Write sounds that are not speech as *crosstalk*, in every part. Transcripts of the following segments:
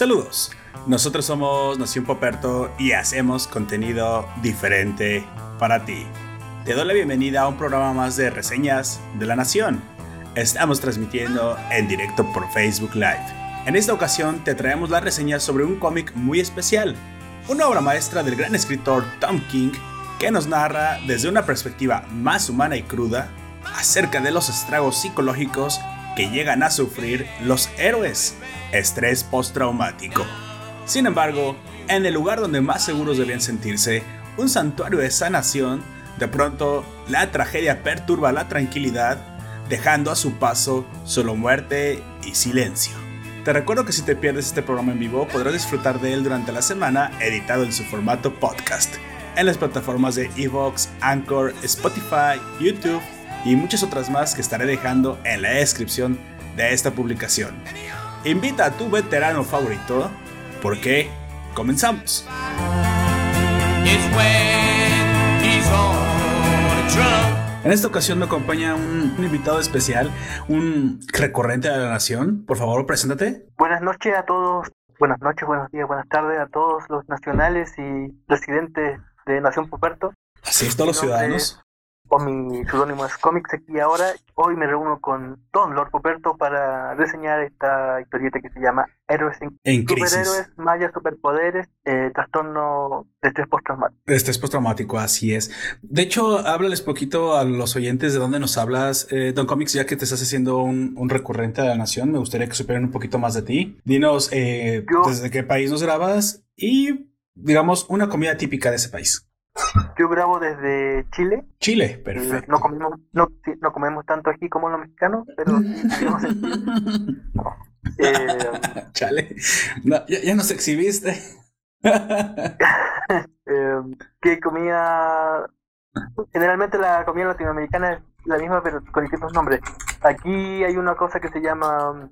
Saludos, nosotros somos Nación Poperto y hacemos contenido diferente para ti. Te doy la bienvenida a un programa más de reseñas de la Nación. Estamos transmitiendo en directo por Facebook Live. En esta ocasión te traemos las reseñas sobre un cómic muy especial, una obra maestra del gran escritor Tom King que nos narra desde una perspectiva más humana y cruda acerca de los estragos psicológicos que llegan a sufrir los héroes estrés postraumático. Sin embargo, en el lugar donde más seguros debían sentirse, un santuario de sanación, de pronto la tragedia perturba la tranquilidad, dejando a su paso solo muerte y silencio. Te recuerdo que si te pierdes este programa en vivo, podrás disfrutar de él durante la semana editado en su formato podcast, en las plataformas de Evox, Anchor, Spotify, YouTube y muchas otras más que estaré dejando en la descripción de esta publicación. Invita a tu veterano favorito porque comenzamos. En esta ocasión me acompaña un, invitado especial, un recurrente de la nación. Por favor, preséntate. Buenas noches a todos, buenas noches, buenos días, buenas tardes a todos los nacionales y residentes de Nación Puperto. Así es, todos los ciudadanos o mi seudónimo es Comics aquí ahora. Hoy me reúno con Don Lord Poperto para reseñar esta historieta que se llama Héroes en, en Superhéroes, mayas, superpoderes, eh, trastorno de estrés postraumático. De estrés postraumático, así es. De hecho, háblales poquito a los oyentes de dónde nos hablas. Eh, Don Comics, ya que te estás haciendo un, un, recurrente de la nación, me gustaría que supieran un poquito más de ti. Dinos eh, desde qué país nos grabas y, digamos, una comida típica de ese país. Yo grabo desde Chile. Chile, perfecto. No comemos, no, no comemos tanto aquí como los mexicanos, pero *laughs* eh, Chale, no, ya, ya, nos exhibiste. *laughs* eh, ¿Qué comida? Generalmente la comida latinoamericana es la misma, pero con distintos nombres. Aquí hay una cosa que se llama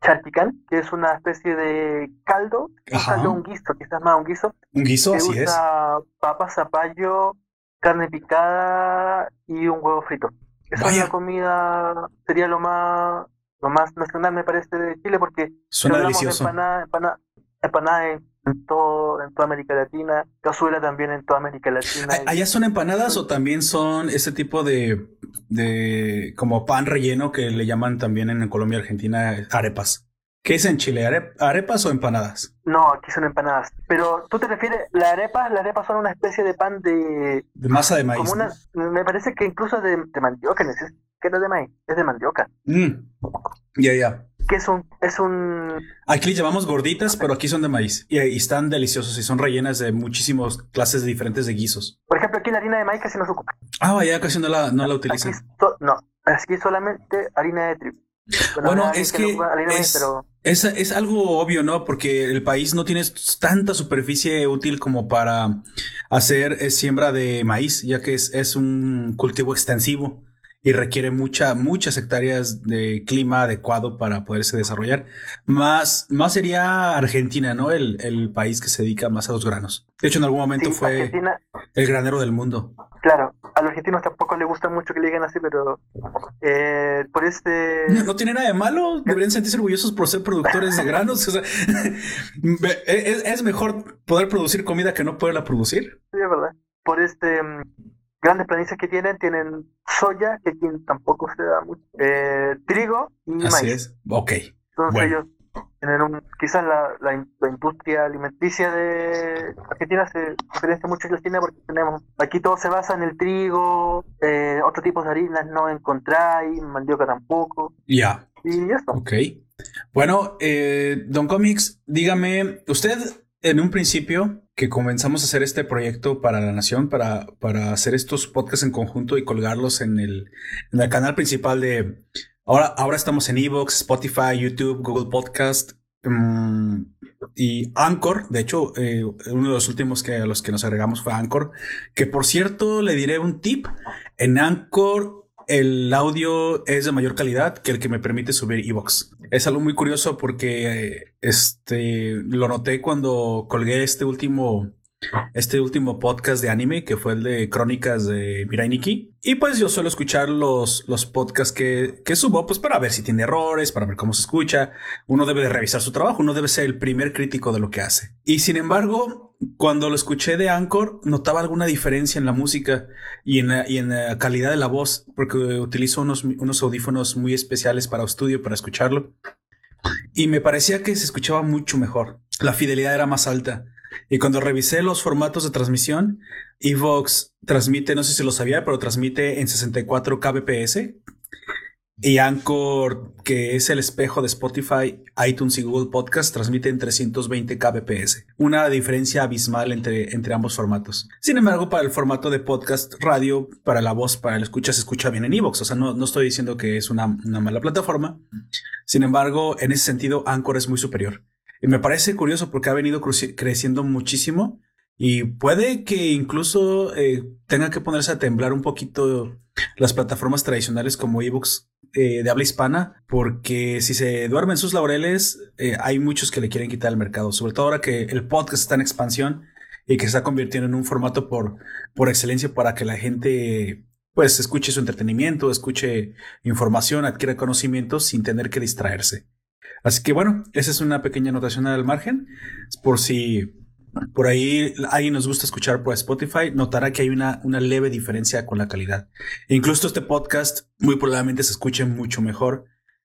charticán, que es una especie de caldo, un caldo, un guiso, quizás más un guiso. Un guiso, que así usa es. Papa, zapallo, carne picada y un huevo frito. Esa Vaya. es la comida, sería lo más lo más nacional me parece de Chile porque Suena hablamos delicioso. de empanada, empanada, empanada en, en todo, en toda América Latina, cazuela también en toda América Latina. ¿A- ¿Allá son empanadas o también son ese tipo de, de como pan relleno que le llaman también en Colombia y Argentina arepas? ¿Qué es en Chile? ¿Are- ¿Arepas o empanadas? No, aquí son empanadas. Pero tú te refieres, las arepas, las arepas son una especie de pan de De masa de maíz. como una, me parece que incluso de, de mandioca, no que no es de maíz, es de mandioca. Mm. Ya, ya. Que es un, es un, Aquí les llamamos gorditas, pero aquí son de maíz. Y, y están deliciosos y son rellenas de muchísimas clases diferentes de guisos. por ejemplo, aquí la harina de maíz casi no se ocupa. Ah, vaya, casi no la, no la Aquí, utilizan. so- no, aquí solamente harina de trigo. Bueno, habrá es que no es- pero Es, es algo obvio, ¿no? Porque el país no tiene tanta superficie útil como para hacer eh, siembra de maíz, ya que es, es un cultivo extensivo y requiere mucha, muchas hectáreas de clima adecuado para poderse desarrollar. Más, más sería Argentina, ¿no? El, el país que se dedica más a los granos. De hecho, en algún momento sí, fue Argentina, el granero del mundo. claro, a los argentinos tampoco les gusta mucho que le digan así, pero eh, por este... No, no tiene nada de malo, deberían sentirse orgullosos por ser productores de granos. O sea, *laughs* es, es mejor poder producir comida que no poderla producir. Sí, es verdad. Por este mm, grandes planicies que tienen, tienen soya, que aquí tampoco se da mucho, eh, trigo y Así maíz. es. Ok. Entonces bueno. ellos tienen un, quizás la, la, la industria alimenticia de Argentina se diferencia mucho de la China porque tenemos, aquí todo se basa en el trigo, eh, otro tipo de harinas no encontráis, mandioca tampoco, Ya. y eso. Ok. Bueno, eh, Don Comics, dígame, usted en un principio que comenzamos a hacer este proyecto para la nación, para, para hacer estos podcasts en conjunto y colgarlos en el, canal principal de... Ahora, ahora estamos en Evox, Spotify, YouTube, Google Podcast mm, y Anchor. De hecho, eh, uno de los últimos que a los que nos agregamos fue Anchor. Que por cierto, le diré un tip. En Anchor el audio es de mayor calidad que el que me permite subir Evox. Es algo muy curioso porque este lo noté cuando colgué este último este último podcast de anime que fue el de crónicas de Mirai Nikki. Y pues yo suelo escuchar los, los podcasts que, que subo, pues para ver si tiene errores, para ver cómo se escucha. Uno debe de revisar su trabajo, uno debe ser el primer crítico de lo que hace. Y sin embargo, cuando lo escuché de Anchor, notaba alguna diferencia en la música y en la, y en calidad de la voz, porque utilizo unos, unos audífonos muy especiales para estudio, para escucharlo. Y me parecía que se escuchaba mucho mejor. La fidelidad era más alta. Y cuando revisé los formatos de transmisión, Evox transmite, no sé si lo sabía, pero transmite en 64 kbps. Y Anchor, que es el espejo de Spotify, iTunes y Google Podcast, transmite en 320 kbps. Una diferencia abismal entre, entre ambos formatos. Sin embargo, para el formato de podcast radio, para la voz, para el escucha, se escucha bien en Evox. O sea, no, no estoy diciendo que es una, una mala plataforma. Sin embargo, en ese sentido, Anchor es muy superior. Y me parece curioso porque ha venido creciendo muchísimo y puede que incluso eh, tenga que ponerse a temblar un poquito las plataformas tradicionales como ebooks eh, de habla hispana, porque si se duermen sus laureles, eh, hay muchos que le quieren quitar el mercado, sobre todo ahora que el podcast está en expansión y que se está convirtiendo en un formato por, por excelencia para que la gente pues escuche su entretenimiento, escuche información, adquiera conocimientos sin tener que distraerse. Así que bueno, esa es una pequeña anotación al margen. Por si por ahí alguien nos gusta escuchar por Spotify, notará que hay una, leve diferencia con la calidad. Incluso este podcast muy probablemente se escuche mucho mejor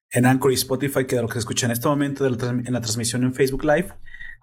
en Anchor y Spotify que de lo que se escucha en este momento en la transmisión en Facebook Live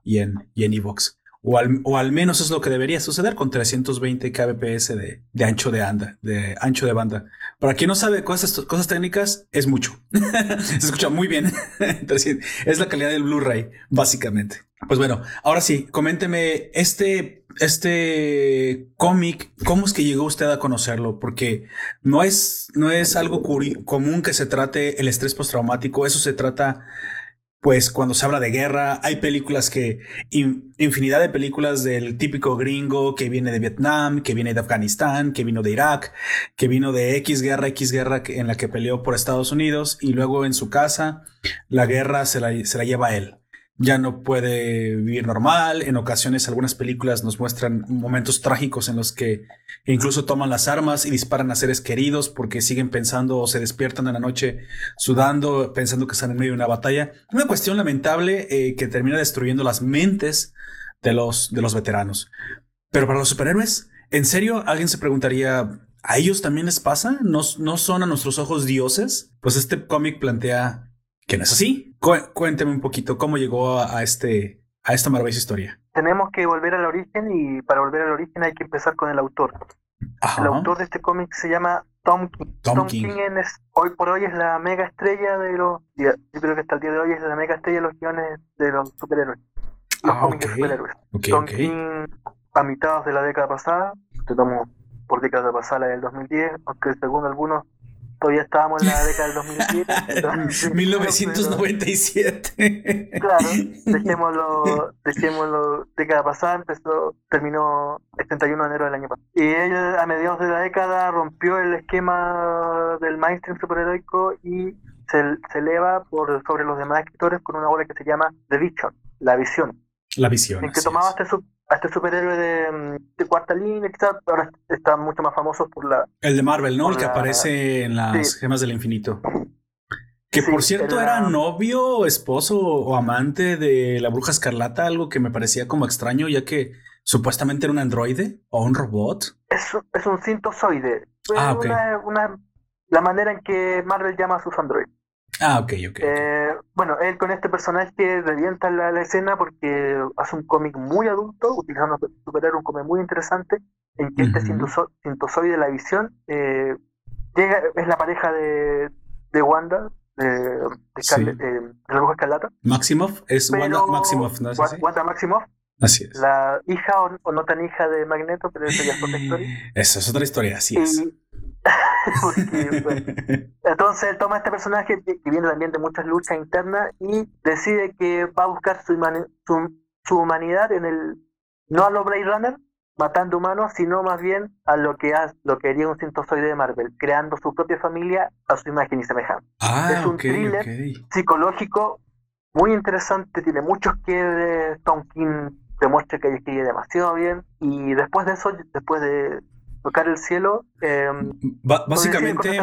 y en, y en Evox. O al, o al, menos es lo que debería suceder con 320 kbps de, ancho de anda, de ancho de banda. Para quien no sabe cosas, cosas técnicas, es mucho. *laughs* Se escucha muy bien. *laughs* es la calidad del Blu-ray, básicamente. Pues bueno, ahora sí, coménteme este, este cómic, ¿cómo es que llegó usted a conocerlo? Porque no es, no es algo común que se trate el estrés postraumático, eso se trata pues cuando se habla de guerra, hay películas que, infinidad de películas del típico gringo que viene de Vietnam, que viene de Afganistán, que vino de Irak, que vino de X guerra, X guerra en la que peleó por Estados Unidos y luego en su casa la guerra se la, se la lleva a él ya no puede vivir normal. En ocasiones algunas películas nos muestran momentos trágicos en los que incluso toman las armas y disparan a seres queridos porque siguen pensando o se despiertan en la noche sudando, pensando que están en medio de una batalla. Una cuestión lamentable eh, que termina destruyendo las mentes de los, de los veteranos. Pero para los superhéroes, ¿en serio alguien se preguntaría, ¿a ellos también les pasa? ¿No, no son a nuestros ojos dioses? Pues este cómic plantea que no es así. cuénteme un poquito cómo llegó a, este a esta maravillosa historia. Tenemos que volver al origen y para volver al origen hay que empezar con el autor. El autor de este cómic se llama Tom King. Tom, King, es, hoy por hoy es la mega estrella de los. Yo creo que hasta el día de hoy es la mega estrella de los guiones de los superhéroes. Los ah, cómics de superhéroes. Tom King, a mitad de la década pasada, estamos por década pasada, la del 2010, aunque según algunos todavía estábamos en la década del 2007. 1997. *laughs* claro, *laughs* dejémoslo, dejémoslo década pasada, empezó, terminó el 31 de enero del año pasado. Y él a mediados de la década rompió el esquema del mainstream superheroico y se, se eleva por sobre los demás escritores con una obra que se llama The Vision, La Visión. La Visión. En que tomaba este, a este superhéroe de, de cuarta línea, quizás ahora está mucho más famoso por la... El de Marvel, ¿no? El que aparece en las gemas del infinito. Que por cierto era novio, esposo o amante de la bruja escarlata, algo que me parecía como extraño, ya que supuestamente era un androide o un robot. Es, es un sintozoide. Ah, una, la manera en que Marvel llama a sus androides. Ah, ok, ok. Eh, bueno, él con este personaje revienta la, la escena porque hace un cómic muy adulto, utilizando un superhéroe, un cómic muy interesante, en que este sintozoide de la visión eh, llega, es la pareja de, de Wanda, de, de, de, la bruja escarlata. Maximoff, es Wanda Maximoff, ¿no? Wanda Maximoff. Así es. La hija o, no tan hija de Magneto, pero esa ya es otra historia. Esa es otra historia, así es. *laughs* entonces él toma este personaje que viene también de muchas luchas internas y decide que va a buscar su, su, humanidad en el no a los Blade Runner matando humanos sino más bien a lo que lo que haría un sintozoide de Marvel creando su propia familia a su imagen y semejanza ah, es un thriller psicológico muy interesante tiene muchos que Tom King demuestre que ella escribe demasiado bien. Y después de eso, después de tocar el cielo. Eh, básicamente,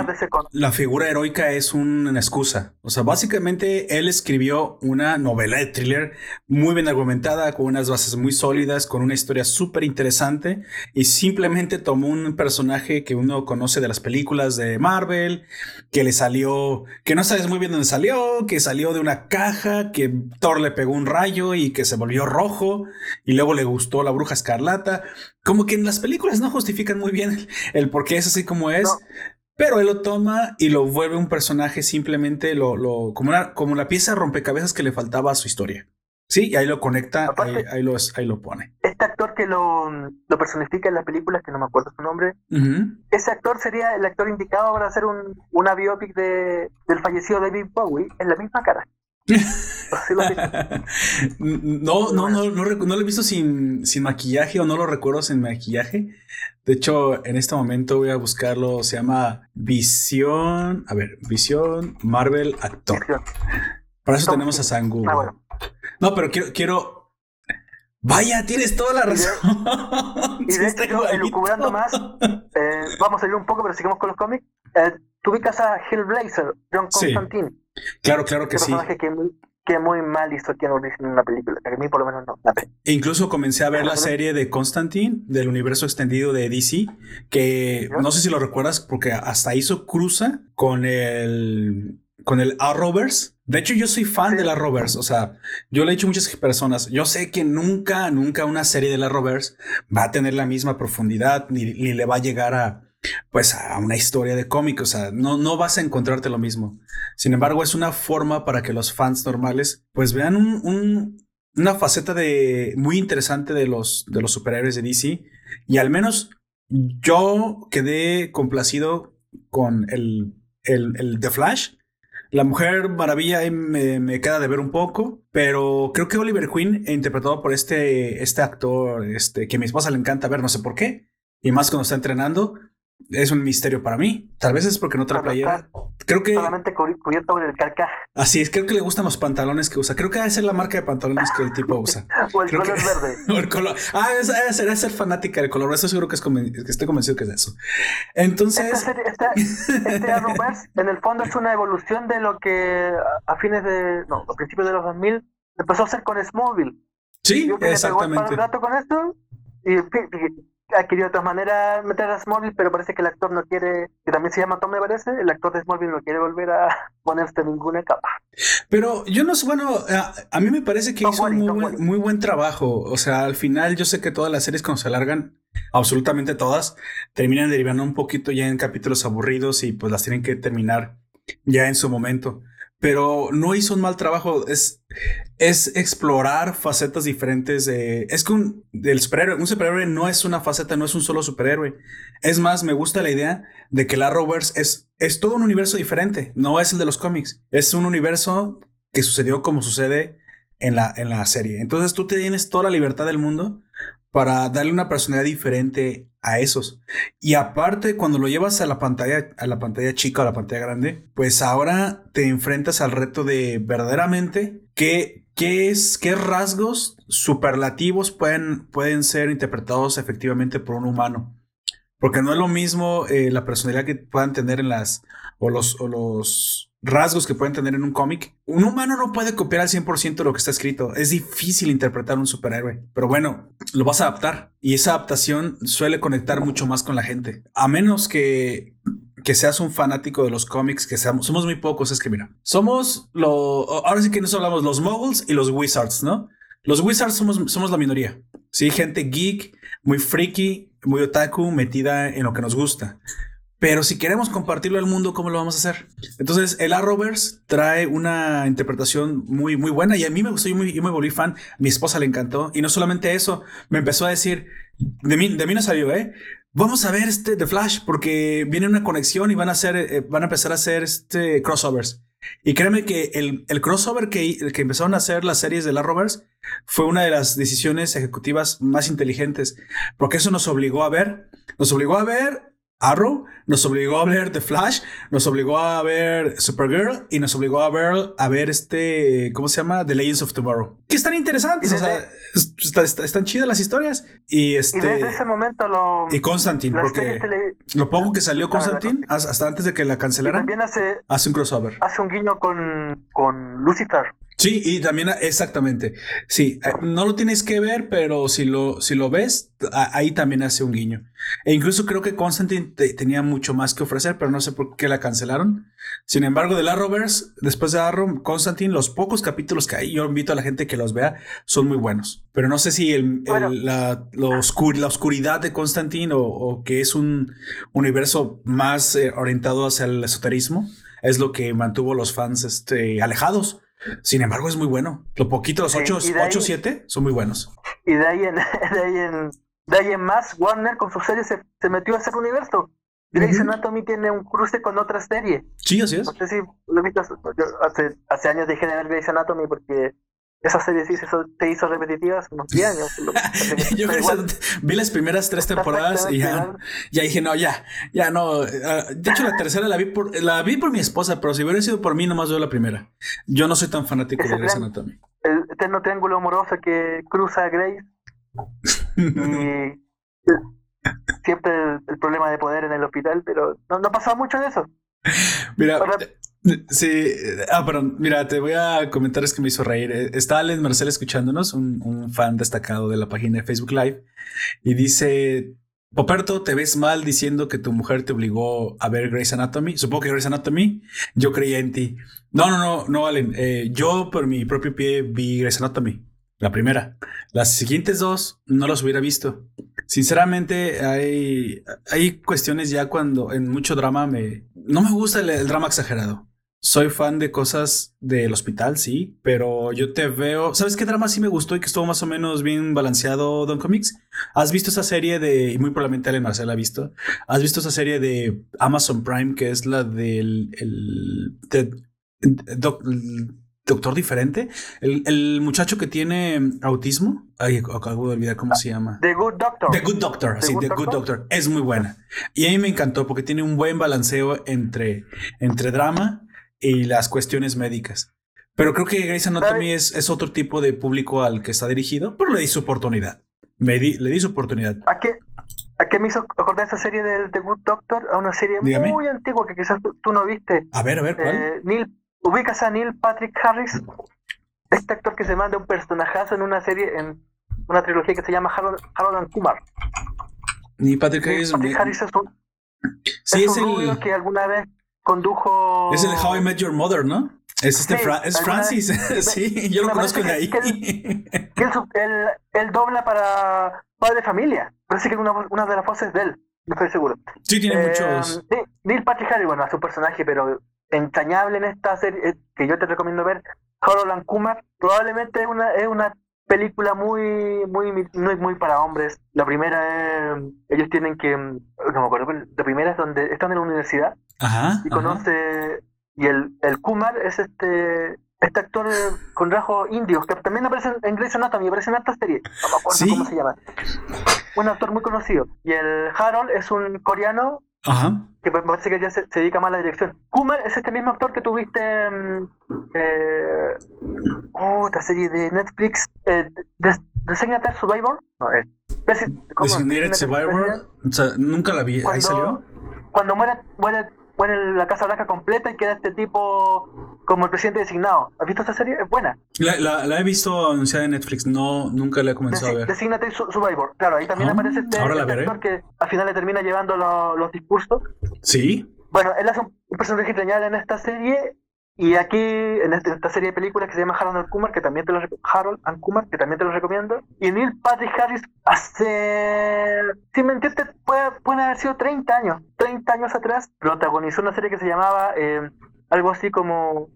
la figura heroica es una excusa. O sea, básicamente él escribió una novela de thriller muy bien argumentada, con unas bases muy sólidas, con una historia súper interesante, y simplemente tomó un personaje que uno conoce de las películas de Marvel, que le salió, que no sabes muy bien dónde salió, que salió de una caja, que Thor le pegó un rayo y que se volvió rojo, y luego le gustó la bruja escarlata. Como que en las películas no justifican muy bien el, por qué es así como es. Pero él lo toma y lo vuelve un personaje simplemente lo, lo, como, una, como la pieza rompecabezas que le faltaba a su historia. Sí, y ahí lo conecta, ahí, lo, ahí lo pone. Este actor que lo, lo, personifica en las películas, que no me acuerdo su nombre, ese actor sería el actor indicado para hacer un, una biopic de, del fallecido David Bowie en la misma cara. *laughs* no, no, no, no, lo he visto sin, sin maquillaje o no lo recuerdo sin maquillaje. De hecho, en este momento voy a buscarlo. Se llama Visión. A ver, Visión Marvel Actor. Para eso tenemos a Sangu. Ah, no, pero quiero, quiero. Vaya, tienes toda la razón. Y *laughs* de, hecho, elucubrando más, eh, vamos a ir un poco, pero sigamos con los cómics. Eh, tú ubicas a Hellblazer, John Constantine. Claro, claro que sí. Que muy, que muy mal hizo Keanu Reeves en una película, que a mí por lo menos no. E incluso comencé a ver la serie de Constantine del universo extendido de DC, que no sé si lo recuerdas porque hasta hizo cruza con el con el Arrowverse. De hecho, yo soy fan de la Arrowverse. O sea, yo le he dicho a muchas personas, yo sé que nunca, nunca una serie de la Arrowverse va a tener la misma profundidad ni le va a llegar a, pues a una historia de cómic, o sea, no, no vas a encontrarte lo mismo. Sin embargo, es una forma para que los fans normales pues vean un, una faceta de muy interesante de los, de los superhéroes de DC y al menos yo quedé complacido con el, el, el The Flash. La Mujer Maravilla me, me, queda de ver un poco, pero creo que Oliver Queen, interpretado por este, este actor este, que a mi esposa le encanta ver, no sé por qué, y más cuando está entrenando, es un misterio para mí. Tal vez es porque no trae playera. Creo que. Solamente cubierto con el carcaj. Así es, creo que le gustan los pantalones que usa. Creo que debe ser la marca de pantalones que el tipo usa. *laughs* o el color *laughs* verde. o el color. Ah, debe ser, ser fanática del color. Eso seguro que, es que estoy convencido que es eso. Entonces. Este, este, *laughs* este en el fondo es una evolución de lo que a fines de. No, a principios de los 2000 empezó a hacer con Smallville. Sí, exactamente. Con esto y ha de todas maneras meter a Smallville, pero parece que el actor no quiere, que también se llama Tom, me parece, el actor de Smallville no quiere volver a *laughs* ponerse ninguna capa. Pero yo no sé, bueno, a, mí me parece que hizo muy, buen, muy buen trabajo. O sea, al final yo sé que todas las series cuando se alargan, absolutamente todas, terminan derivando un poquito ya en capítulos aburridos y pues las tienen que terminar ya en su momento pero no hizo un mal trabajo. Es, es explorar facetas diferentes de. Es que un, superhéroe, un superhéroe no es una faceta, no es un solo superhéroe. Es más, me gusta la idea de que la Rovers es, es todo un universo diferente, no es el de los cómics. Es un universo que sucedió como sucede en la, en la serie. Entonces tú tienes toda la libertad del mundo para darle una personalidad diferente a esos. Y aparte, cuando lo llevas a la pantalla, a la pantalla chica o a la pantalla grande, pues ahora te enfrentas al reto de verdaderamente qué, qué es, qué rasgos superlativos pueden, pueden ser interpretados efectivamente por un humano. Porque no es lo mismo eh, la personalidad que puedan tener en las, o los, o los rasgos que pueden tener en un cómic. Un humano no puede copiar al 100% lo que está escrito. Es difícil interpretar un superhéroe. Pero bueno, lo vas a adaptar. Y esa adaptación suele conectar mucho más con la gente. A menos que, que seas un fanático de los cómics, que seamos, somos muy pocos. Es que mira, somos lo... Ahora sí que nos hablamos los moguls y los wizards, ¿no? Los wizards somos, somos la minoría. Sí, gente geek, muy freaky, muy otaku, metida en lo que nos gusta. Pero si queremos compartirlo al mundo, ¿cómo lo vamos a hacer? Entonces, el Arrowverse trae una interpretación muy, muy buena y a mí me gustó, yo, muy, me volví fan, mi esposa le encantó y no solamente eso, me empezó a decir, de mí, de mí no salió, ¿eh? Vamos a ver este The Flash porque viene una conexión y van a hacer, eh, van a empezar a hacer este crossovers. Y créeme que el, el crossover que, que, empezaron a hacer las series de la Rovers fue una de las decisiones ejecutivas más inteligentes, porque eso nos obligó a ver, nos obligó a ver Arrow, nos obligó a ver The Flash, nos obligó a ver Supergirl y nos obligó a ver, a ver este, ¿cómo se llama? The Legends of Tomorrow. Que están interesantes, o sea, están chidas las historias. Y este. Y desde ese momento lo. Y Constantine, porque lo poco que salió Constantine, hasta antes de que la cancelaran, también hace, hace un crossover. Hace un guiño con, con Lucifer. Sí, y también exactamente. Sí, eh, no lo tienes que ver, pero si lo, si lo ves, ahí también hace un guiño. E incluso creo que Constantine tenía mucho más que ofrecer, pero no sé por qué la cancelaron. Sin embargo, de la Arrowverse, después de Arrow, Constantine, los pocos capítulos que hay, yo invito a la gente que los vea, son muy buenos. Pero no sé si el, la, la, oscuridad de Constantine o, que es un universo más eh, orientado hacia el esoterismo es lo que mantuvo los fans este, alejados. Sin embargo, es muy bueno. Lo poquito, los 8 o 7 son muy buenos. Y de ahí en, *laughs* de ahí en, de ahí en más, Warner con su serie se, se metió a ese universo. Grey's Anatomy tiene un cruce con otra serie. Sí, así es. No sé si lo viste hace, hace años dejé de ver Grey's Anatomy porque esa serie sí se, hizo repetitiva hace unos 10 años. *laughs* Yo vi las primeras tres temporadas y ya, ya, dije, no, ya, ya no. Ah, de hecho, la tercera la vi por, la vi por mi esposa, pero si hubiera sido por mí, nomás veo la primera. Yo no soy tan fanático de Grey's Anatomy. El eterno triángulo amoroso que cruza a Grace. y *laughs* siempre el, problema de poder en el hospital, pero no, no pasaba mucho de eso. Mira, Sí, ah, perdón, mira, te voy a comentar, es que me hizo reír. Eh, está Alex Marcel escuchándonos, un, fan destacado de la página de Facebook Live, y dice, Poperto, te ves mal diciendo que tu mujer te obligó a ver Grey's Anatomy. Supongo que Grey's Anatomy, yo creía en ti. No, no, no, no, Allen. Eh, yo por mi propio pie vi Grey's Anatomy, la primera. Las siguientes dos no las hubiera visto. Sinceramente, hay, hay cuestiones ya cuando en mucho drama me... No me gusta el drama exagerado. Soy fan de cosas del hospital, sí, pero yo te veo. ¿Sabes qué drama sí me gustó y que estuvo más o menos bien balanceado, Don Comics? ¿Has visto esa serie de. Y muy probablemente Ale Marcel ha visto. ¿Has visto esa serie de Amazon Prime que es la del. El, Doctor Diferente? El, muchacho que tiene autismo. Ay, acabo de olvidar cómo se llama. The Good Doctor. The Good Doctor, sí, The Good Doctor. Es muy buena. Y a mí me encantó porque tiene un buen balanceo entre, entre drama y las cuestiones médicas. Pero creo que Grey's Anatomy es, es otro tipo de público al que está dirigido, pero le di su oportunidad. Me di, le di su oportunidad. ¿A qué, ¿A qué me hizo acordar esa serie de The Good Doctor? A una serie muy antigua que quizás tú, no viste. A ver, a ver, ¿cuál? Eh, Neil, ubicas a Neil Patrick Harris, este actor que se manda un personajazo en una serie, en una trilogía que se llama Harold, Harold and Kumar. Neil Patrick Harris, Patrick Harris es un, sí, es, el... que alguna vez condujo. Es el How I Met Your Mother, ¿no? Es este es Francis, *laughs* sí, yo lo conozco de ahí. Que él, dobla para Padre Familia. Parece que es una, una de las voces de él, no estoy seguro. Sí, tiene eh, muchos. Sí, Neil Patrick Harris, bueno, a su personaje, pero entrañable en esta serie eh, que yo te recomiendo ver, Harold Kumar, probablemente es una, es una película muy, muy, muy, muy para hombres. La primera es, ellos tienen que, no me acuerdo, la primera es donde están en la universidad y conoce, y el, el Kumar es este este actor con rasgos indios, que también aparece en Grey's Anatomy, aparece en esta serie, no me acuerdo cómo se llama. Un actor muy conocido. Y el Harold es un coreano que parece que ya se, dedica más a la dirección. Kumar es este mismo actor que tuviste en eh, oh, esta serie de Netflix, eh, Survivor. No, eh, Designated Survivor. O sea, nunca la vi. ¿Ahí salió? Cuando muere, muere pone la Casa Blanca completa y queda este tipo como el presidente designado. ¿Has visto esta serie? Es buena. La, la, he visto anunciada en Netflix, no, nunca la he comenzado a ver. Designate Survivor. Claro, ahí también ah, aparece este, este actor que al final le termina llevando los discursos. Sí. Bueno, él hace un, personaje genial en esta serie y aquí, en, este, esta serie de películas que se llama Harold and Kumar, que también te lo Harold and Kumar, que también te lo recomiendo. Y Neil Patrick Harris hace, sin mentirte, puede, puede haber sido 30 años, 30 años atrás, protagonizó una serie que se llamaba eh, algo así como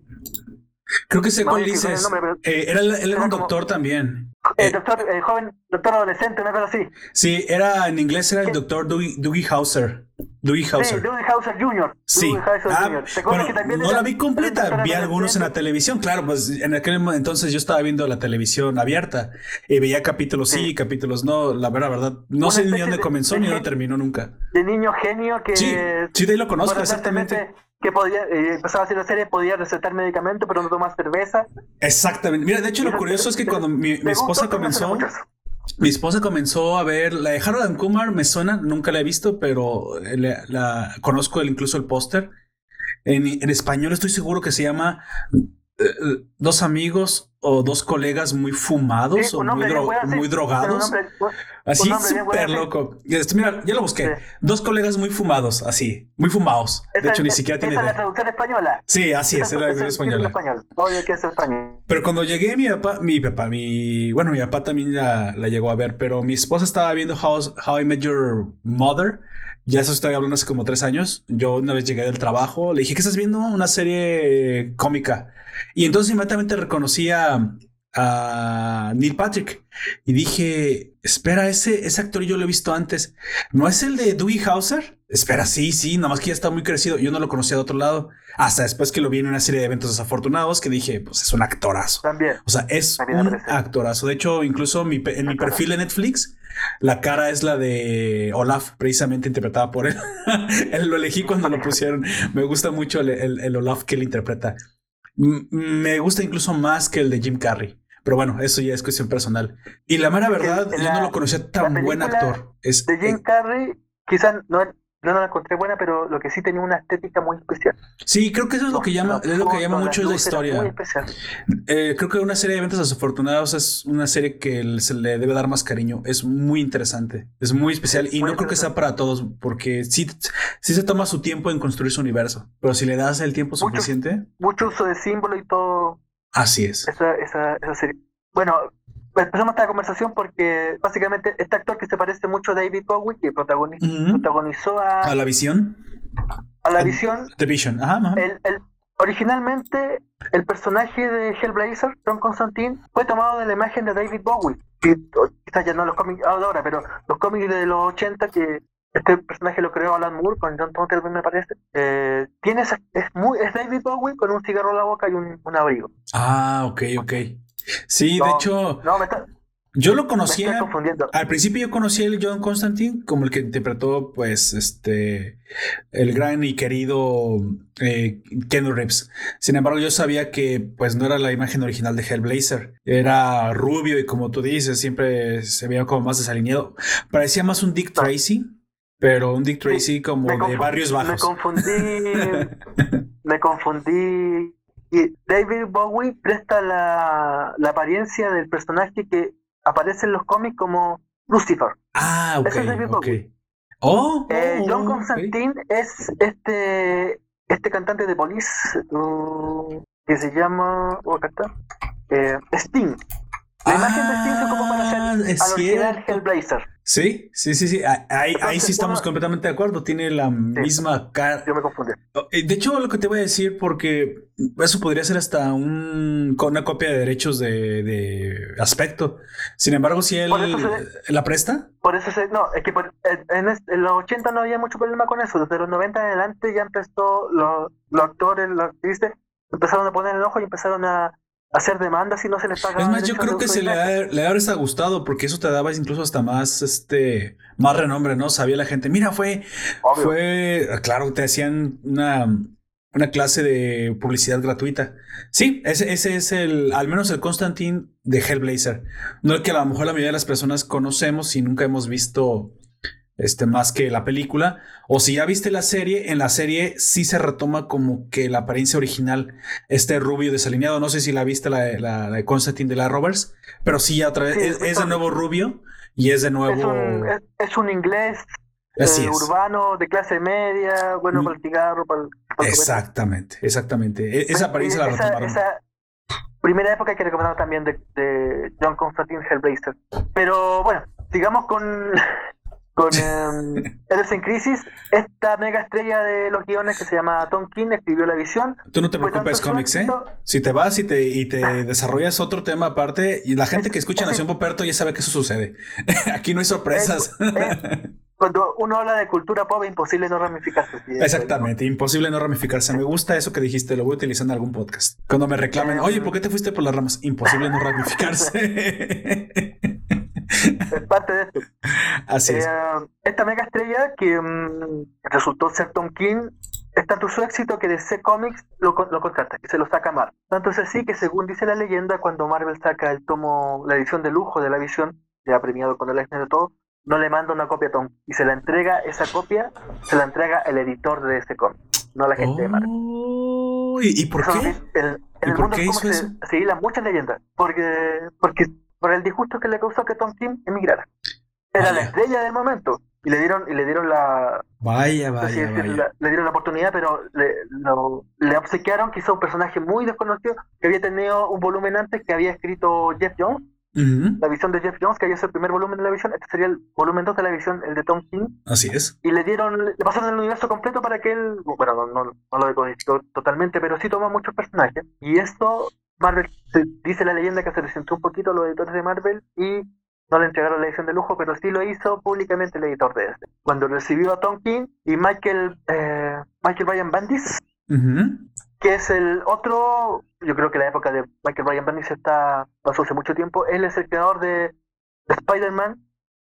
Creo que sé cuál dices. Eh, era, él era un doctor también. Eh, doctor, joven, doctor adolescente, una cosa así. Sí, era en inglés era el doctor Dougie, Hauser. Dewey Hauser. Sí, Hauser Jr. Sí. Hauser Ah, Jr. ¿Te acuerdas bueno, que también no la vi completa, vi un algunos en la televisión. Claro, pues en aquel entonces yo estaba viendo la televisión abierta y veía capítulos sí, Sí. capítulos no. La verdad, verdad, no Una sé ni dónde de- comenzó de ni dónde terminó nunca. de niño genio que Sí, sí, de ahí lo conozco, bueno, exactamente. que podía eh, empezaba a hacer la serie podía recetar medicamentos pero no tomar cerveza Exactamente. Mira, de hecho, lo curioso es que cuando mi, esposa comenzó. Mi esposa comenzó a ver la de Harold and Kumar, me suena, nunca la he visto, pero la, la- conozco incluso el póster. En español estoy seguro que se llama eh, Dos amigos o dos colegas muy fumados Sí, o muy, dro- muy drogados. nombre- Así súper loco. Este, Mira, ya lo busqué. Sí. Dos colegas muy fumados, así, muy fumados. De hecho, ni esa- siquiera tiene esa es la idea. traducción española Sí, así es, es la es española. español. Obvio que es español. Pero cuando llegué, mi papá, mi papá, mi. Bueno, mi papá también la, la llegó a ver, pero mi esposa estaba viendo How, How I Met Your Mother. Ya eso estoy hablando hace como tres años. Yo una vez llegué del trabajo, le dije, ¿qué estás viendo? Una serie cómica. Y entonces inmediatamente reconocí a, a Neil Patrick. Y dije, espera, ese, ese actor yo lo he visto antes. ¿No es el de Dewey Hauser? Espera, sí, sí, nada más que ya está muy crecido. Yo no lo conocía de otro lado. Hasta después que lo vi en una serie de eventos desafortunados que dije, pues es un actorazo. También. O sea, es También un actorazo. De hecho, incluso mi en mi perfil de Netflix, la cara es la de Olaf, precisamente interpretada por él. *laughs* él lo elegí cuando lo pusieron. Me gusta mucho el, el- el Olaf que él interpreta. M- me gusta incluso más que el de Jim Carrey. Pero bueno, eso ya es cuestión personal. Y la mera verdad, El- yo la- no lo conocía tan la buen actor. Es, De Jim eh, Carrey, quizás no, yo no la encontré buena, pero lo que sí tenía una estética muy especial. sí, creo que eso es lo que llama, es lo que llama mucho la historia. Muy especial. Eh, creo que una serie de eventos desafortunados es una serie que se le debe dar más cariño. Es muy interesante, es muy especial y Muy no creo que sea para todos porque sí, sí se toma su tiempo en construir su universo, pero si le das el tiempo Mucho. suficiente, Mucho uso de símbolo y todo. así es. Esa, esa, esa serie. Bueno, empezamos esta conversación porque básicamente este actor que se parece mucho a David Bowie, que protagonizó a, A la visión, a la visión, The Vision. Ajá, ajá. el, el- originalmente el personaje de Hellblazer, John Constantine, fue tomado de la imagen de David Bowie. O- quizás ya no los cómics ahora, pero los cómics de los 80 que este personaje lo creó Alan Moore con John Turturro, me parece. eh, tiene esa- es, muy, es David Bowie con un cigarro en la boca y un, un abrigo. Ah, ok, ok. Sí, de hecho, No, me está, yo lo me conocía. Al principio yo conocí al John Constantine como el que interpretó, pues, este, el gran y querido eh, Ken Reeves. Sin embargo, yo sabía que, pues, no era la imagen original de Hellblazer. Era rubio y como tú dices, siempre se veía como más desalineado. Parecía más un Dick Tracy, pero un Dick Tracy como Me de barrios Me bajos. confundí. *laughs* me confundí. Y David Bowie presta la, la apariencia del personaje que aparece en los cómics como Lucifer. Ah, ok, Ese es David. Bowie. Oh, Eh, oh, John. Constantine es este este cantante de Police uh, que se llama. oh, acá está, eh, Sting. La imagen de Sting se como para hacer Ah, es al. Hellblazer. Sí, sí, sí, sí. Ahí, ahí Entonces, sí estamos uno- completamente de acuerdo. Tiene la misma cara. Yo me confundí. Eh, De hecho, lo que te voy a decir, porque eso podría ser hasta un, con una copia de derechos de, de aspecto. Sin embargo, si él se- la presta, Por eso, se, no, es que por- en, en los 80 no había mucho problema con eso. Desde los 90 en adelante ya empezó, los, los actores, los actrices, empezaron a poner el ojo y empezaron a hacer demandas y no se les pagaba. es más, yo creo que se le ha, le gustado, porque eso te daba incluso hasta más, este, más renombre, ¿no? Sabía la gente, mira, fue, Obvio. fue, claro, te hacían una, una clase de publicidad gratuita. Sí, ese, ese es el, al menos el Constantine de Hellblazer. No el que a lo mejor la mayoría de las personas conocemos y nunca hemos visto este, más que la película. O si ya viste la serie, en la serie sí se retoma como que la apariencia original, este rubio desalineado. No sé si la viste la, la, la de Constantine de la Roberts, pero sí, otra vez Sí, es, es de nuevo rubio y es de Es nuevo. un, es, es un inglés Así eh, es. urbano, de clase media, bueno Mm. para el cigarro, para el, para Exactamente, exactamente. E- Esa Bueno, apariencia la retomaron. esa primera época que recomendamos también de, de John Constantine Hellblazer. Pero bueno, sigamos con con Héroes *laughs* en Crisis. Esta mega estrella de los guiones que se llama Tom King escribió La Visión. Tú no te preocupes, cómics, ¿eh? Si te vas y te, y te desarrollas otro tema aparte, y la gente que escucha Nación Poperto ya sabe que eso sucede. *laughs* Aquí no hay sorpresas. Cuando uno habla de cultura pop, imposible no ramificarse. Exactamente, imposible no ramificarse. Me gusta eso que dijiste, lo voy a utilizar en algún podcast. Cuando me reclamen, oye, ¿por qué te fuiste por las ramas? Imposible no *laughs* ramificarse. Es parte de esto. *laughs* Así es. Eh, esta mega estrella que mm, resultó ser Tom King es tanto su éxito que DC Comics lo, lo contrata, que se lo saca Marvel. Tanto es así que, según dice la leyenda, cuando Marvel saca el tomo, la edición de lujo de la visión, ya premiado con el Eisner de todo, no le manda una copia a Tom y se la entrega, esa copia se la entrega el editor de ese cómic, no la gente de Marvel. Oh, ¿Y, por qué? en el mundo qué hizo se, se muchas leyendas, porque, porque por el disgusto que le causó que Tom King emigrara. Era la estrella del momento y le dieron y le dieron la vaya vaya, le dieron la oportunidad pero le, le obsequiaron quizá un personaje muy desconocido que había tenido un volumen antes que había escrito Jeff Jones la visión de Jeff Jones, que es el primer volumen de la visión, este sería el volumen 2 de la visión, el de Tom King. Así es. Y le dieron, le pasaron el universo completo para que él, bueno, no, no, no lo decodificó totalmente, pero sí toma muchos personajes. Y esto, Marvel, dice la leyenda que se le sentó un poquito a los editores de Marvel y no le entregaron la edición de lujo, pero sí lo hizo públicamente el editor de este. Cuando recibió a Tom King y Michael, eh, Michael Ryan Bandis, que es el otro, yo creo que la época de Michael Ryan Bendis está, pasó hace mucho tiempo, él es el creador de, Spider-Man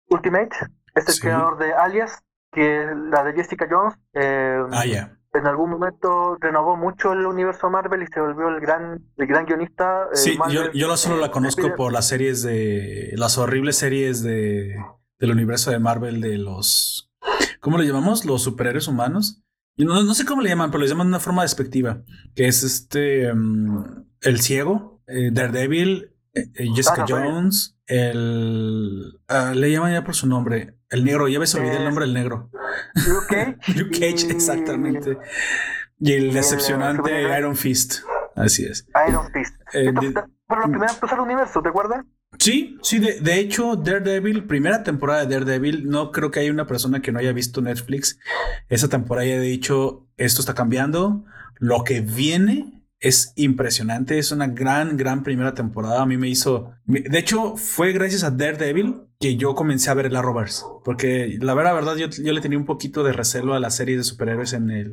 Ultimate, es el creador de Alias, que es la de Jessica Jones. Eh, ah, ya. En algún momento renovó mucho el universo Marvel y se volvió el gran, el gran guionista. Eh, sí, yo, yo solo la conozco por las series de, las horribles series de, del universo de Marvel de los, ¿cómo le llamamos? Los superhéroes humanos. No, no, sé cómo le llaman, pero le llaman de una forma despectiva, que es este, mm, el ciego, eh, Daredevil, eh, eh, Jessica Jones, el... Ah, le llaman ya por su nombre, el negro, ya ves, olvidé el nombre del negro. Luke Cage. *laughs* Luke Cage, exactamente. Y el decepcionante Iron Fist, así es. Iron Fist. Pero la primera empezó el universo, ¿te acuerdas? Sí, sí, de, de, hecho, Daredevil, primera temporada de Daredevil, no creo que haya una persona que no haya visto Netflix. Esa temporada haya dicho, esto está cambiando, lo que viene es impresionante, es una gran, gran primera temporada. A mí me hizo, de hecho, fue gracias a Daredevil que yo comencé a ver la Rovers, porque la verdad, verdad, yo, yo, le tenía un poquito de recelo a las series de superhéroes en, el,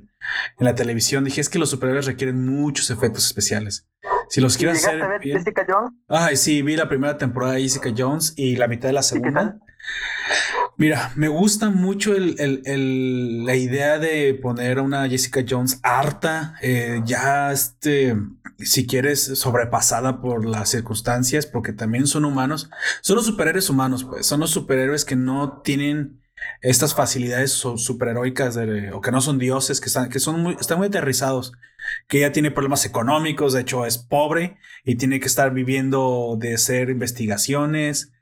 en la televisión. Dije, es que los superhéroes requieren muchos efectos especiales. Si los hacer. A ver Jessica Jones? Ay, sí, vi la primera temporada de Jessica Jones y la mitad de la segunda. Mira, me gusta mucho el, la idea de poner a una Jessica Jones harta, eh, ya este, si quieres, sobrepasada por las circunstancias, porque también son humanos. Son los superhéroes humanos, pues, son los superhéroes que no tienen estas facilidades superheroicas o que no son dioses, que están, que son muy, están muy aterrizados, que ella tiene problemas económicos, de hecho es pobre y tiene que estar viviendo de hacer investigaciones.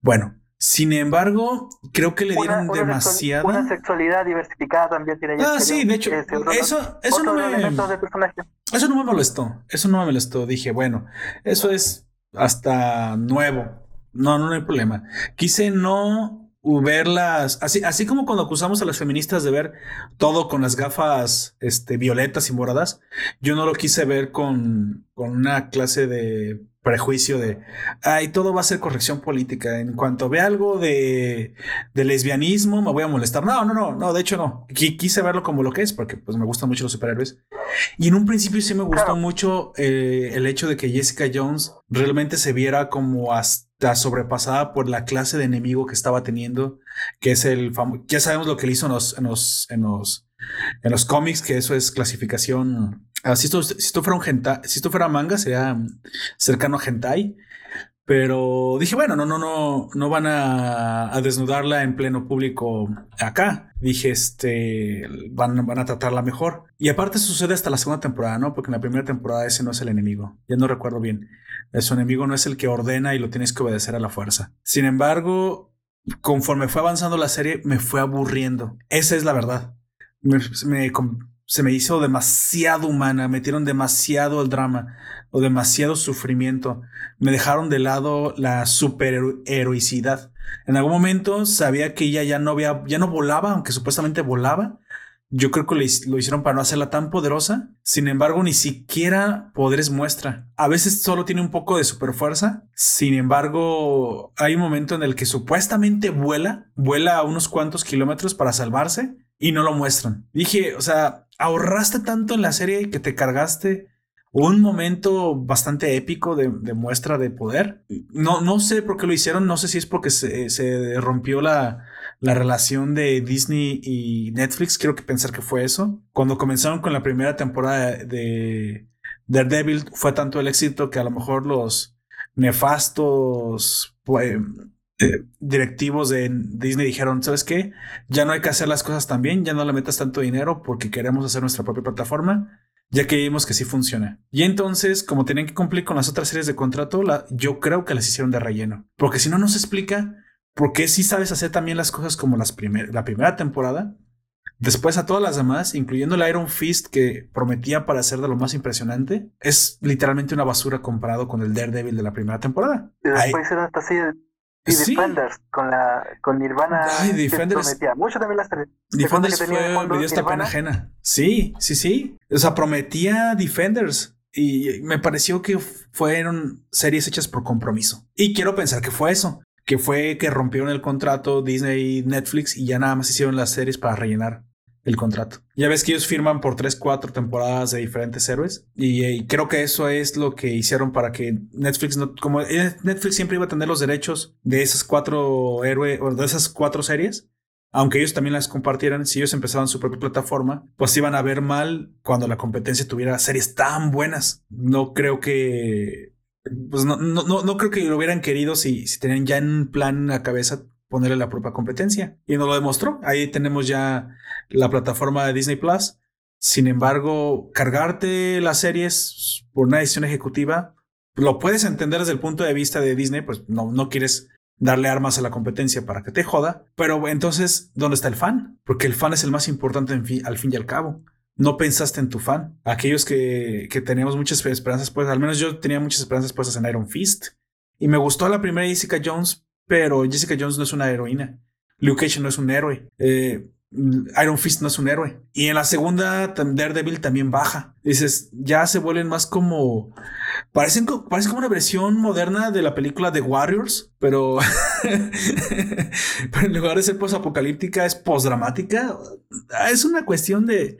Bueno, sin embargo, creo que le dieron demasiada. Una sexualidad diversificada también tiene. Ah, sí, de hecho, eso, eso no me. Eso no me molestó. Eso no me molestó. Dije, bueno, eso es hasta nuevo. No, no, no hay problema. Quise no verlas, así, así como cuando acusamos a las feministas de ver todo con las gafas este, violetas y moradas, yo no lo quise ver con, con una clase de prejuicio de, ay, todo va a ser corrección política. En cuanto ve algo de, de lesbianismo, me voy a molestar. No, no, no, no, de hecho no. quise verlo como lo que es, porque pues me gustan mucho los superhéroes. Y en un principio sí me gustó mucho eh, el hecho de que Jessica Jones realmente se viera como hasta sobrepasada por la clase de enemigo que estaba teniendo, que es el famoso, ya sabemos lo que le hizo en los, en los, en los, en los cómics, que eso es clasificación Ah, si, esto, si, esto, fuera un si esto fuera manga, sería cercano a hentai. Pero dije, bueno, no, no, no, no van a, a, desnudarla en pleno público acá. Dije, este, van, van a tratarla mejor. Y aparte sucede hasta la segunda temporada, ¿no? Porque en la primera temporada ese no es el enemigo. Ya no recuerdo bien. Su enemigo no es el que ordena y lo tienes que obedecer a la fuerza. Sin embargo, conforme fue avanzando la serie, me fue aburriendo. Esa es la verdad. Me, me, se me hizo demasiado humana, metieron demasiado el drama o demasiado sufrimiento, me dejaron de lado la superheroicidad. En algún momento sabía que ella ya no había, ya no volaba, aunque supuestamente volaba, Yo creo que lo hicieron para no hacerla tan poderosa. Sin embargo, ni siquiera poderes muestra. A veces solo tiene un poco de super fuerza. Sin embargo, hay un momento en el que supuestamente vuela, vuela a unos cuantos kilómetros para salvarse y no lo muestran. Dije, o sea, ahorraste tanto en la serie que te cargaste un momento bastante épico de, muestra de poder. No, no sé por qué lo hicieron, no sé si es porque se, rompió la, la, relación de Disney y Netflix, quiero que pensar que fue eso. Cuando comenzaron con la primera temporada de Daredevil fue tanto el éxito que a lo mejor los nefastos pues, eh, directivos de Disney dijeron, ¿sabes qué? Ya no hay que hacer las cosas tan bien, ya no le metas tanto dinero porque queremos hacer nuestra propia plataforma ya que vimos que sí funciona. Y entonces, como tenían que cumplir con las otras series de contrato, la, yo creo que las hicieron de relleno. Porque si no, no se explica por qué sí sabes hacer también las cosas como las la primera temporada. Después a todas las demás, incluyendo el Iron Fist que prometía para ser de lo más impresionante, es literalmente una basura comparado con el Daredevil de la primera temporada. Y después era hasta así y Defenders con la con Nirvana. Ay, Defenders. Mucho también las tres. Defenders fue, me dio esta pena ajena. Sí, sí, sí. O sea, prometía Defenders. Y me pareció que fueron series hechas por compromiso. Y quiero pensar que fue eso. Que fue que rompieron el contrato Disney y Netflix y ya nada más hicieron las series para rellenar el contrato. Ya ves que ellos firman por 3, 4 temporadas de diferentes héroes y, creo que eso es lo que hicieron para que Netflix no, como Netflix siempre iba a tener los derechos de esas cuatro héroes o de esas cuatro series, aunque ellos también las compartieran, si ellos empezaban su propia plataforma, pues iban a ver mal cuando la competencia tuviera series tan buenas. No creo que, pues no, no, no, creo que lo hubieran querido si, si tenían ya en plan en la cabeza ponerle la propia competencia. Y nos lo demostró. Ahí tenemos ya la plataforma de Disney Plus. Sin embargo, cargarte las series por una decisión ejecutiva, lo puedes entender desde el punto de vista de Disney, pues no, no quieres darle armas a la competencia para que te joda. Pero entonces, ¿dónde está el fan? Porque el fan es el más importante al fin y al cabo. No pensaste en tu fan. Aquellos que, que teníamos muchas esperanzas, pues al menos yo tenía muchas esperanzas puestas en Iron Fist. Y me gustó la primera Jessica Jones pero Jessica Jones no es una heroína. Luke Cage no es un héroe. Eh, Iron Fist no es un héroe. Y en la segunda, Daredevil también baja. Dices, ya se vuelven más como. Parecen, parece como una versión moderna de la película The Warriors, *laughs* pero, en lugar de ser post-apocalíptica, es post-dramática. Es una cuestión de.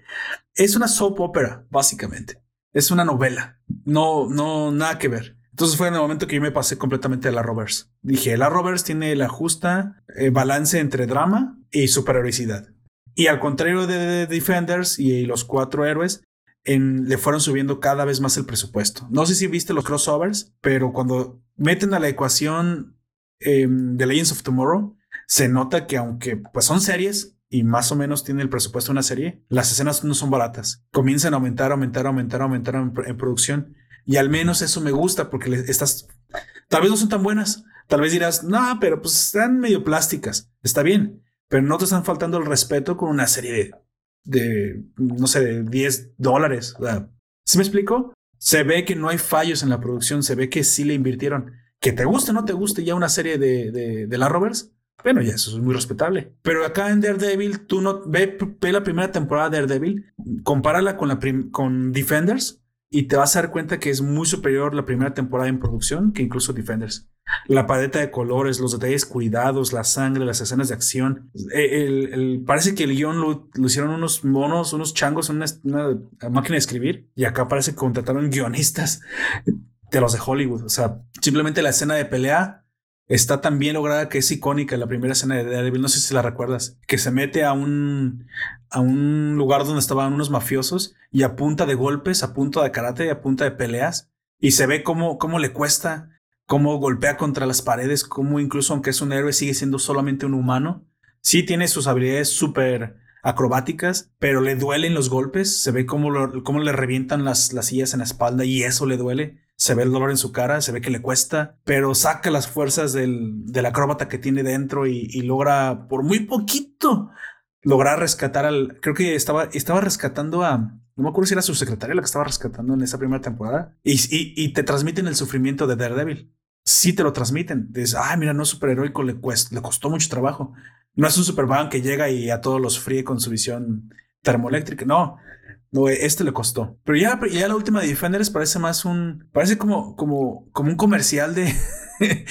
Es una soap opera, básicamente. Es una novela. No, no, nada que ver. Entonces fue en el momento que yo me pasé completamente a la Rovers. Dije, la Rovers tiene la justa eh, balance entre drama y superheroicidad. Y al contrario de, Defenders y los cuatro héroes, le fueron subiendo cada vez más el presupuesto. No sé si viste los crossovers, pero cuando meten a la ecuación em, de Legends of Tomorrow, se nota que aunque pues son series y más o menos tiene el presupuesto de una serie, las escenas no son baratas. Comienzan a aumentar, aumentar, aumentar, aumentar en producción y al menos eso me gusta porque estás, tal vez no son tan buenas. Tal vez dirás, no, pero pues están medio plásticas. Está bien, pero no te están faltando el respeto con una serie de, no sé, de 10 dólares. ¿Sí me explico? Se ve que no hay fallos en la producción, se ve que sí le invirtieron. Que te guste o no te guste ya una serie de, de, la Rovers, bueno, ya eso es muy respetable. Pero acá en Daredevil, tú no ve, ve la primera temporada de Daredevil, compárala con, la con Defenders y te vas a dar cuenta que es muy superior la primera temporada en producción que incluso Defenders. La paleta de colores, los detalles cuidados, la sangre, las escenas de acción. Eh, el, parece que el guion lo, hicieron unos monos, unos changos en una, máquina de escribir y acá parece que contrataron guionistas de los de Hollywood. O sea, simplemente la escena de pelea está tan bien lograda que es icónica la primera escena de Daredevil, no sé si la recuerdas, que se mete a un, a un lugar donde estaban unos mafiosos y a punta de golpes, a punta de karate a punta de peleas, y se ve cómo, cómo le cuesta, cómo golpea contra las paredes, cómo incluso aunque es un héroe sigue siendo solamente un humano. Sí tiene sus habilidades súper acrobáticas, pero le duelen los golpes, se ve cómo, cómo le revientan las, las sillas en la espalda y eso le duele se ve el dolor en su cara, se ve que le cuesta, pero saca las fuerzas del, del acróbata que tiene dentro y, logra por muy poquito lograr rescatar al, creo que estaba, estaba rescatando a, no me acuerdo si era su secretaria la que estaba rescatando en esa primera temporada, y, y, te transmiten el sufrimiento de Daredevil. Sí te lo transmiten. Dices, ay, mira, no es superheroico, le, le costó mucho trabajo. No es un Superman que llega y a todos los fríe con su visión termoeléctrica. No, no, este le costó. Pero ya, ya la última de Defenders parece más un. Parece como, como, como un comercial de. *laughs*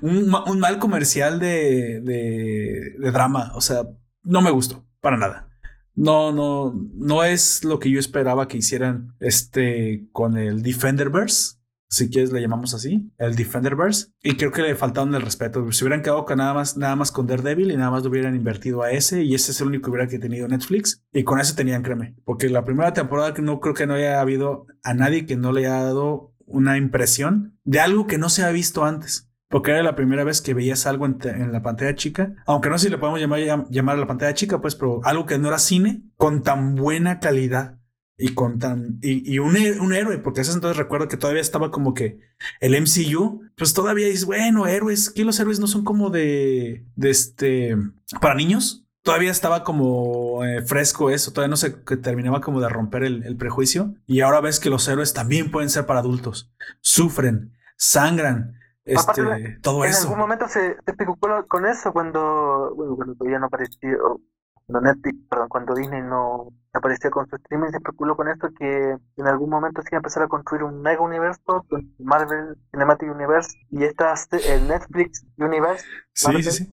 un, un, mal comercial de, de, de drama. O sea, no me gustó, para nada. No, no, no es lo que yo esperaba que hicieran este con el Defenderverse si quieres le llamamos así, el Defenderverse. Y creo que le faltaron el respeto. Si hubieran quedado con nada más, nada más con Daredevil y nada más lo hubieran invertido a ese, y ese es el único que hubiera que tenido Netflix, y con ese tenían créeme. Porque la primera temporada no creo que no haya habido a nadie que no le haya dado una impresión de algo que no se ha visto antes. Porque era la primera vez que veías algo en, la pantalla chica. Aunque no sé si le podemos llamar, llamar a la pantalla chica, pues, pero algo que no era cine con tan buena calidad y con tan y, un, un, héroe, porque ese entonces recuerdo que todavía estaba como que el MCU, pues todavía es bueno, héroes, que los héroes no son como de, de este para niños. Todavía estaba como eh, fresco eso, todavía no se que terminaba como de romper el, prejuicio. Y ahora ves que los héroes también pueden ser para adultos. Sufren, sangran, este, todo eso. En algún momento se, se con eso cuando, bueno, cuando todavía no apareció, cuando Netflix, perdón, cuando Disney no aparecía con su streaming, se especuló con esto que en algún momento se iba a empezar a construir un mega universo, Marvel Cinematic Universe y esta el Netflix Universe. Sí, sí, sí.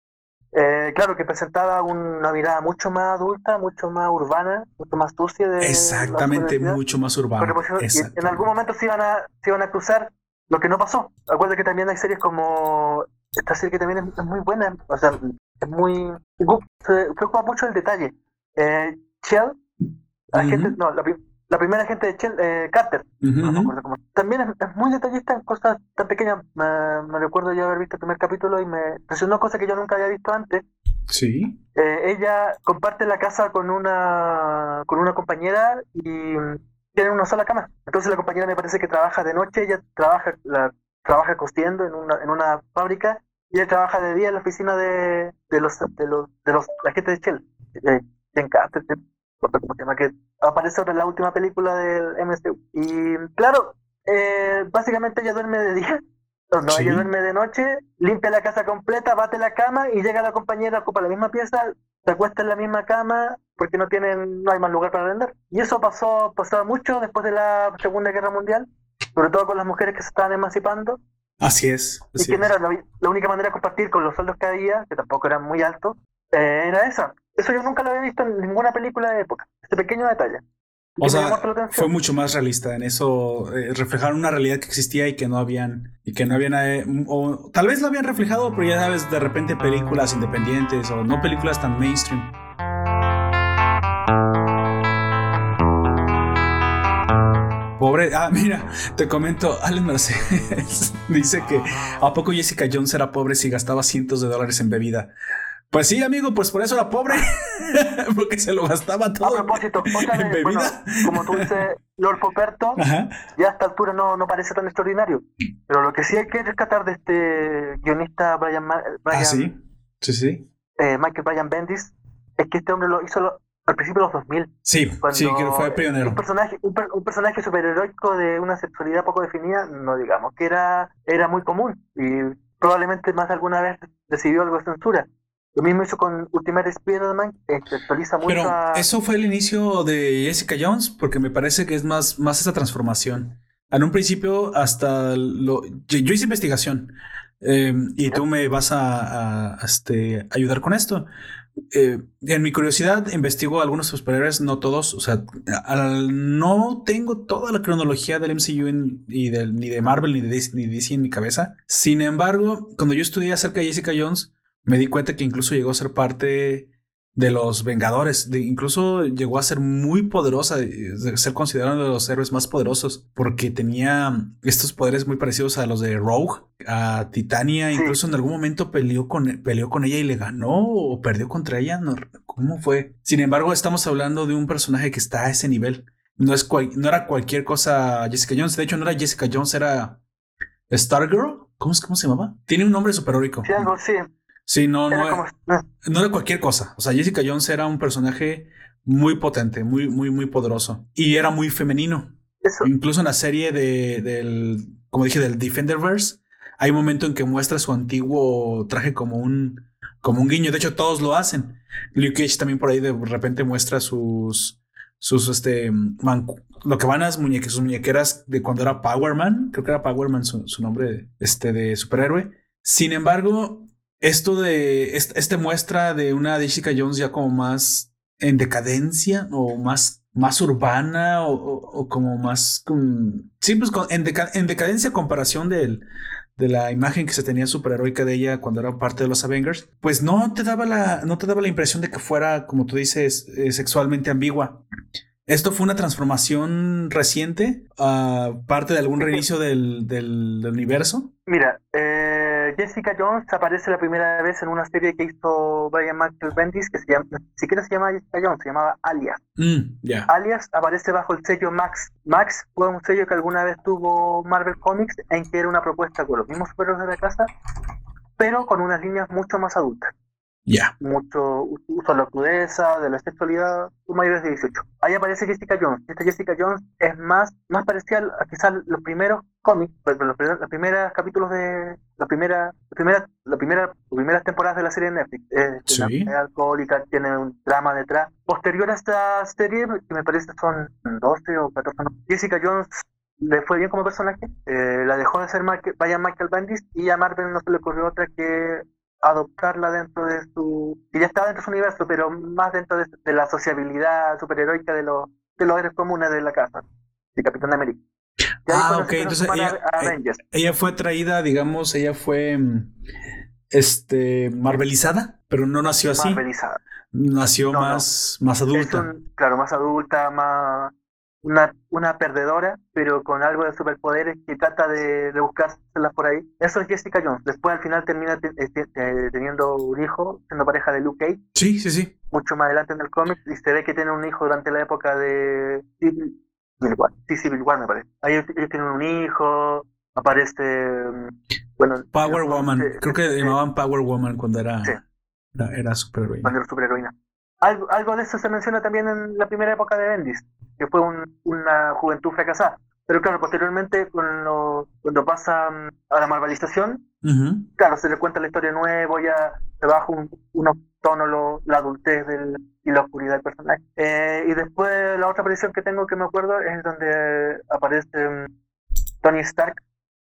Eh, claro, que presentaba una mirada mucho más adulta, mucho más urbana, mucho más sucia de Exactamente, mucho más urbana. en algún momento se iban a, se iban a cruzar, lo que no pasó. Acuérdate que también hay series como esta serie que también es, muy buena, o sea, es muy... se preocupa mucho el detalle. Eh, Shell, no, la, primera gente de Shell, eh, Carter, también es, muy detallista en cosas tan pequeñas. Me, recuerdo yo haber visto el primer capítulo y me impresionó cosas que yo nunca había visto antes. Sí. Eh, ella comparte la casa con una, con una compañera y tienen una sola cama. Entonces la compañera me parece que trabaja de noche, ella trabaja, la, trabaja cosiendo en una, en una fábrica y él trabaja de día en la oficina de, de los de los de los la gente de Shell, Carter, ¿cómo se llama? que aparece en la última película del MCU. Y claro, eh, básicamente ella duerme de día, no, ella duerme de noche, limpia la casa completa, bate la cama y llega la compañera, ocupa la misma pieza, se acuesta en la misma cama porque no tienen, no hay más lugar para vender. Y eso pasó, pasaba mucho después de la Segunda Guerra Mundial, sobre todo con las mujeres que se estaban emancipando Así es. y que era la, única manera de compartir con los sueldos que había, que tampoco eran muy altos, eh, era esa. Eso yo nunca lo había visto en ninguna película de época. Este pequeño detalle. O sea, fue mucho más realista en eso, eh, reflejar una realidad que existía y que no habían, y que no habían, eh, o tal vez lo habían reflejado, pero ya sabes, de repente películas independientes o no películas tan mainstream. Pobre, ah, mira, te comento, Alan Mercedes *laughs* dice que ¿a poco Jessica Jones era pobre si gastaba cientos de dólares en bebida? Pues sí, amigo, pues por eso era pobre, *laughs* porque se lo gastaba todo. A propósito, en bebida. como tú dices, Lord Poperto, ya a esta altura no, no parece tan extraordinario. Pero lo que sí hay que rescatar de este guionista Brian, ah, sí, sí, sí. Eh, Michael Brian Bendis es que este hombre lo hizo lo, al principio de los 2000. Sí, sí, que fue pionero. Un personaje, un, personaje superheroico de una sexualidad poco definida, no digamos, que era, era muy común y probablemente más alguna vez recibió algo de censura. Lo mismo hizo con Ultimate Spider-Man, que actualiza mucho. Pero eso fue el inicio de Jessica Jones, porque me parece que es más, más esa transformación. En un principio, hasta lo. Yo, hice investigación. Eh, y tú me vas a, a este, ayudar con esto. Eh, en mi curiosidad investigo algunos superhéroes, no todos, o sea, no tengo toda la cronología del MCU y del, ni de Marvel ni de, ni de DC en mi cabeza. Sin embargo, cuando yo estudié acerca de Jessica Jones, me di cuenta que incluso llegó a ser parte de los Vengadores. De, incluso llegó a ser muy poderosa, de, ser considerado uno de los héroes más poderosos, porque tenía estos poderes muy parecidos a los de Rogue, a Titania. Incluso en algún momento peleó con, peleó con ella y le ganó o perdió contra ella. No, ¿Cómo fue? Sin embargo, estamos hablando de un personaje que está a ese nivel. No, es no era cualquier cosa Jessica Jones. De hecho, no era Jessica Jones, era Stargirl. ¿Cómo, ¿Cómo se llamaba? Tiene un nombre super heroico. Sí, algo sí. Sí, no, no, no era cualquier cosa. O sea, Jessica Jones era un personaje muy potente, muy, muy, muy poderoso. Y era muy femenino. Incluso en la serie de, del, como dije, del Defenderverse, hay un momento en que muestra su antiguo traje como un, como un guiño. De hecho, todos lo hacen. Luke Cage también por ahí de repente muestra sus, sus, este, lo que van a las muñequeras, sus muñequeras de cuando era Power Man. Creo que era Power Man su, su nombre, este, de superhéroe. Sin embargo, esto de, este, muestra de una Jessica Jones ya como más en decadencia o más, más urbana o, como más, con, sí, pues en, en decadencia comparación del, de la imagen que se tenía superheroica de ella cuando era parte de los Avengers, pues no te daba la, no te daba la impresión de que fuera, como tú dices, eh, sexualmente ambigua. Esto fue una transformación reciente, uh, parte de algún reinicio del, del, universo. Mira, eh, Jessica Jones aparece la primera vez en una serie que hizo Brian Michael Bendis, que se llama, ni siquiera se llama Jessica Jones, se llamaba Alias. Mm, Alias aparece bajo el sello Max. Max fue un sello que alguna vez tuvo Marvel Comics, en que era una propuesta con los mismos superhéroes de la casa, pero con unas líneas mucho más adultas. Mucho uso de la crudeza, de la sexualidad, mayores de 18. Ahí aparece Jessica Jones. Esta Jessica Jones es más, más parecida a quizás los primeros cómics, los, los primeros capítulos de la primera, la primera, la primera, las primeras temporadas de la serie de Netflix. Es alcohólica, tiene un drama detrás. Posterior a esta serie, que me parece son 12 o 14 Jessica Jones le fue bien como personaje, eh, la dejó de ser Michael, vaya Michael Bendis y a Marvel no se le ocurrió otra que adoptarla dentro de su que ya estaba dentro de su universo pero más dentro de, la sociabilidad superheroica de los de los héroes comunes de la casa de Capitán América ah ok entonces ella, eh, ella, fue traída digamos ella fue mm, este marvelizada pero no nació así marvelizada nació más más adulta claro más adulta más una, una perdedora, pero con algo de superpoderes que trata de, de buscárselas por ahí. Eso es Jessica Jones. Después al final termina eh, teniendo un hijo, siendo pareja de Luke Cage. Sí, sí, sí. Mucho más adelante en el cómic y se ve que tiene un hijo durante la época de Civil War. Sí, Civil War me parece. Ahí ellos, tienen un hijo, aparece... Mm, bueno, Power Woman. Creo que llamaban Power Woman cuando era, era, era superheroína. Cuando era superheroína. Algo, algo de eso se menciona también en la primera época de Bendis, que fue una juventud fracasada. Pero claro, posteriormente, cuando, cuando pasa mm, a la marvelización, claro, se le cuenta la historia nueva, ya se baja un, unos tonos la adultez del, y la oscuridad del personaje. Eh, y después la otra aparición que tengo que me acuerdo es donde aparece mm, Tony Stark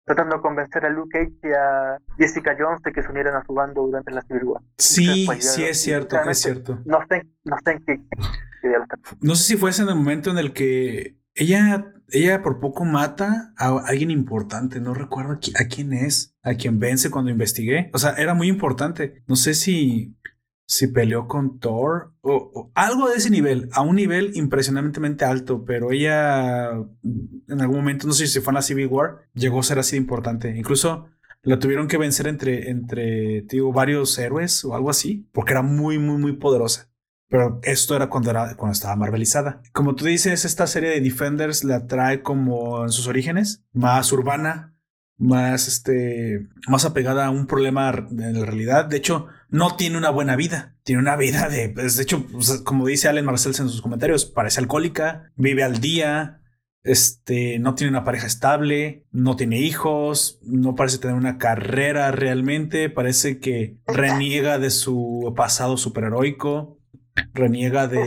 tratando de convencer a Luke Cage y a Jessica Jones de que se unieran a su bando durante la Civil War. Sí, sí es cierto, es cierto. No sé, no sé en qué, No sé si fuese en el momento en el que ella, ella por poco mata a alguien importante, no recuerdo a quién es, a quien vence cuando investigué. O sea, era muy importante. No sé si si peleó con Thor o, algo de ese nivel, a un nivel impresionantemente alto, pero ella en algún momento, no sé si fue en la Civil War, llegó a ser así de importante. Incluso la tuvieron que vencer entre, entre digo, varios héroes o algo así, porque era muy, muy, muy poderosa. Pero esto era cuando, era cuando estaba marvelizada. Como tú dices, esta serie de Defenders la trae como en sus orígenes, más urbana, más, este, más apegada a un problema en la realidad. De hecho, no tiene una buena vida. Tiene una vida de, pues, de hecho, pues, como dice Allen Marcel en sus comentarios, parece alcohólica, vive al día, este, no tiene una pareja estable, no tiene hijos, no parece tener una carrera realmente, parece que reniega de su pasado superheroico, reniega de,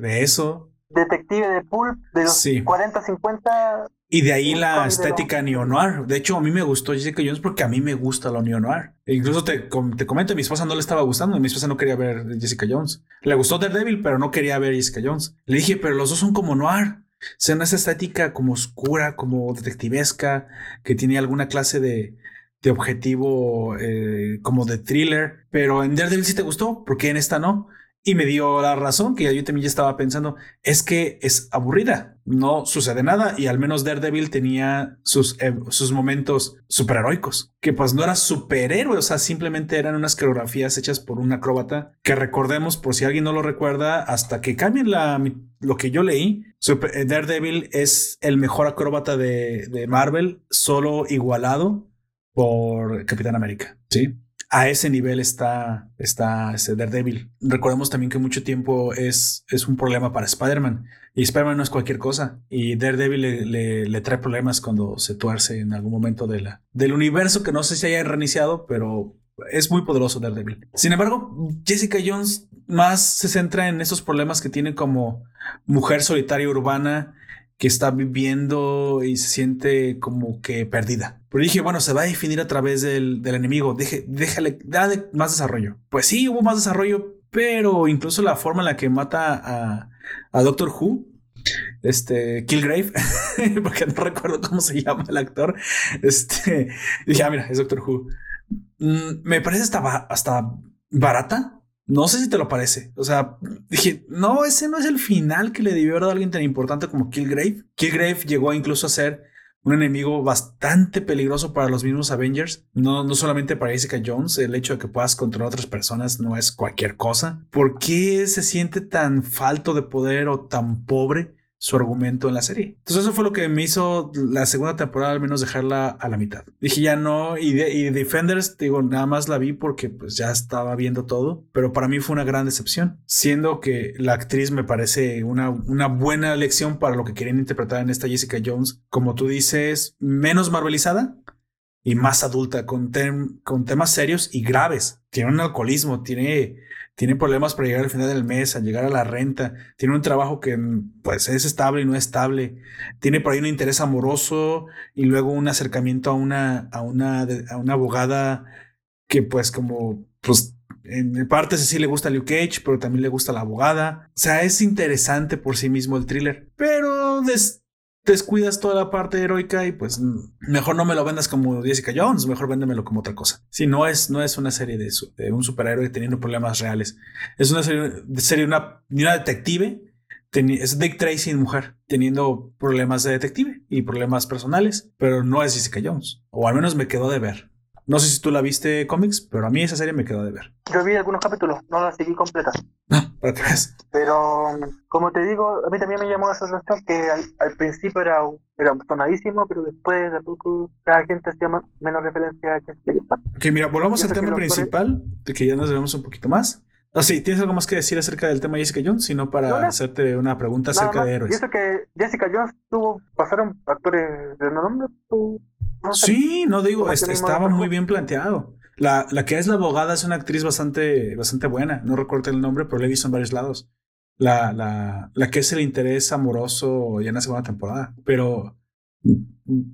de eso. Detective de Pulp de los 40, 50 y de ahí la estética neo-noir. De hecho, a mí me gustó Jessica Jones porque a mí me gusta lo neo-noir. E incluso te, te comento, a mi esposa no le estaba gustando. Mi esposa no quería ver Jessica Jones. Le gustó Daredevil, pero no quería ver Jessica Jones. Le dije, pero los dos son como noir. Son esa estética como oscura, como detectivesca, que tiene alguna clase de, de objetivo eh, como de thriller. Pero en Daredevil sí te gustó, porque en esta no. Y me dio la razón que yo también ya estaba pensando, es que es aburrida, no sucede nada y al menos Daredevil tenía sus, eh, sus momentos superheroicos, que pues no era superhéroe, o sea, simplemente eran unas coreografías hechas por un acróbata que recordemos, por si alguien no lo recuerda, hasta que cambien lo que yo leí, eh, Daredevil es el mejor acróbata de, de Marvel, solo igualado por Capitán América, ¿sí? A ese nivel está, está ese Daredevil. Recordemos también que mucho tiempo es, es un problema para Spider-Man. Y Spider-Man no es cualquier cosa. Y Daredevil le, le, trae problemas cuando se tuerce en algún momento del universo que no sé si haya reiniciado, pero es muy poderoso Daredevil. Sin embargo, Jessica Jones más se centra en esos problemas que tiene como mujer solitaria urbana que está viviendo y se siente como que perdida. Pero dije, bueno, se va a definir a través del, enemigo. Deje, déjale, más desarrollo. Pues sí, hubo más desarrollo, pero incluso la forma en la que mata a, a Doctor Who, este, Killgrave, *laughs* porque no recuerdo cómo se llama el actor. Este, dije, ah, mira, es Doctor Who. Mm, me parece hasta, hasta barata no sé si te lo parece. O sea, dije, no, ese no es el final que le debió haber a alguien tan importante como Killgrave. Killgrave llegó incluso a ser un enemigo bastante peligroso para los mismos Avengers. No, no solamente para Jessica Jones, el hecho de que puedas controlar a otras personas no es cualquier cosa. ¿Por qué se siente tan falto de poder o tan pobre? Su argumento en la serie. Entonces eso fue lo que me hizo la segunda temporada al menos dejarla a la mitad. Dije ya no y, y Defenders digo nada más la vi porque pues ya estaba viendo todo, pero para mí fue una gran decepción, siendo que la actriz me parece una, una buena lección para lo que querían interpretar en esta Jessica Jones, como tú dices, menos marvelizada y más adulta, con, con temas serios y graves. Tiene un alcoholismo, tiene tiene problemas para llegar al final del mes, a llegar a la renta, tiene un trabajo que pues es estable y no estable, tiene por ahí un interés amoroso y luego un acercamiento a una, a una, a una abogada que pues como pues en parte sí le gusta Luke Cage, pero también le gusta la abogada. O sea, es interesante por sí mismo el thriller, pero des descuidas toda la parte heroica y pues mejor no me lo vendas como Jessica Jones, mejor véndemelo como otra cosa. Si no es, no es una serie de, un superhéroe teniendo problemas reales. Es una serie, de serie una, una detective. Es Dick Tracy mujer teniendo problemas de detective y problemas personales, pero no es Jessica Jones. O al menos me quedó de ver. No sé si tú la viste cómics, pero a mí esa serie me quedó de ver. Yo vi algunos capítulos, no la seguí completa. Ah, ¿para Pero, como te digo, a mí también me llamó la atención que al, principio era, era sonadísimo, pero después de poco la gente hacía menos referencia a que Ok, mira, volvamos al tema principal, de que ya nos vemos un poquito más. Ah, sí, ¿tienes algo más que decir acerca del tema de Jessica Jones? Sino para hacerte una pregunta acerca de héroes. Y eso que Jessica Jones tuvo, pasaron actores de nombre, sí, no digo, estaba muy bien planteado. La, la, que es la abogada es una actriz bastante, bastante buena. No recuerdo el nombre, pero la he visto en varios lados. La, la, la que es el interés amoroso ya en la segunda temporada. Pero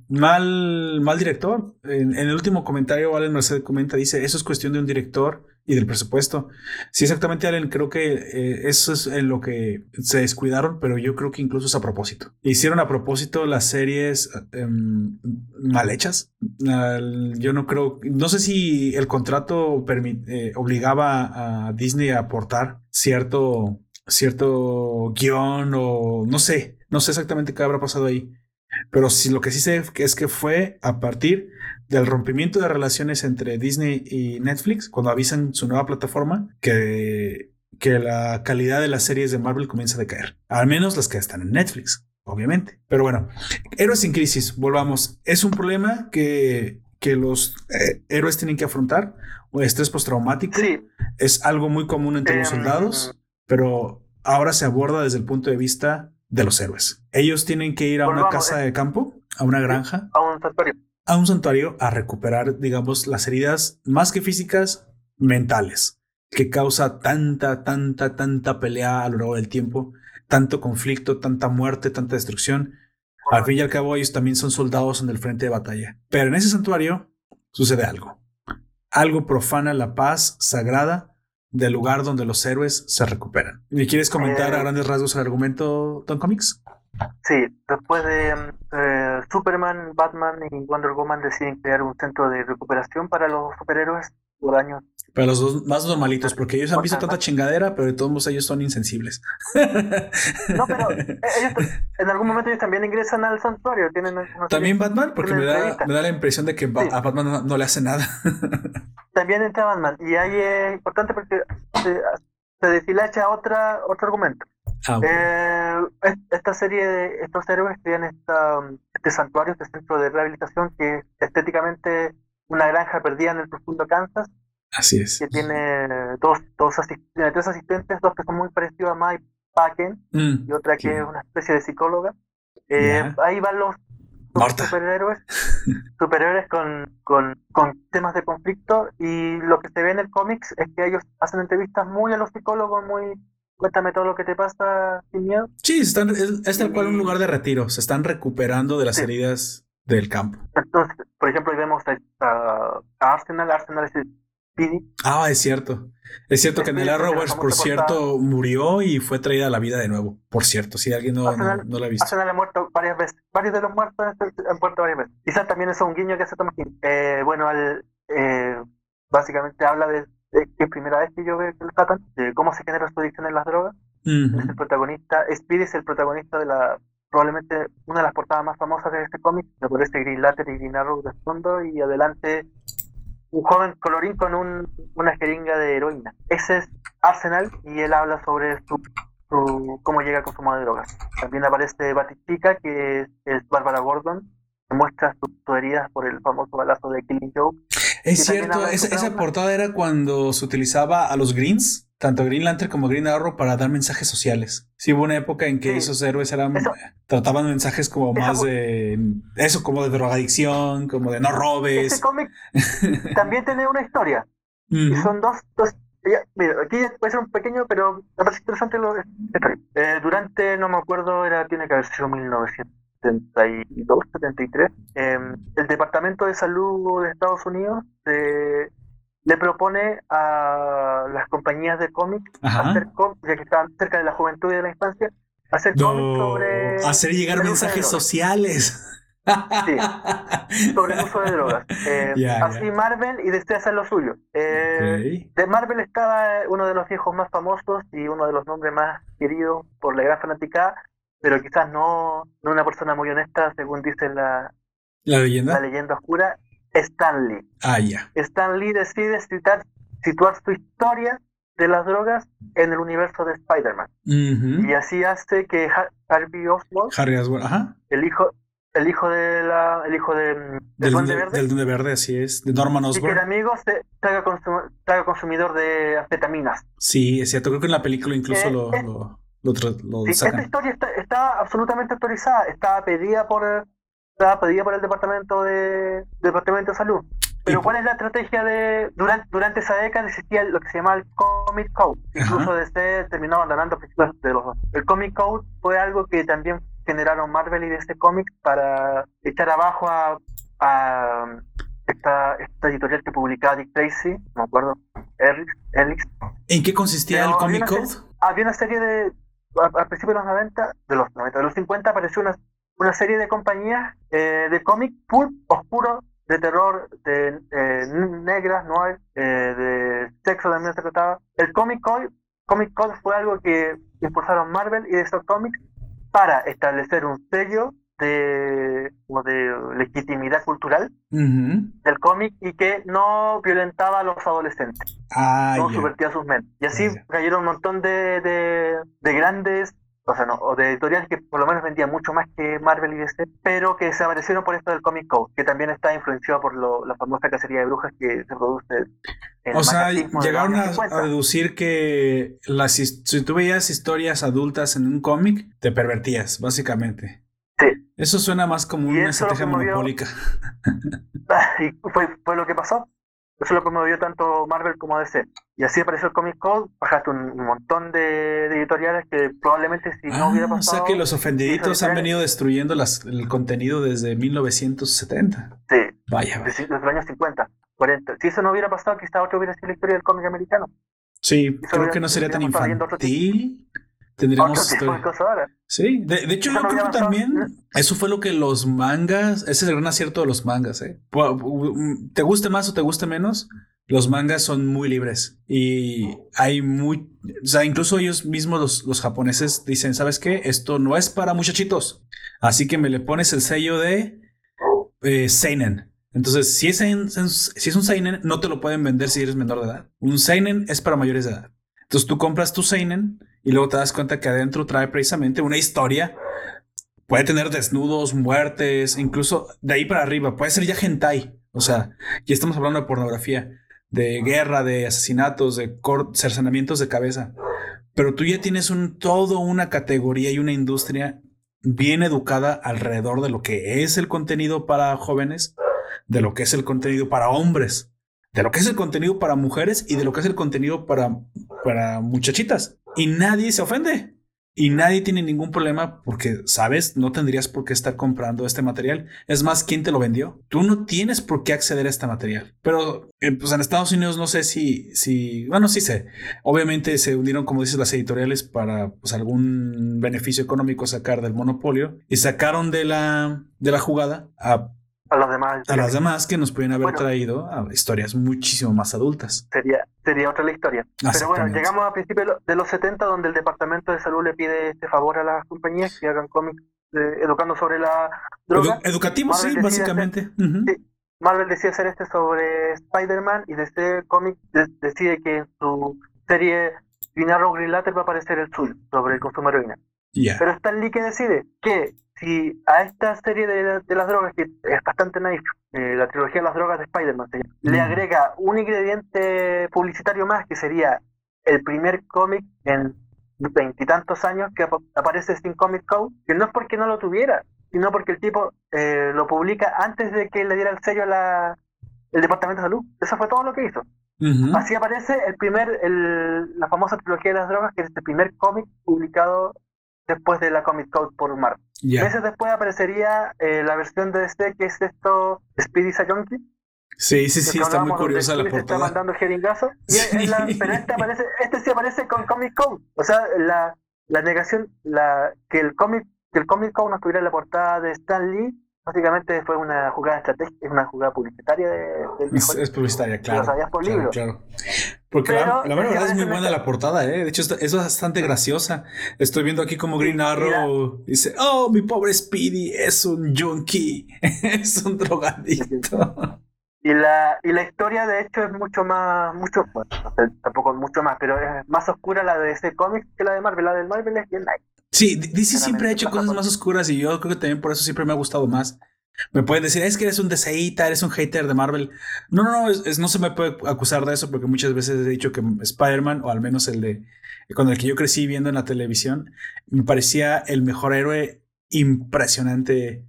mal, mal director. En, el último comentario, Valen Merced comenta, dice, eso es cuestión de un director y del presupuesto. Sí, exactamente, Allen, creo que eh, eso es en lo que se descuidaron, pero yo creo que incluso es a propósito. Hicieron a propósito las series em, mal hechas. yo no creo, no sé si el contrato eh, obligaba a Disney a aportar cierto, cierto guion o no sé, no sé exactamente qué habrá pasado ahí. Pero sí, lo que sí sé es que fue a partir del rompimiento de relaciones entre Disney y Netflix, cuando avisan su nueva plataforma, que, que la calidad de las series de Marvel comienza a decaer. Al menos las que están en Netflix, obviamente. Pero bueno, Héroes sin Crisis, volvamos. Es un problema que, que los eh, héroes tienen que afrontar. O estrés postraumático. Es algo muy común entre los em, soldados, pero ahora se aborda desde el punto de vista de los héroes. Ellos tienen que ir a una casa de campo, a una granja. A un santuario. A un santuario a recuperar, digamos, las heridas más que físicas, mentales, que causa tanta, tanta, tanta pelea a lo largo del tiempo, tanto conflicto, tanta muerte, tanta destrucción. Al fin y al cabo, ellos también son soldados en el frente de batalla. Pero en ese santuario sucede algo. Algo profana la paz sagrada del lugar donde los héroes se recuperan. ¿Me quieres comentar a eh, grandes rasgos el argumento, Don Comics? Sí, después de eh, Superman, Batman y Wonder Woman deciden crear un centro de recuperación para los superhéroes por años. Para los dos más normalitos, porque ellos han visto tanta chingadera, pero de todos modos ellos son insensibles. No, pero eh, *laughs* ellos, en algún momento ellos también ingresan al santuario. Tienen también Batman, porque me da, me da, la impresión de que a Batman no, le hace nada. *laughs* También entra Batman. Y ahí es importante porque se, se deshilacha otra, otro argumento. Ah, eh, esta serie de estos héroes crean esta, este santuario, este centro de rehabilitación que es estéticamente una granja perdida en el profundo Kansas. Así es. Que tiene dos, dos tres asistentes, dos que son muy parecidos a Mike Packen mm, y otra que es una especie de psicóloga. Eh, ahí van los superhéroes, *laughs* superhéroes con, con, con, temas de conflicto y lo que se ve en el cómics es que ellos hacen entrevistas muy a los psicólogos, muy cuéntame todo lo que te pasa sin miedo. Sí, están, es, tal cual un lugar de retiro, se están recuperando de las heridas del campo. Entonces, por ejemplo, ahí vemos a, Arsenal, Arsenal es el Ah, es cierto. Es cierto que en el Arrowverse, por cierto, murió y fue traída a la vida de nuevo. Por cierto, si alguien no, no, no, la ha visto. Arsenal ha muerto varias veces. Varios de los muertos han muerto varias veces. Quizás también es un guiño que hace Tom King. Eh, bueno, eh, básicamente habla de, que es primera vez que yo veo que lo tratan, de cómo se genera su adicción en las drogas. Es el protagonista. Speedy es el protagonista de la probablemente una de las portadas más famosas de este cómic, me parece Green Latter y Green Arrow de fondo, y adelante un joven colorín con un, una jeringa de heroína. Ese es Arsenal y él habla sobre su, cómo llega al consumo de drogas. También aparece Batichica, que es, Bárbara Gordon, que muestra sus, heridas por el famoso balazo de Killing Joke. Es cierto, esa, esa portada era cuando se utilizaba a los Greens tanto Green Lantern como Green Arrow para dar mensajes sociales. Sí, hubo una época en que esos héroes eran trataban mensajes como más de eso, como de drogadicción, como de no robes. Este cómic también tiene una historia. Y son dos, dos mira, aquí puede ser un pequeño, pero me parece interesante lo eh, durante, no me acuerdo, era tiene que haber sido 1972, 73, eh, el Departamento de Salud de Estados Unidos eh, le propone a las compañías de cómics hacer cómics, ya que estaban cerca de la juventud y de la infancia, hacer cómics sobre... Hacer llegar mensajes sociales. Sí, sobre el uso de drogas. *laughs* Eh, así Marvel y DC hacen lo suyo. Eh, de Marvel estaba uno de los viejos más famosos y uno de los nombres más queridos por la gran fanática, pero quizás no, no una persona muy honesta, según dice la, ¿La leyenda? La leyenda oscura. Stan Lee. Ah, ya. Stan Lee decide situar su historia de las drogas en el universo de Spider-Man. Y así hace que Harvey Oswald, Harry Oswald, ajá. el hijo el hijo de la el hijo de, del, del Duende Verde del Duende Verde así es de Norman Osborn y que el amigo se haga, consumidor de anfetaminas sí es cierto creo que en la película incluso eh, lo, lo, lo, sí, esta historia está, está, absolutamente autorizada está pedida por estaba pedida por el departamento de departamento de salud. Pero ¿cuál es la estrategia de durante durante esa década existía lo que se llama el Comic Code, incluso desde terminó abandonando de los El Comic Code fue algo que también generaron Marvel y DC Comics para echar abajo a, a esta, esta editorial que publicaba Dick Tracy, no me acuerdo, Elix. ¿En qué consistía el Comic Code? había una serie de a, principios de los 90, de los 90, de los 50 apareció una una serie de compañías eh, de cómic pur, oscuro, de terror, de eh, negras, noir, eh, de sexo también se trataba. El Comic Code, Comic Code fue algo que impulsaron Marvel y estos Comics para establecer un sello de, de legitimidad cultural del cómic y que no violentaba a los adolescentes, ah, no subvertía sus mentes. Y así cayeron un montón de, de, de grandes o sea, no, o de editoriales que por lo menos vendían mucho más que Marvel y DC, pero que se aparecieron por esto del Comic Code, que también está influenciado por lo, la famosa cacería de brujas que se produce. En o sea, llegaron a, deducir que las, si tú veías historias adultas en un cómic, te pervertías, básicamente. Sí. Eso suena más como una estrategia monopólica. *laughs* y fue, fue lo que pasó. Eso lo promovió tanto Marvel como DC. Y así apareció el Comic Code, bajaste un, montón de, editoriales que probablemente si no hubiera pasado... Ah, o sea que los ofendiditos han venido destruyendo las, el contenido desde 1970. Sí. Vaya, Desde, los años 50, 40. Si eso no hubiera pasado, quizá otro hubiera sido la historia del cómic americano. Sí, creo que no sería tan infantil tendríamos Sí, de, hecho yo creo que también eso fue lo que los mangas, ese es el gran acierto de los mangas, ¿eh? Te guste más o te guste menos, los mangas son muy libres y hay muy, o sea, incluso ellos mismos los, los japoneses dicen, ¿sabes qué? Esto no es para muchachitos, así que me le pones el sello de eh, seinen. Entonces, si es, si es un seinen, no te lo pueden vender si eres menor de edad. Un seinen es para mayores de edad. Entonces tú compras tu seinen y luego te das cuenta que adentro trae precisamente una historia. Puede tener desnudos, muertes, incluso de ahí para arriba. Puede ser ya hentai. O sea, ya estamos hablando de pornografía, de guerra, de asesinatos, de cercenamientos de cabeza. Pero tú ya tienes un, todo una categoría y una industria bien educada alrededor de lo que es el contenido para jóvenes, de lo que es el contenido para hombres, de lo que es el contenido para mujeres y de lo que es el contenido para, para muchachitas. Y nadie se ofende. Y nadie tiene ningún problema porque, sabes, no tendrías por qué estar comprando este material. Es más, ¿quién te lo vendió? Tú no tienes por qué acceder a este material. Pero, eh, pues en Estados Unidos no sé si, si, bueno, sí sé. Obviamente se unieron, como dices, las editoriales para pues, algún beneficio económico sacar del monopolio y sacaron de la, de la jugada a a las demás. A las demás que nos pueden haber traído a historias muchísimo más adultas. Sería, sería otra la historia. Pero bueno, llegamos a principios de los 70 donde el Departamento de Salud le pide este favor a las compañías que hagan cómics educando sobre la droga. educativos, sí, básicamente. Marvel decide hacer este sobre Spider-Man y de este cómic decide que en su serie Green Arrow Green va a aparecer el suyo sobre el consumo de heroína. Pero Stan Lee que decide que si a esta serie de, las drogas, que es bastante nice, eh, la trilogía de las drogas de Spider-Man, le mm. agrega un ingrediente publicitario más, que sería el primer cómic en veintitantos años que aparece sin Comic Code, que no es porque no lo tuviera, sino porque el tipo eh, lo publica antes de que le diera el sello a la, el Departamento de Salud. Eso fue todo lo que hizo. Así aparece el primer, el, la famosa trilogía de las drogas, que es el primer cómic publicado después de la Comic Code por Marvel. Meses después aparecería eh, la versión de este que es esto, Speedy Sayonki. Sí, sí, sí, está muy curiosa la portada. está mandando jeringazo. pero este, aparece, este sí aparece con Comic Code. O sea, la, la negación, la que el cómic que el Comic Code no estuviera en la portada de Stan Lee Básicamente fue una jugada estratégica, es una jugada publicitaria de, es, publicitaria, claro. Lo sabías por libro. Claro. Porque la, verdad es muy buena la portada, ¿eh? De hecho, eso es bastante graciosa. Estoy viendo aquí como Green Arrow dice: Oh, mi pobre Speedy es un junkie, *laughs* es un drogadicto. Y la, y la historia, de hecho, es mucho más, mucho, bueno, tampoco mucho más, pero es más oscura la de ese cómic que la de Marvel. La de Marvel es bien nice. Sí, DC siempre ha hecho cosas más oscuras y yo creo que también por eso siempre me ha gustado más. Me pueden decir, es que eres un deseita, eres un hater de Marvel. No, no, no, es, no se me puede acusar de eso porque muchas veces he dicho que Spider-Man, o al menos el de con el que yo crecí viendo en la televisión, me parecía el mejor héroe impresionante.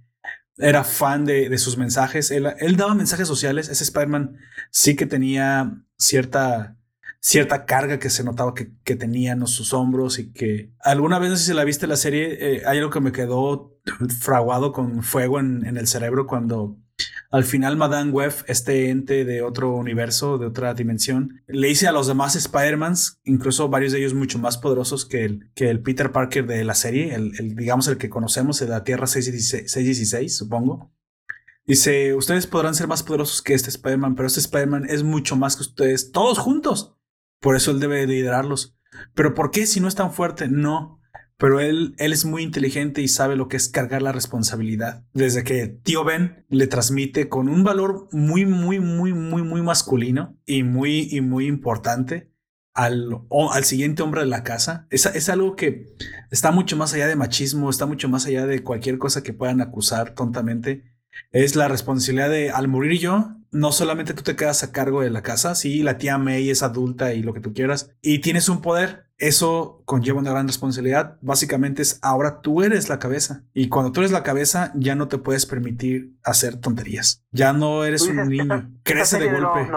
Era fan de, de sus mensajes. Él, él, daba mensajes sociales. Ese Spider-Man sí que tenía cierta cierta carga que se notaba que, que tenían sus hombros y que alguna vez, no sé si la viste la serie, eh, hay algo que me quedó *laughs* fraguado con fuego en, en, el cerebro cuando al final Madame Web, este ente de otro universo, de otra dimensión, le dice a los demás Spider-Mans, incluso varios de ellos mucho más poderosos que el, que el Peter Parker de la serie, el, digamos el que conocemos de la Tierra 616, 616 supongo. Dice, ustedes podrán ser más poderosos que este Spider-Man, pero este Spider-Man es mucho más que ustedes, todos juntos. Por eso él debe liderarlos. Pero ¿por qué si no es tan fuerte? No. Pero él, él es muy inteligente y sabe lo que es cargar la responsabilidad. Desde que tío Ben le transmite con un valor muy, muy, muy, muy, muy masculino y muy, y muy importante al, al siguiente hombre de la casa. Es, es algo que está mucho más allá de machismo, está mucho más allá de cualquier cosa que puedan acusar tontamente. Es la responsabilidad de al morir yo, no solamente tú te quedas a cargo de la casa, sí, la tía May es adulta y lo que tú quieras, y tienes un poder, eso conlleva una gran responsabilidad. Básicamente es ahora tú eres la cabeza. Y cuando tú eres la cabeza, ya no te puedes permitir hacer tonterías. Ya no eres un niño. Crece de golpe.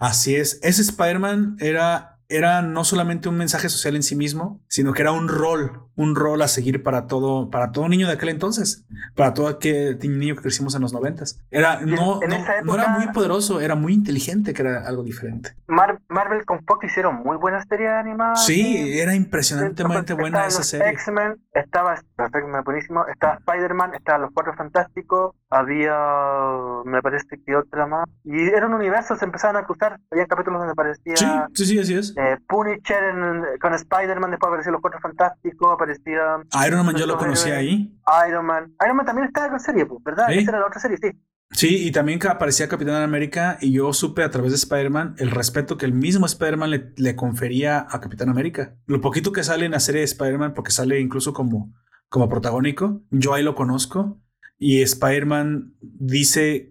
Así es. Ese Spider-Man era era no solamente un mensaje social en sí mismo, sino que era un rol, un rol a seguir para todo, para todo niño de aquel entonces, para todo aquel niño que crecimos en los noventas. Era, no, no, era muy poderoso, era muy inteligente, que era algo diferente. Marvel con Fox hicieron muy buenas series animadas. Sí, era impresionantemente buena esa serie. X-Men, estaba buenísimo, estaba Spider-Man, estaba Los Cuatro Fantásticos, había, me parece que otra más, y era un universo, se empezaban a cruzar, había capítulos donde aparecía... Sí, sí, sí, así es. Eh, Punisher con Spider-Man, después apareció Los Cuatro Fantásticos, aparecía... Iron Man yo lo conocí ahí. Iron Man. Iron Man también estaba en serie, ¿verdad? Esa era la otra serie, sí. Sí, y también aparecía Capitán América y yo supe a través de Spider-Man el respeto que el mismo Spider-Man le, le, confería a Capitán América. Lo poquito que sale en la serie de Spider-Man, porque sale incluso como, como protagónico, yo ahí lo conozco y Spider-Man dice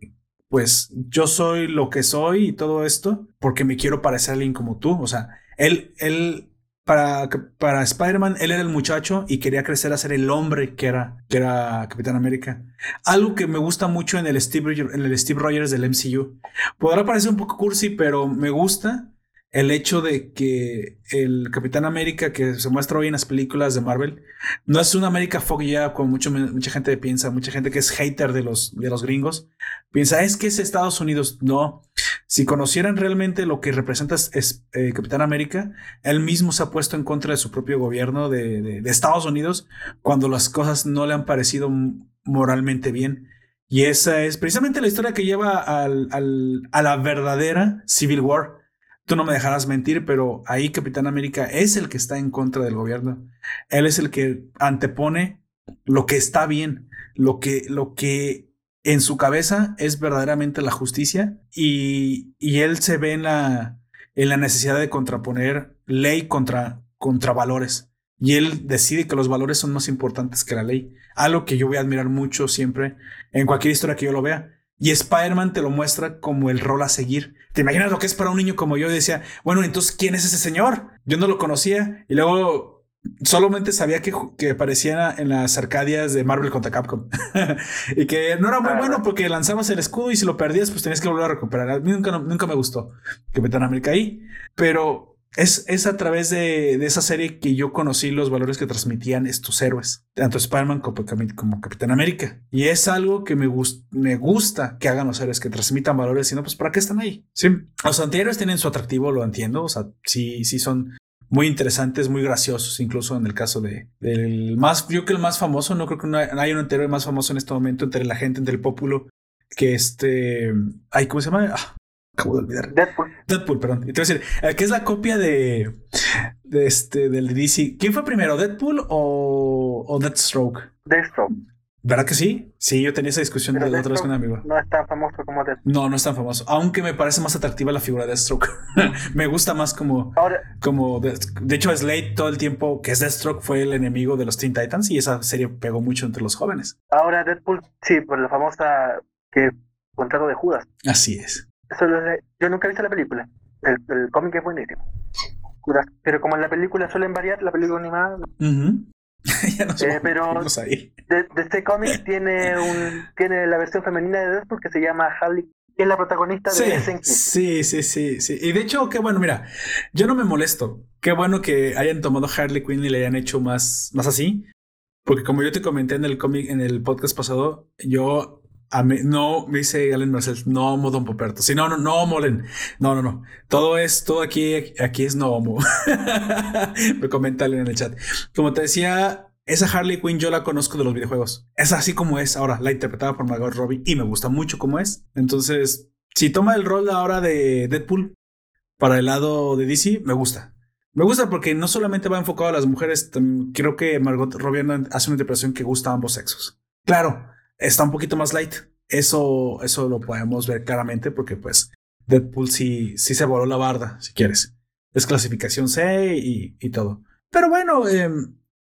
pues yo soy lo que soy y todo esto porque me quiero parecer a alguien como tú. O sea, él, él para, para Spider-Man, él era el muchacho y quería crecer a ser el hombre que era, que era Capitán América. Algo que me gusta mucho en el Steve, en el Steve Rogers del MCU. Podrá parecer un poco cursi, pero me gusta el hecho de que el Capitán América que se muestra hoy en las películas de Marvel no es una América Fog ya como mucho, mucha gente piensa, mucha gente que es hater de los, de los gringos, piensa es que es Estados Unidos. No, si conocieran realmente lo que representa es, eh, Capitán América, él mismo se ha puesto en contra de su propio gobierno de, Estados Unidos cuando las cosas no le han parecido moralmente bien. Y esa es precisamente la historia que lleva al, a la verdadera Civil War Tú no me dejarás mentir, pero ahí Capitán América es el que está en contra del gobierno. Él es el que antepone lo que está bien, lo que, lo que en su cabeza es verdaderamente la justicia y, él se ve en la, en la necesidad de contraponer ley contra, contra valores. Y él decide que los valores son más importantes que la ley. Algo que yo voy a admirar mucho siempre en cualquier historia que yo lo vea. Y Spider-Man te lo muestra como el rol a seguir. ¿Te imaginas lo que es para un niño como yo? Y decía, bueno, entonces, ¿quién es ese señor? Yo no lo conocía. Y luego solamente sabía que, que aparecía en las arcadias de Marvel contra Capcom. *laughs* y que no era muy bueno porque lanzabas el escudo y si lo perdías, pues tenías que volver a recuperar. A mí nunca, nunca me gustó que Capitán América ahí. Pero es, es a través de, de, esa serie que yo conocí los valores que transmitían estos héroes, tanto Spider-Man como, como, Capitán América. Y es algo que me, me gusta que hagan los héroes, que transmitan valores, sino pues ¿para qué están ahí? Sí. Los antihéroes tienen su atractivo, lo entiendo, o sea, sí, sí son muy interesantes, muy graciosos, incluso en el caso de, del más, yo creo que el más famoso, no creo que no hay un antihéroe más famoso en este momento entre la gente, entre el pueblo, que este, ay, ¿cómo se llama? Ah, acabo de olvidar. Deadpool. Deadpool, perdón. Y te voy a decir, eh, ¿qué es la copia de, de este, del DC? ¿Quién fue primero, Deadpool o, o Deathstroke? Deathstroke. ¿Verdad que sí? Sí, yo tenía esa discusión de otra vez con un amigo. No es tan famoso como Deathstroke. No, no es tan famoso. Aunque me parece más atractiva la figura de Deathstroke. *laughs* me gusta más como. Ahora, como de, de, hecho, Slade todo el tiempo que es Deathstroke fue el enemigo de los Teen Titans y esa serie pegó mucho entre los jóvenes. Ahora, Deadpool, sí, por la famosa que contrato de Judas. Así es. Eso yo nunca he visto la película. El, el cómic es buenísimo. Pero como en la película suelen variar, la película animada. *laughs* ya no eh, pero de, de, este cómic tiene un tiene la versión femenina de Deadpool que se llama Harley que es la protagonista de sí, sí, sí, sí. Y de hecho, qué bueno, mira, yo no me molesto. Qué bueno que hayan tomado Harley Quinn y le hayan hecho más, más así. Porque como yo te comenté en el cómic, en el podcast pasado, yo a mí, no, me dice Galen Marcel, no amo Don Poperto. Sí, no, no, no molen. No, no, no. Todo es, todo aquí, aquí es no homo. *laughs* me comenta en el chat. Como te decía, esa Harley Quinn yo la conozco de los videojuegos. Es así como es ahora, la interpretada por Margot Robbie y me gusta mucho como es. Entonces, si toma el rol ahora de Deadpool para el lado de DC, me gusta. Me gusta porque no solamente va enfocado a las mujeres, creo que Margot Robbie hace una interpretación que gusta a ambos sexos. Claro, está un poquito más light. Eso, eso lo podemos ver claramente porque pues Deadpool sí, sí se voló la barda, si quieres. Es clasificación C y, y todo. Pero bueno, eh,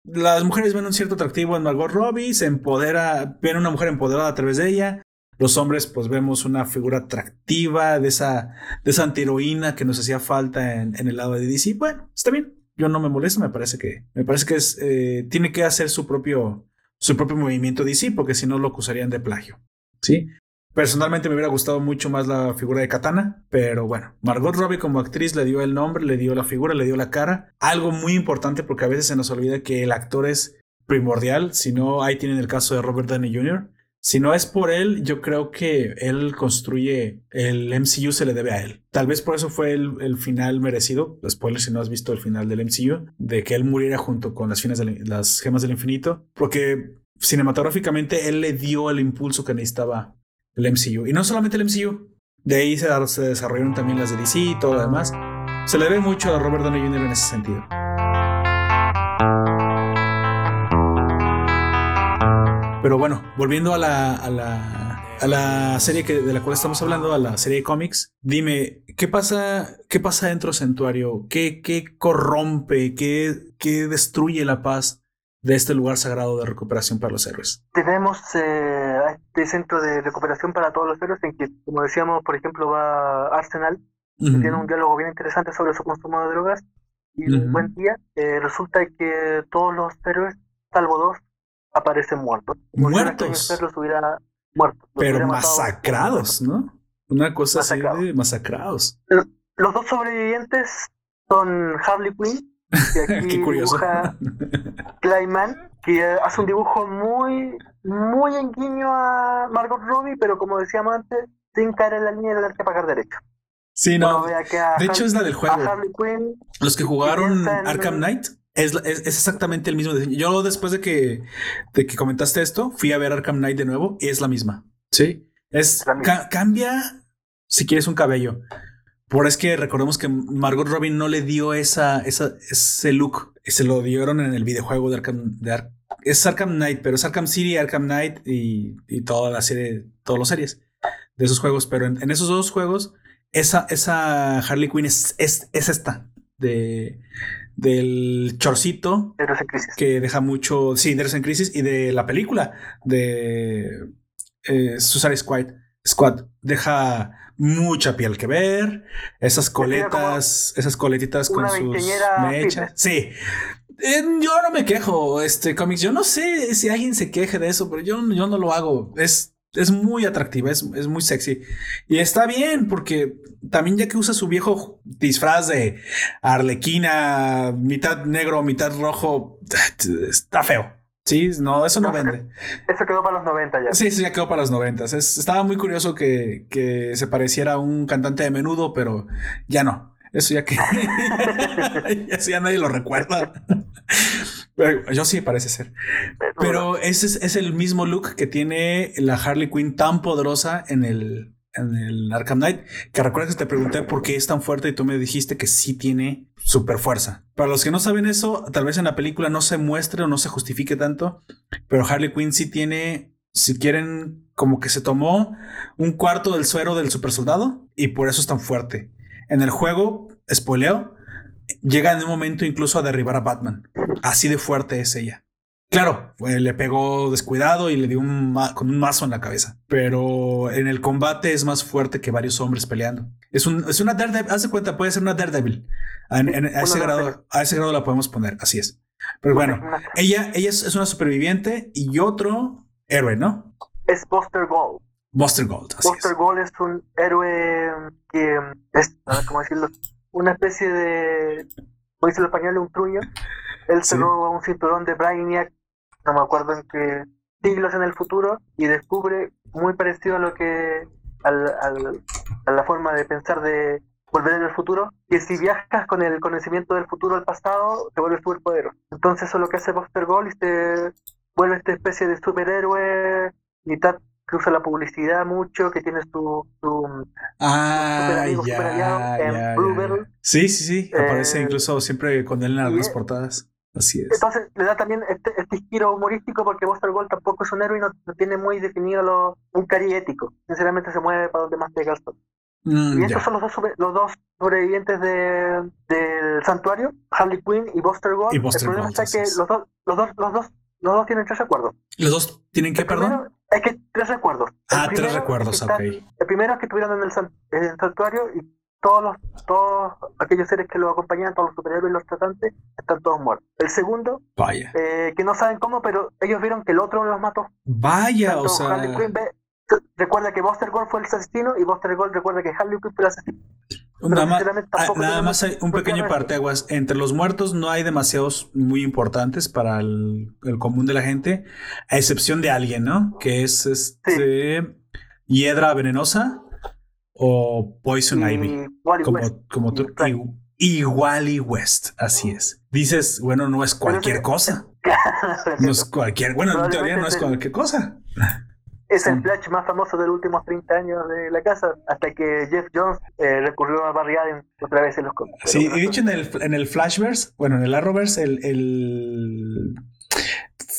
las mujeres ven un cierto atractivo en Margot Robbie, se empodera, ven una mujer empoderada a través de ella. Los hombres pues vemos una figura atractiva de esa, de esa antiheroína que nos hacía falta en, en el lado de DC. Bueno, está bien. Yo no me molesto, me parece que, me parece que es, eh, tiene que hacer su propio, su propio movimiento DC, porque si no lo acusarían de plagio. ¿Sí? Personalmente me hubiera gustado mucho más la figura de Katana, pero bueno, Margot Robbie como actriz le dio el nombre, le dio la figura, le dio la cara. Algo muy importante porque a veces se nos olvida que el actor es primordial, si no, ahí tienen el caso de Robert Downey Jr. Si no es por él, yo creo que él construye el MCU se le debe a él. Tal vez por eso fue el, el final merecido. Spoiler si no has visto el final del MCU, de que él muriera junto con las, gemas del infinito, porque cinematográficamente él le dio el impulso que necesitaba el MCU. Y no solamente el MCU, de ahí se, se desarrollaron también las de DC y todo lo demás. Se le debe mucho a Robert Downey Jr. en ese sentido. Pero bueno, volviendo a la, a la, a la serie que, de la cual estamos hablando, a la serie de cómics, dime, ¿qué pasa, qué pasa dentro Santuario? ¿Qué, qué corrompe? ¿Qué, ¿Qué destruye la paz de este lugar sagrado de recuperación para los héroes? Tenemos eh, este centro de recuperación para todos los héroes en que, como decíamos, por ejemplo, va Arsenal, que tiene un diálogo bien interesante sobre su consumo de drogas, y un buen día, eh, resulta que todos los héroes, salvo dos, aparecen muertos. Muertos. Los hubiera muertos. Pero masacrados, ¿no? Una cosa así de masacrados. Los dos sobrevivientes son Harley Quinn, que *laughs* aquí Qué curioso. dibuja Clayman, que hace un dibujo muy, muy en guiño a Margot Robbie, pero como decíamos antes, sin caer en la línea del arte pagar derecho. Sí, no. De hecho, es la del a juego. Los que jugaron Arkham Knight es, es- es exactamente el mismo diseño. Yo después de que, de que comentaste esto, fui a ver Arkham Knight de nuevo y es la misma. Sí. Es ca- cambia si quieres un cabello. Por es que recordemos que Margot Robin no le dio esa, esa, ese look. Se lo dieron en el videojuego de Arkham. De Ar- es Arkham Knight, pero es Arkham City, Arkham Knight y, y toda la serie, todas las series de esos juegos. Pero en, en esos dos juegos, esa, esa Harley Quinn es, es, es esta. De, del chorcito en Crisis. que deja mucho, sí, de en Crisis y de la película de eh, Suicide Squad, Squad deja mucha piel que ver, esas coletas, esas coletitas con sus mechas. Sí. Eh, yo no me quejo, este cómics. Yo no sé si alguien se queje de eso, pero yo, yo no lo hago. Es, es muy atractiva, es, es muy sexy. Y está bien, porque también ya que usa su viejo disfraz de arlequina, mitad negro, mitad rojo, *laughs* está feo. Sí, no, eso no vende. *laughs* Eso quedó para los 90 ya. Sí, sí, ya quedó para los noventas. Es- Estaba muy curioso que, que se pareciera a un cantante de menudo, pero ya no. Eso ya que *laughs* *laughs* eso ya nadie lo recuerda. Pero yo sí parece ser. Pero ese es, es el mismo look que tiene la Harley Quinn tan poderosa en el, en el Arkham Knight. Que recuerdas que te pregunté por qué es tan fuerte y tú me dijiste que sí tiene super fuerza. Para los que no saben eso, tal vez en la película no se muestre o no se justifique tanto, pero Harley Quinn sí tiene, si quieren, como que se tomó un cuarto del suero del super soldado y por eso es tan fuerte. En el juego, spoileo, llega en un momento incluso a derribar a Batman. Así de fuerte es ella. Claro, eh, le pegó descuidado y le dio un con un mazo en la cabeza. Pero en el combate es más fuerte que varios hombres peleando. Es, un, es una Daredevil. Haz de cuenta, puede ser una Daredevil. En- en- a, ese grado, Daredevil. a ese grado la podemos poner. Así es. Pero bueno, ella, ella es, es una superviviente y otro héroe, ¿no? Es Buster Gold. Buster Gold. Así Buster es. Gold es un héroe que es, cómo decirlo, una especie de, como dice el español, un truño. Él se Sí. roba un cinturón de Brainiac, no me acuerdo en qué siglos en el futuro, y descubre muy parecido a lo que, al, al- a la forma de pensar de volver en el futuro, que si viajas con el conocimiento del futuro al pasado, te vuelves superpoderoso. Entonces eso es lo que hace Buster Gold y se vuelve esta especie de superhéroe, mitad que usa la publicidad mucho, que tiene su, su Ah, Super amigo, ya, super aliado en ya, Blue ya. Sí, sí, sí. Aparece Eh, incluso siempre con él en algunas y- portadas. Así es. Entonces le da también este, este giro humorístico porque Buster Gold tampoco es un héroe y no, no tiene muy definido lo, un cari ético. Sinceramente se mueve para donde más el sol. Mm, Y estos son los dos, sobre- los dos sobrevivientes de, del santuario, Harley Quinn y Buster Gold. Y Buster el problema Gold, está que es. los dos, los, dos, los, dos, los dos tienen tres recuerdos. Los dos tienen que, El perdón. Es que tres recuerdos. El Ah, tres recuerdos, están- ok. El primero es que estuvieron en el, san- en el santuario y todos los, todos aquellos seres que lo acompañaban, todos los superhéroes y los tratantes, están todos muertos. El segundo, Vaya. eh, que no saben cómo, pero ellos vieron que el otro los mató. Vaya, o sea. Harley Quinn ve- recuerda que Buster Gold fue el asesino y Buster Gold recuerda que Harley Quinn fue el asesino. Nada más, ah, nada más hay un pequeño parteaguas. Entre los muertos no hay demasiados muy importantes para el, el común de la gente, a excepción de alguien, ¿no? Que es este Hiedra Venenosa o Poison Ivy. Y Wally Como, West. como tú. y Y, y Wally West, así es. Dices, bueno, no es cualquier cosa. *laughs* No es cualquier, bueno, en teoría no es cualquier cosa. Es el Sí. flash más famoso de los últimos 30 años de la casa, hasta que Jeff Jones eh, recurrió a Barry Allen otra vez en los cómics. Sí, y dicho en el, *laughs* en el Flashverse, bueno, en el Arrowverse, el, el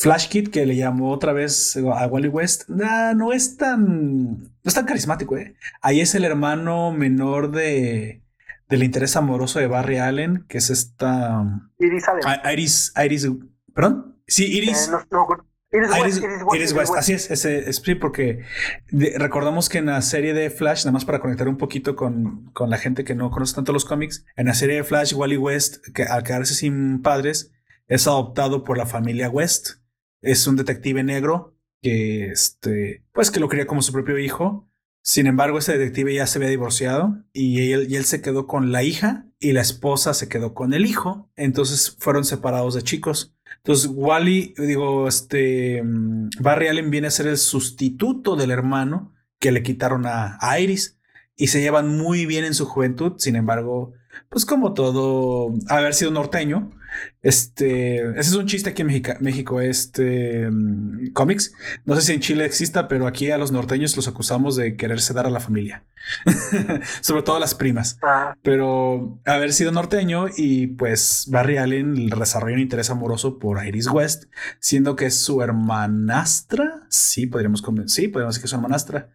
Flash Kid que le llamó otra vez a Wally West, nah, no es tan, no es tan carismático, ¿eh? Ahí es el hermano menor de del interés amoroso de Barry Allen, que es esta Iris Allen. I- Iris, Iris, perdón, sí, Eh, Iris, no, no me acuerdo. Iris, West, así es, ese es porque recordamos que en la serie de Flash, nada más para conectar un poquito con, con, la gente que no conoce tanto los cómics, en la serie de Flash, Wally West, que al quedarse sin padres, es adoptado por la familia West. Es un detective negro que, este, pues que lo cría como su propio hijo. Sin embargo, ese detective ya se había divorciado y él, y él se quedó con la hija y la esposa se quedó con el hijo. Entonces fueron separados de chicos. Entonces, Wally, digo, este Barry Allen viene a ser el sustituto del hermano que le quitaron a, Iris y se llevan muy bien en su juventud. Sin embargo, pues como todo, haber sido norteño, este, ese es un chiste aquí en México, México este mm, cómics. No sé si en Chile exista, pero aquí a los norteños los acusamos de quererse dar a la familia, *laughs* sobre todo a las primas. Ah. Pero haber sido norteño y pues Barry Allen desarrolló un interés amoroso por Iris West, siendo que es su hermanastra. Sí, podríamos, sí, podríamos decir que es su hermanastra.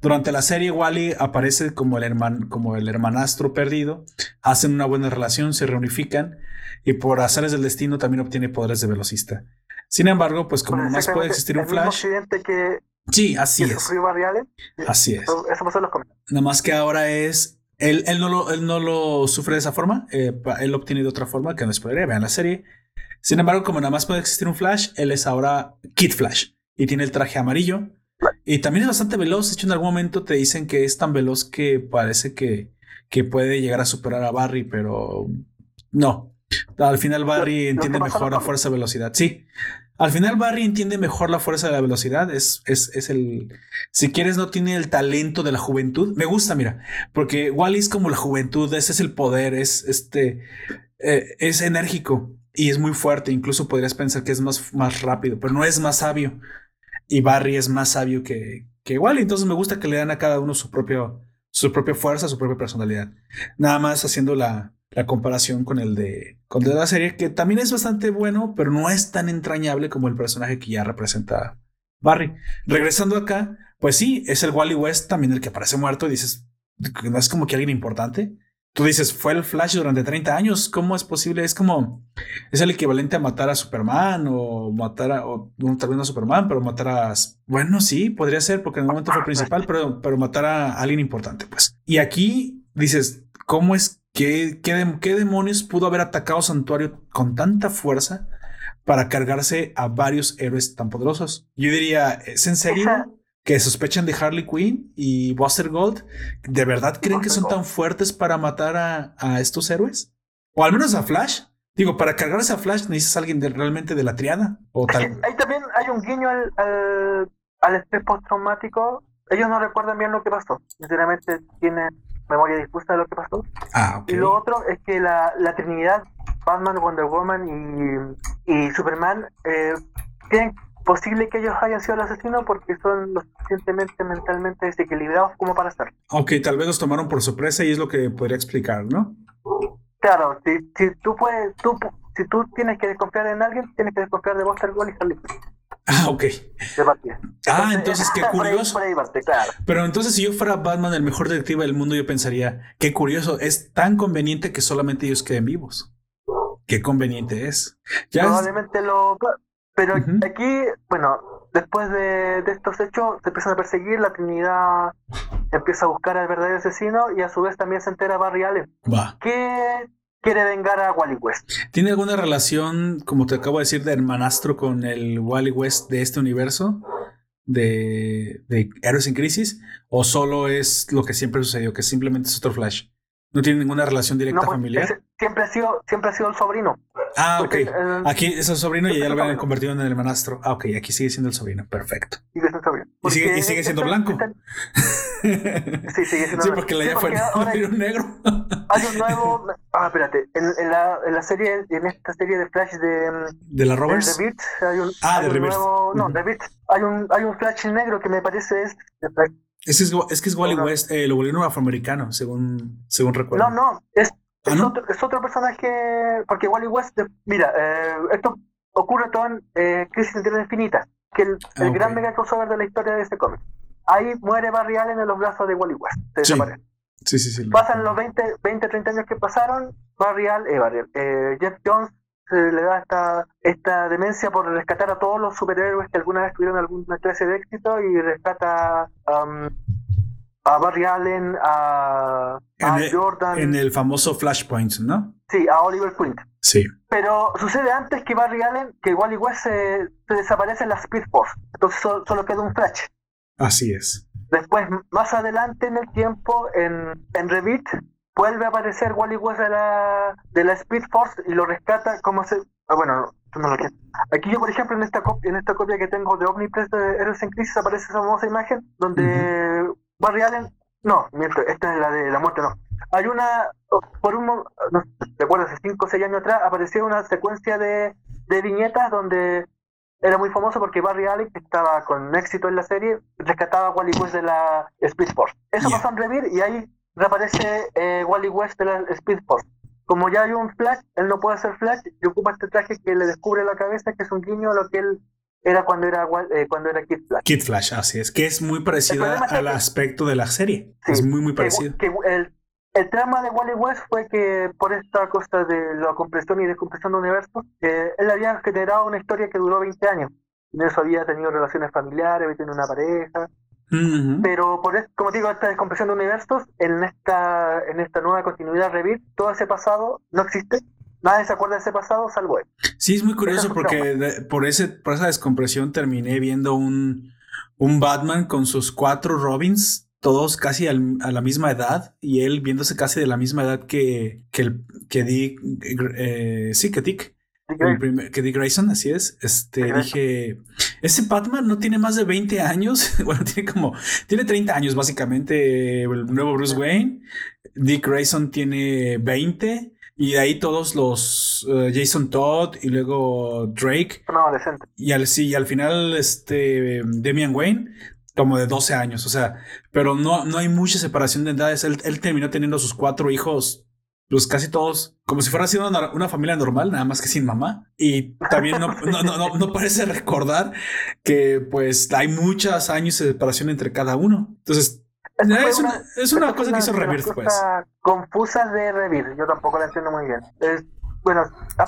Durante la serie, Wally aparece como el, como el hermanastro perdido, hacen una buena relación, se reunifican y por azares del destino también obtiene poderes de velocista. Sin embargo, pues como más puede existir un Flash... Que, sí, así es. así es. Eso, Nada más que ahora es... Él, él, no lo, él no lo sufre de esa forma, eh, él lo obtiene de otra forma, que no podría, vean la serie. Sin embargo, como nada más puede existir un Flash, él es ahora Kid Flash y tiene el traje amarillo y también es bastante veloz. De hecho, en algún momento te dicen que es tan veloz que parece que, que puede llegar a superar a Barry, pero no. Al final Barry entiende mejor la fuerza de velocidad. Sí. Al final Barry entiende mejor la fuerza de la velocidad. Es, es, es, el. Si quieres, no tiene el talento de la juventud. Me gusta, mira. Porque Wally es como la juventud. Ese es el poder. Es este. Eh, es enérgico y es muy fuerte. Incluso podrías pensar que es más, más rápido, pero no es más sabio y Barry es más sabio que, que igual. Entonces me gusta que le dan a cada uno su, propio, su propia fuerza, su propia personalidad. Nada más haciendo la, la comparación con el, de, con de la serie, que también es bastante bueno, pero no es tan entrañable como el personaje que ya representa Barry. Regresando acá, pues sí, es el Wally West también el que aparece muerto y dices, no es como que alguien importante. Tú dices, fue el Flash durante 30 años, ¿cómo es posible? Es como, es el equivalente a matar a Superman o matar a, o tal vez no a Superman, pero matar a, bueno, sí, podría ser porque en el momento fue principal, pero, pero matar a alguien importante, pues. Y aquí dices, ¿cómo es que, qué, qué demonios pudo haber atacado Santuario con tanta fuerza para cargarse a varios héroes tan poderosos? Yo diría, ¿es en serio? Que sospechan de Harley Quinn y Buster Gold, ¿de verdad creen que son tan fuertes para matar a, estos héroes? O al menos a Flash. Digo, para cargarse a Flash necesitas a alguien realmente de la triada. O tal... Ahí también hay un guiño al, al, estrés postraumático. Ellos no recuerdan bien lo que pasó. Sinceramente tienen memoria dispuesta de lo que pasó. Ah, Y lo otro es que la, la Trinidad, Batman, Wonder Woman y, y Superman, eh, tienen posible que ellos hayan sido los asesinos porque son lo suficientemente mentalmente desequilibrados como para estar. Ok, tal vez los tomaron por sorpresa y es lo que podría explicar, ¿no? Claro, si, si tú puedes, tú, si tú tienes que desconfiar en alguien, tienes que desconfiar de Buster Gold y Harley *laughs* Ah, ok. ah, entonces qué *laughs* curioso. Pero entonces si yo fuera Batman, el mejor detective del mundo, yo pensaría, qué curioso, es tan conveniente que solamente ellos queden vivos. Qué conveniente es. Probablemente lo pero aquí, bueno, después de, estos hechos se empiezan a perseguir, la Trinidad empieza a buscar al verdadero asesino y a su vez también se entera Barry Allen. Va. Que quiere vengar a Wally West. ¿Tiene alguna relación, como te acabo de decir, de hermanastro con el Wally West de este universo? De, de Héroes en Crisis? ¿O solo es lo que siempre sucedió, que simplemente es otro Flash? ¿No tiene ninguna relación directa pues, familiar? siempre ha sido, siempre ha sido el sobrino. Ah, ok. aquí es el sobrino y ya lo habían convertido en el hermanastro. Ah, ok, aquí sigue siendo el sobrino. Perfecto. Sigue siendo sobrino. Y sigue, y sigue siendo blanco. *laughs* sí, sigue siendo Sí, porque la ya fue un negro. hay un nuevo. Ah, espérate. En, la, en la serie, en esta serie de Flash de. ¿De la Roberts? De, The hay un. Ah, de un nuevo, No, de Beat. Hay un, hay un Flash negro que me parece es. Es, es, es que es Wally West, eh, lo volvieron afroamericano, según, según recuerdo. No, no, es, ¿Ah, es, otro, es, otro, personaje, porque Wally West, mira, eh, esto ocurre todo en eh, Crisis en Tierra Infinita, que el, el ah, gran mega crossover de la historia de este cómic. Ahí muere Barry Allen en los brazos de Wally West, se sí. Sí, sí, sí. Pasan los 20, 20, 30 años que pasaron, Barry Allen, eh, Barry, eh, Jeff Jones se le da esta, esta demencia por rescatar a todos los superhéroes que alguna vez tuvieron alguna clase de éxito y rescata um, a Barry Allen, a, Jordan. En el famoso Flashpoint, ¿no? Sí, a Oliver Queen. Sí. Pero sucede antes que Barry Allen, que igual igual se, se desaparece en la Speed Force. Entonces solo, queda un Flash. Así es. Después, más adelante en el tiempo, en, en Revit, vuelve a aparecer Wally West de la, de la Speed Force y lo rescata como se... Ah, bueno, no lo Aquí yo, por ejemplo, en esta, copia, en esta copia que tengo de Omnipress de Héroes en Crisis aparece esa famosa imagen donde Barry Allen... No, miento, esta es la de la muerte, no. Hay una... Por un... No, recuerdo, hace 5 o 6 años atrás apareció una secuencia de, de viñetas donde era muy famoso porque Barry Allen, que estaba con éxito en la serie, rescataba a Wally West de la Speed Force. Eso pasó en Revir y ahí reaparece eh, Wally West de la Speed Force. Como ya hay un Flash, él no puede hacer Flash y ocupa este traje que le descubre la cabeza, que es un guiño a lo que él era cuando era eh, cuando era Kid Flash. Kid Flash, así es, que es muy parecido al aspecto de la serie. es muy, muy parecido. el, el trama de Wally West fue que por esta cosa de la compresión y descompresión de universo, eh, él había generado una historia que duró 20 años. En eso había tenido relaciones familiares, había tenido una pareja. Pero por eso, como digo, esta descompresión de universos, en esta, en esta nueva continuidad Revit, todo ese pasado no existe. Nadie se acuerda de ese pasado salvo él. Sí, es muy curioso porque por, ese, por esa descompresión terminé viendo un, un Batman con sus cuatro Robins todos casi a la misma edad y él viéndose casi de la misma edad que, que, el, que Dick, eh, sí, que Dick. Que Dick Grayson, así es. Este, dije, ese Batman no tiene más de 20 años. *laughs* bueno, tiene como, tiene 30 años básicamente el nuevo Bruce Wayne. Dick Grayson tiene 20. Y de ahí todos los eh, Jason Todd y luego Drake. Y al, sí, y al final este Damian Wayne como de 12 años, o sea, pero no, no hay mucha separación de edades. Él, terminó teniendo sus cuatro hijos, pues casi todos, como si fuera siendo una, familia normal, nada más que sin mamá. Y también no, no, no, no, parece recordar que pues hay muchos años de separación entre cada uno. Entonces, es una, es una cosa que hizo Revir, pues. Confusa de Revir, yo tampoco la entiendo muy bien. Es, bueno,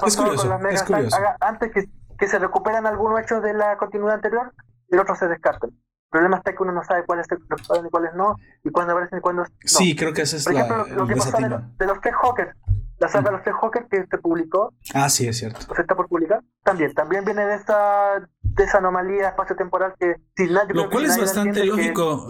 es curioso, es curioso. antes que, que se recuperan algunos hechos de la continuidad anterior, y el otro se descartan. El problema está que uno no sabe cuáles se y cuáles no, y cuándo aparecen y cuándo no. Sí, creo que esa es Por ejemplo, lo, que pasó de, de, los tres Hawkers, la saga de los tres Hawkers que se publicó. Ah, sí, es cierto. O se está por publicar. También, también viene de esa de esa anomalía espacio-temporal que si nadie Lo cual es bastante lógico,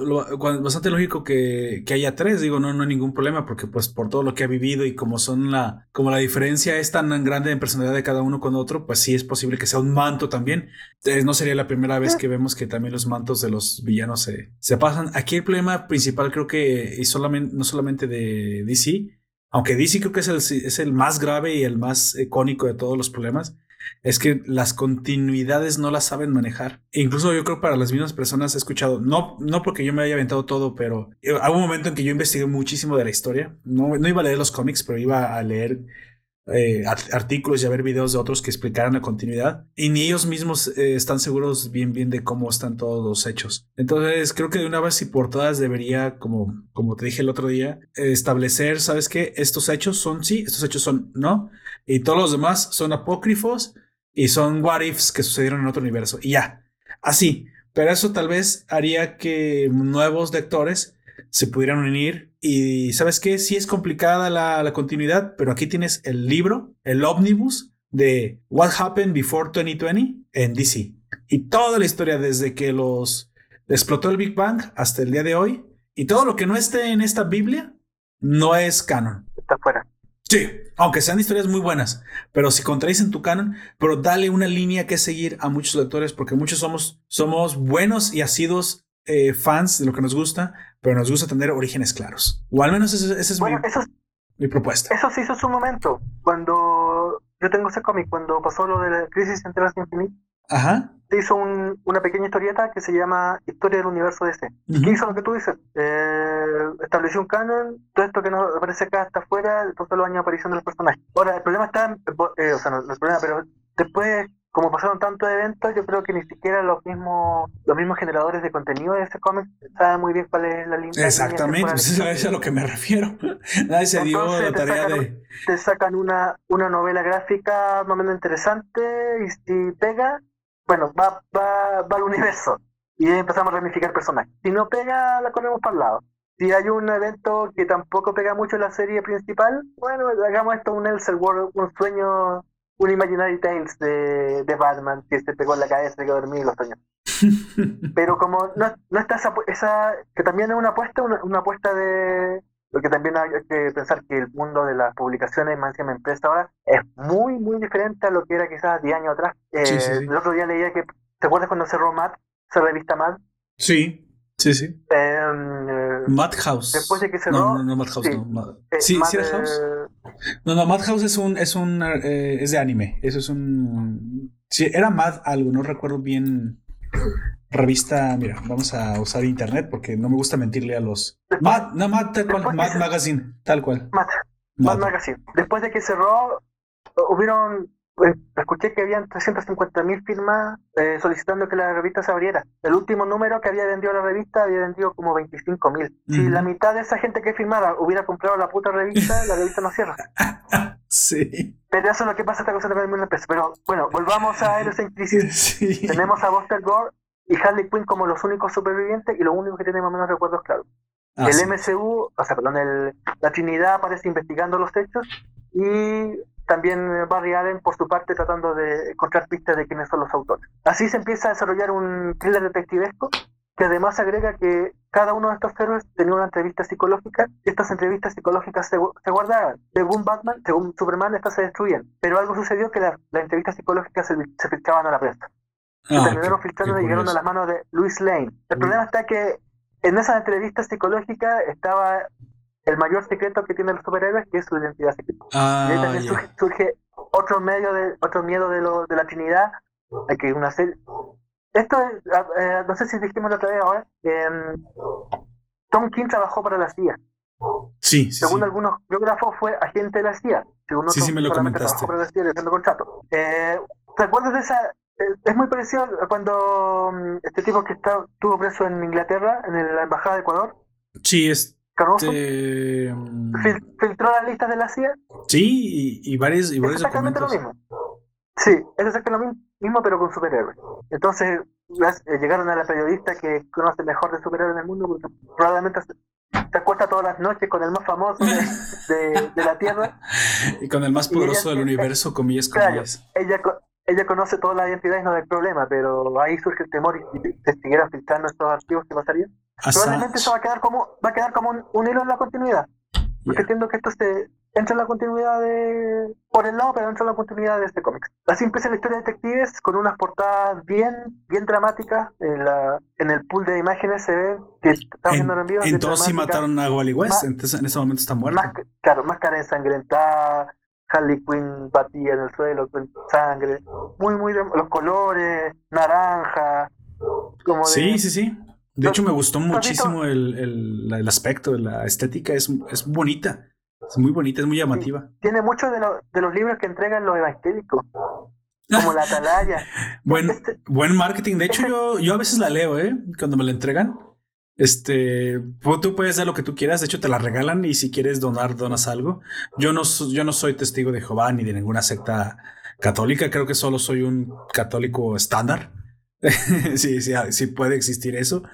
bastante lógico que, que, haya tres, digo, no, no hay ningún problema, porque pues por todo lo que ha vivido y como son la, como la diferencia es tan grande en personalidad de cada uno con otro, pues sí es posible que sea un manto también. Eh, no sería la primera vez que vemos que también los mantos de los villanos se, se pasan. Aquí el problema principal creo que y solamente, no solamente de DC, aunque DC creo que es el, es el más grave y el más icónico de todos los problemas, es que las continuidades no las saben manejar. E incluso yo creo para las mismas personas he escuchado, no, no porque yo me haya aventado todo, pero eh, hubo un momento en que yo investigué muchísimo de la historia. No, no iba a leer los cómics, pero iba a leer eh, artículos y a ver videos de otros que explicaran la continuidad. Y ni ellos mismos eh, están seguros bien bien de cómo están todos los hechos. Entonces creo que de una vez y por todas debería, como, como te dije el otro día, establecer, ¿sabes qué? Estos hechos son sí, estos hechos son no. Y todos los demás son apócrifos y son what ifs que sucedieron en otro universo. Y ya, así. Pero eso tal vez haría que nuevos lectores se pudieran unir. Y sabes qué, sí es complicada la, la continuidad, pero aquí tienes el libro, el ómnibus de What Happened Before 2020 en DC. Y toda la historia desde que los explotó el Big Bang hasta el día de hoy. Y todo lo que no esté en esta Biblia no es canon. Está fuera. Sí, aunque sean historias muy buenas, pero si contradicen tu canon, pero dale una línea que seguir a muchos lectores, porque muchos somos, somos buenos y asidos eh, fans de lo que nos gusta, pero nos gusta tener orígenes claros. O al menos esa es mi, propuesta. Eso se hizo su momento, cuando yo tengo ese cómic, cuando pasó lo de la crisis entre las infinitas. Ajá hizo una pequeña historieta que se llama Historia del Universo DC. ¿Qué hizo lo que tú dices? Eh, estableció un canon, todo esto que nos aparece acá está afuera, todos los años aparición de los personajes. Ahora, el problema está, eh, o sea, no, el problema, pero después como pasaron tantos eventos, yo creo que ni siquiera los mismos los mismos generadores de contenido de ese cómic saben muy bien cuál es la línea. Exactamente, pues *laughs* eso es a lo que me refiero. *laughs* Nadie se dio la tarea de... Te sacan una, una novela gráfica más o menos interesante y si pega, bueno, va, va, va al universo y empezamos a ramificar personajes. Si no pega, la corremos para el lado. Si hay un evento que tampoco pega mucho en la serie principal, bueno, hagamos esto un Elseworld, un sueño un Imaginary Tales de, de, Batman que se pegó en la cabeza y que dormir los *laughs* sueños. Pero como no, no está esa, esa, que también es una apuesta, una, apuesta de, porque también hay que pensar que el mundo de las publicaciones más encima empresa ahora es muy, muy diferente a lo que era quizás 10 años atrás. Eh, el otro día leía que, ¿te acuerdas cuando cerró Matt, esa revista Matt? Sí, sí, sí. Eh, Madhouse. Después de que cerró. No, no, no Madhouse, no. Eh, sí, sí era House. No, no, Madhouse es un, es un, eh, es de anime. Eso es un, sí, era Mad algo, no recuerdo bien. Revista, mira, vamos a usar internet porque no me gusta mentirle a los. Mad, no, Mad, tal cual, Mad Magazine, tal cual. Mad, Mad Magazine. Después de que cerró, hubieron pues, escuché que habían 350.000 firmas eh, solicitando que la revista se abriera. El último número que había vendido la revista había vendido como 25.000. Si la mitad de esa gente que firmaba hubiera comprado la puta revista, la revista no cierra. *laughs* sí. Pero eso es lo que pasa esta cosa de una empresa. Pero bueno, volvamos a *laughs* Héroes en Crisis. Tenemos a Buster Gore y Harley Quinn como los únicos supervivientes y lo único que tenemos menos recuerdos claros. Ah, el MCU, o sea, perdón, el, la Trinidad aparece investigando los hechos y también Barry Allen por su parte tratando de encontrar pistas de quiénes son los autores. Así se empieza a desarrollar un thriller detectivesco que además agrega que cada uno de estos héroes tenía una entrevista psicológica. Estas entrevistas psicológicas se, guardaban. Según Batman, según Superman, estas se destruían. Pero algo sucedió que las la entrevistas psicológicas se, se, filtraban a la prensa. Se ah, terminaron filtrando y llegaron a las manos de Louis Lane. El problema está que en esas entrevistas psicológicas estaba el mayor secreto que tienen los superhéroes, que es su identidad secreta. Ah, y ahí también surge, otro medio de otro miedo de, lo, de la Trinidad, que una serie. Esto es, eh, no sé si dijimos la otra vez ahora, em, Tom King trabajó para la CIA. Sí, Según algunos biógrafos fue agente de la CIA. Según sí, sí, me lo comentaste. Para la CIA contrato. Eh, ¿Te acuerdas de esa? Es muy parecido a cuando mm, este tipo que está, estuvo preso en Inglaterra, en la Embajada de Ecuador. Sí, es este... ¿Filtró las listas de la CIA? Sí, y, y varios, y varios es exactamente lo mismo. Sí, es exactamente lo mismo, pero con superhéroes. Entonces, eh, llegaron a la periodista que conoce mejor de superhéroes en el mundo, porque probablemente se acuesta todas las noches con el más famoso de, *laughs* de, la Tierra. Y con el más poderoso del universo, comillas, comillas. ella, ella conoce todas las identidades, no hay problema, pero ahí surge el temor y si se siguieran filtrando estos archivos, ¿qué pasaría? Probablemente eso va a quedar como, va a quedar como un, hilo en la continuidad. Porque entiendo que esto se entra en la continuidad de. por el lado, pero entra en la continuidad de este cómic. Así empieza la historia de detectives con unas portadas bien, bien dramáticas. En, la, en el pool de imágenes se ve que estamos viendo en vivo. Entonces sí mataron a Wally West, entonces en ese momento está muerto. Más, claro, máscara ensangrentada, Harley Quinn batía en el suelo con sangre. Muy, muy. los colores, naranja. Como sí, sí, sí. De hecho, me gustó muchísimo el, el, el, aspecto, la estética es, es bonita. Es muy bonita, es muy llamativa. tiene muchos de, de los libros que entregan los evangélicos. Como la *laughs* atalaya. buen, este buen marketing. De hecho, yo, yo a veces la leo, ¿eh? Cuando me la entregan. Este, tú puedes dar lo que tú quieras. De hecho, te la regalan y si quieres donar, donas algo. Yo no, yo no soy testigo de Jehová ni de ninguna secta católica. Creo que solo soy un católico estándar. *laughs* sí, sí, ah, sí puede existir eso.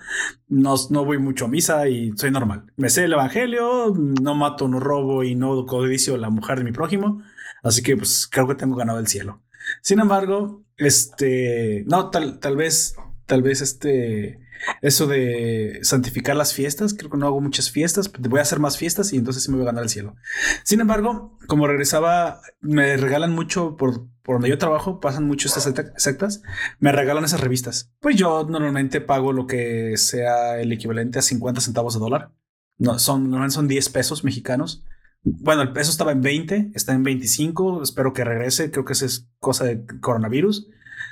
No, no voy mucho a misa y soy normal. Me sé el evangelio, no mato, no robo y no codicio la mujer de mi prójimo. Así que pues creo que tengo ganado el cielo. Sin embargo, este, no, tal, tal vez, tal vez este, eso de santificar las fiestas, creo que no hago muchas fiestas, voy a hacer más fiestas y entonces sí me voy a ganar el cielo. Sin embargo, como regresaba, me regalan mucho por, por donde yo trabajo, pasan mucho estas sectas, me regalan esas revistas. Pues yo normalmente pago lo que sea el equivalente a 50 centavos de dólar. No, son, normalmente son 10 pesos mexicanos. Bueno, el peso estaba en 20, está en 25, espero que regrese, creo que eso es cosa de coronavirus.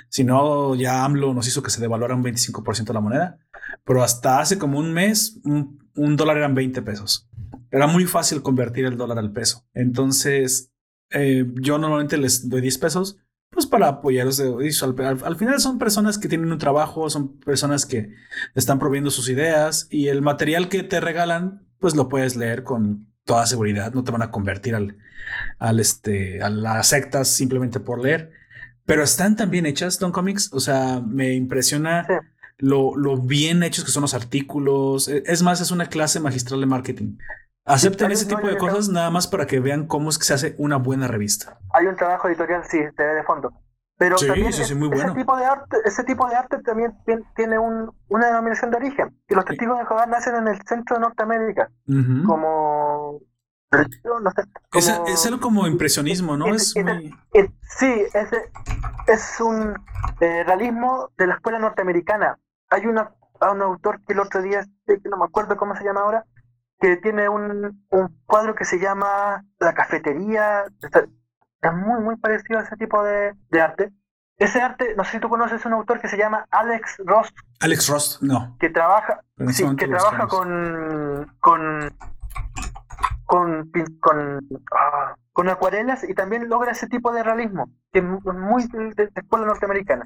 Si no, ya AMLO nos hizo que se devaluara un 25% la moneda. Pero hasta hace como un mes, un, dólar eran 20 pesos. Era muy fácil convertir el dólar al peso. Entonces, eh, yo normalmente les doy 10 pesos pues para apoyarlos. Al, al, final son personas que tienen un trabajo, son personas que están proviendo sus ideas y el material que te regalan, pues lo puedes leer con toda seguridad. No te van a convertir al, al este, a las sectas simplemente por leer. Pero están tan bien hechas, Don Comics. O sea, me impresiona lo, lo bien hechos que son los artículos. E, es más, es una clase magistral de marketing. Acepten ese tipo de cosas nada más para que vean cómo es que se hace una buena revista. Hay un trabajo editorial, sí, de fondo. Pero sí, también sí, muy bueno. ese, tipo de arte, ese tipo de arte también tiene un, una denominación de origen. Y los testigos de Jehová nacen en el centro de Norteamérica. Como no sé, es, algo como impresionismo, ¿no? Es, muy... sí, es, es un eh, realismo de la escuela norteamericana. Hay una, un autor que el otro día, que no me acuerdo cómo se llama ahora, que tiene un, un cuadro que se llama La cafetería. Es muy, muy parecido a ese tipo de, de arte. Ese arte, no sé si tú conoces un autor que se llama Alex Ross. Alex Ross, no. Que trabaja, sí, que trabaja con, con, con, con, ah, con, acuarelas y también logra ese tipo de realismo, que es muy de, escuela norteamericana.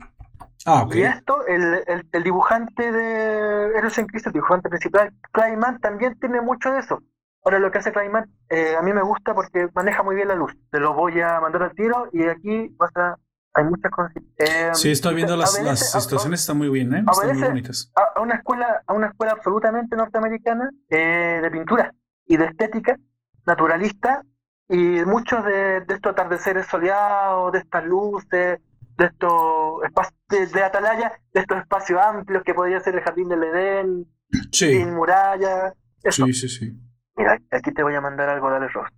Ah, okay. Y esto, el, el, dibujante de Eros en Cristo, el dibujante principal, Clayman, también tiene mucho de eso. Ahora, lo que hace Clayman, eh, a mí me gusta porque maneja muy bien la luz. Te lo voy a mandar al tiro y aquí vas a hay muchas cosas. Eh, sí, estoy viendo las, las situaciones, están muy bien, ¿eh? Están muy bonitas. A, una escuela, a una escuela absolutamente norteamericana eh, de pintura y de estética naturalista y muchos de, de estos atardeceres soleados, de estas luces, de estos espacios de, atalaya, de estos espacios amplios que podría ser el jardín del Edén, sin murallas. Sí, sí, sí. Mira, aquí te voy a mandar algo de Alex Ross.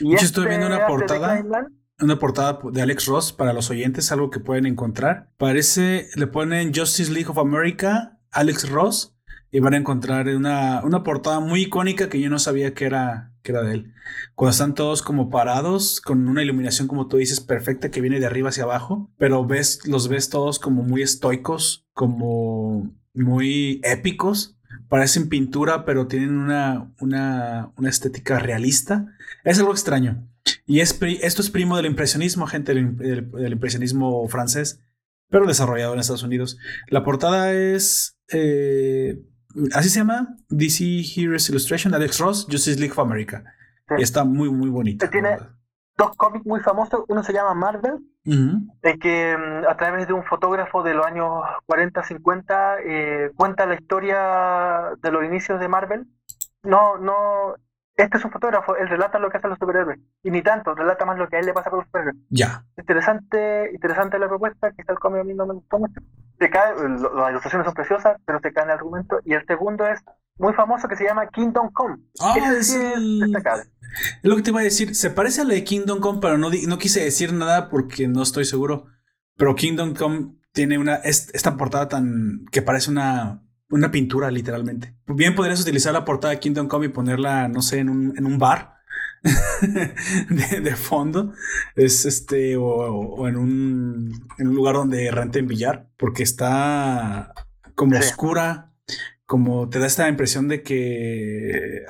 Y Yo estoy viendo una este portada una portada de Alex Ross para los oyentes, algo que pueden encontrar. Parece, le ponen Justice League of America, Alex Ross, y van a encontrar una, una portada muy icónica que yo no sabía que era, que era de él. Cuando están todos como parados, con una iluminación, como tú dices, perfecta, que viene de arriba hacia abajo, pero ves, los ves todos como muy estoicos, como muy épicos. Parecen pintura, pero tienen una, una, una estética realista. Es algo extraño. Y es, esto es primo del impresionismo, gente, del, impresionismo francés, pero desarrollado en Estados Unidos. La portada es. Eh, así se llama: DC Heroes Illustration, Alex Ross, Justice League of America. Y está muy, muy bonito. Tiene dos cómics muy famosos. Uno se llama Marvel, en que mm, a través de un fotógrafo de los años 40-50 eh, cuenta la historia de los inicios de Marvel. No, no, este es un fotógrafo, él relata lo que hacen los superhéroes. Y ni tanto, relata más lo que a él le pasa con los superhéroes. Ya. Interesante, interesante la propuesta, quizá el cómic a mí no me gustó mucho. Se cae, las ilustraciones son preciosas, pero se cae en el argumento. Y el segundo es muy famoso que se llama Kingdom Come. Ah, es, destacable. Lo que te iba a decir. Se parece a la de Kingdom Come, pero no, no quise decir nada porque no estoy seguro. Pero Kingdom Come tiene una esta portada tan que parece una una pintura, literalmente. Bien podrías utilizar la portada de Kingdom Come y ponerla, no sé, en un, en un bar. *laughs* de, fondo es este o, en, un, en un lugar donde renten billar porque está como oscura como te da esta impresión de que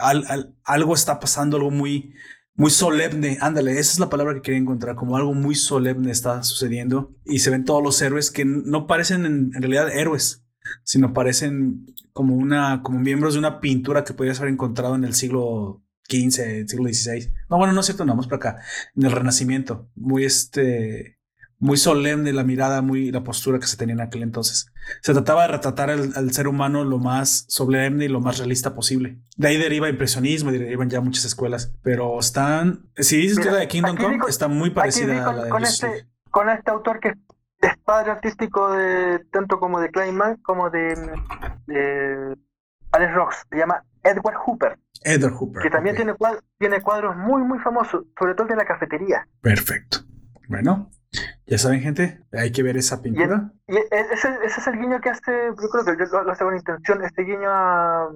algo está pasando algo muy muy solemne. Ándale esa es la palabra que quería encontrar como algo muy solemne está sucediendo y se ven todos los héroes que no parecen en realidad héroes sino parecen como una, como miembros de una pintura que podrías haber encontrado en el siglo XV, siglo XVI. No, bueno, no es cierto, no, vamos para acá, en el Renacimiento, muy este, muy solemne la mirada, muy la postura que se tenía en aquel entonces. Se trataba de retratar al, ser humano lo más solemne y lo más realista posible. De ahí deriva impresionismo, derivan ya muchas escuelas, pero están, si dices que la de Kingdom Come, está muy parecida a la de con este, con este autor que es padre artístico de tanto como de Kleinman como de, Alex Ross, se llama Edward Hooper. Edward Hooper. Que también tiene, cuadros, tiene cuadros muy, muy famosos, sobre todo de la cafetería. Perfecto. Bueno, ya saben, gente, hay que ver esa pintura. Y, ese, es el guiño que hace, yo creo que yo lo, hace con intención, este guiño a.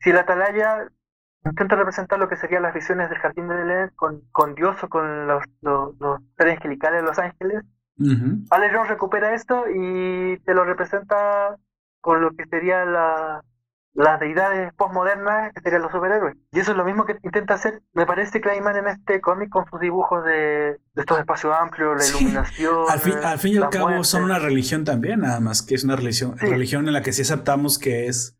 Si la atalaya intenta representar lo que serían las visiones del jardín de Belén con, con Dios o con los, los, los seres angelicales de los ángeles, Alex recupera esto y te lo representa con lo que sería la, las deidades postmodernas serían los superhéroes. Y eso es lo mismo que intenta hacer, me parece, Clayman en este cómic con sus dibujos de, estos espacios amplios, la iluminación. Al fin, al fin y al cabo son una religión también, nada más que es una religión, religión en la que sí aceptamos que es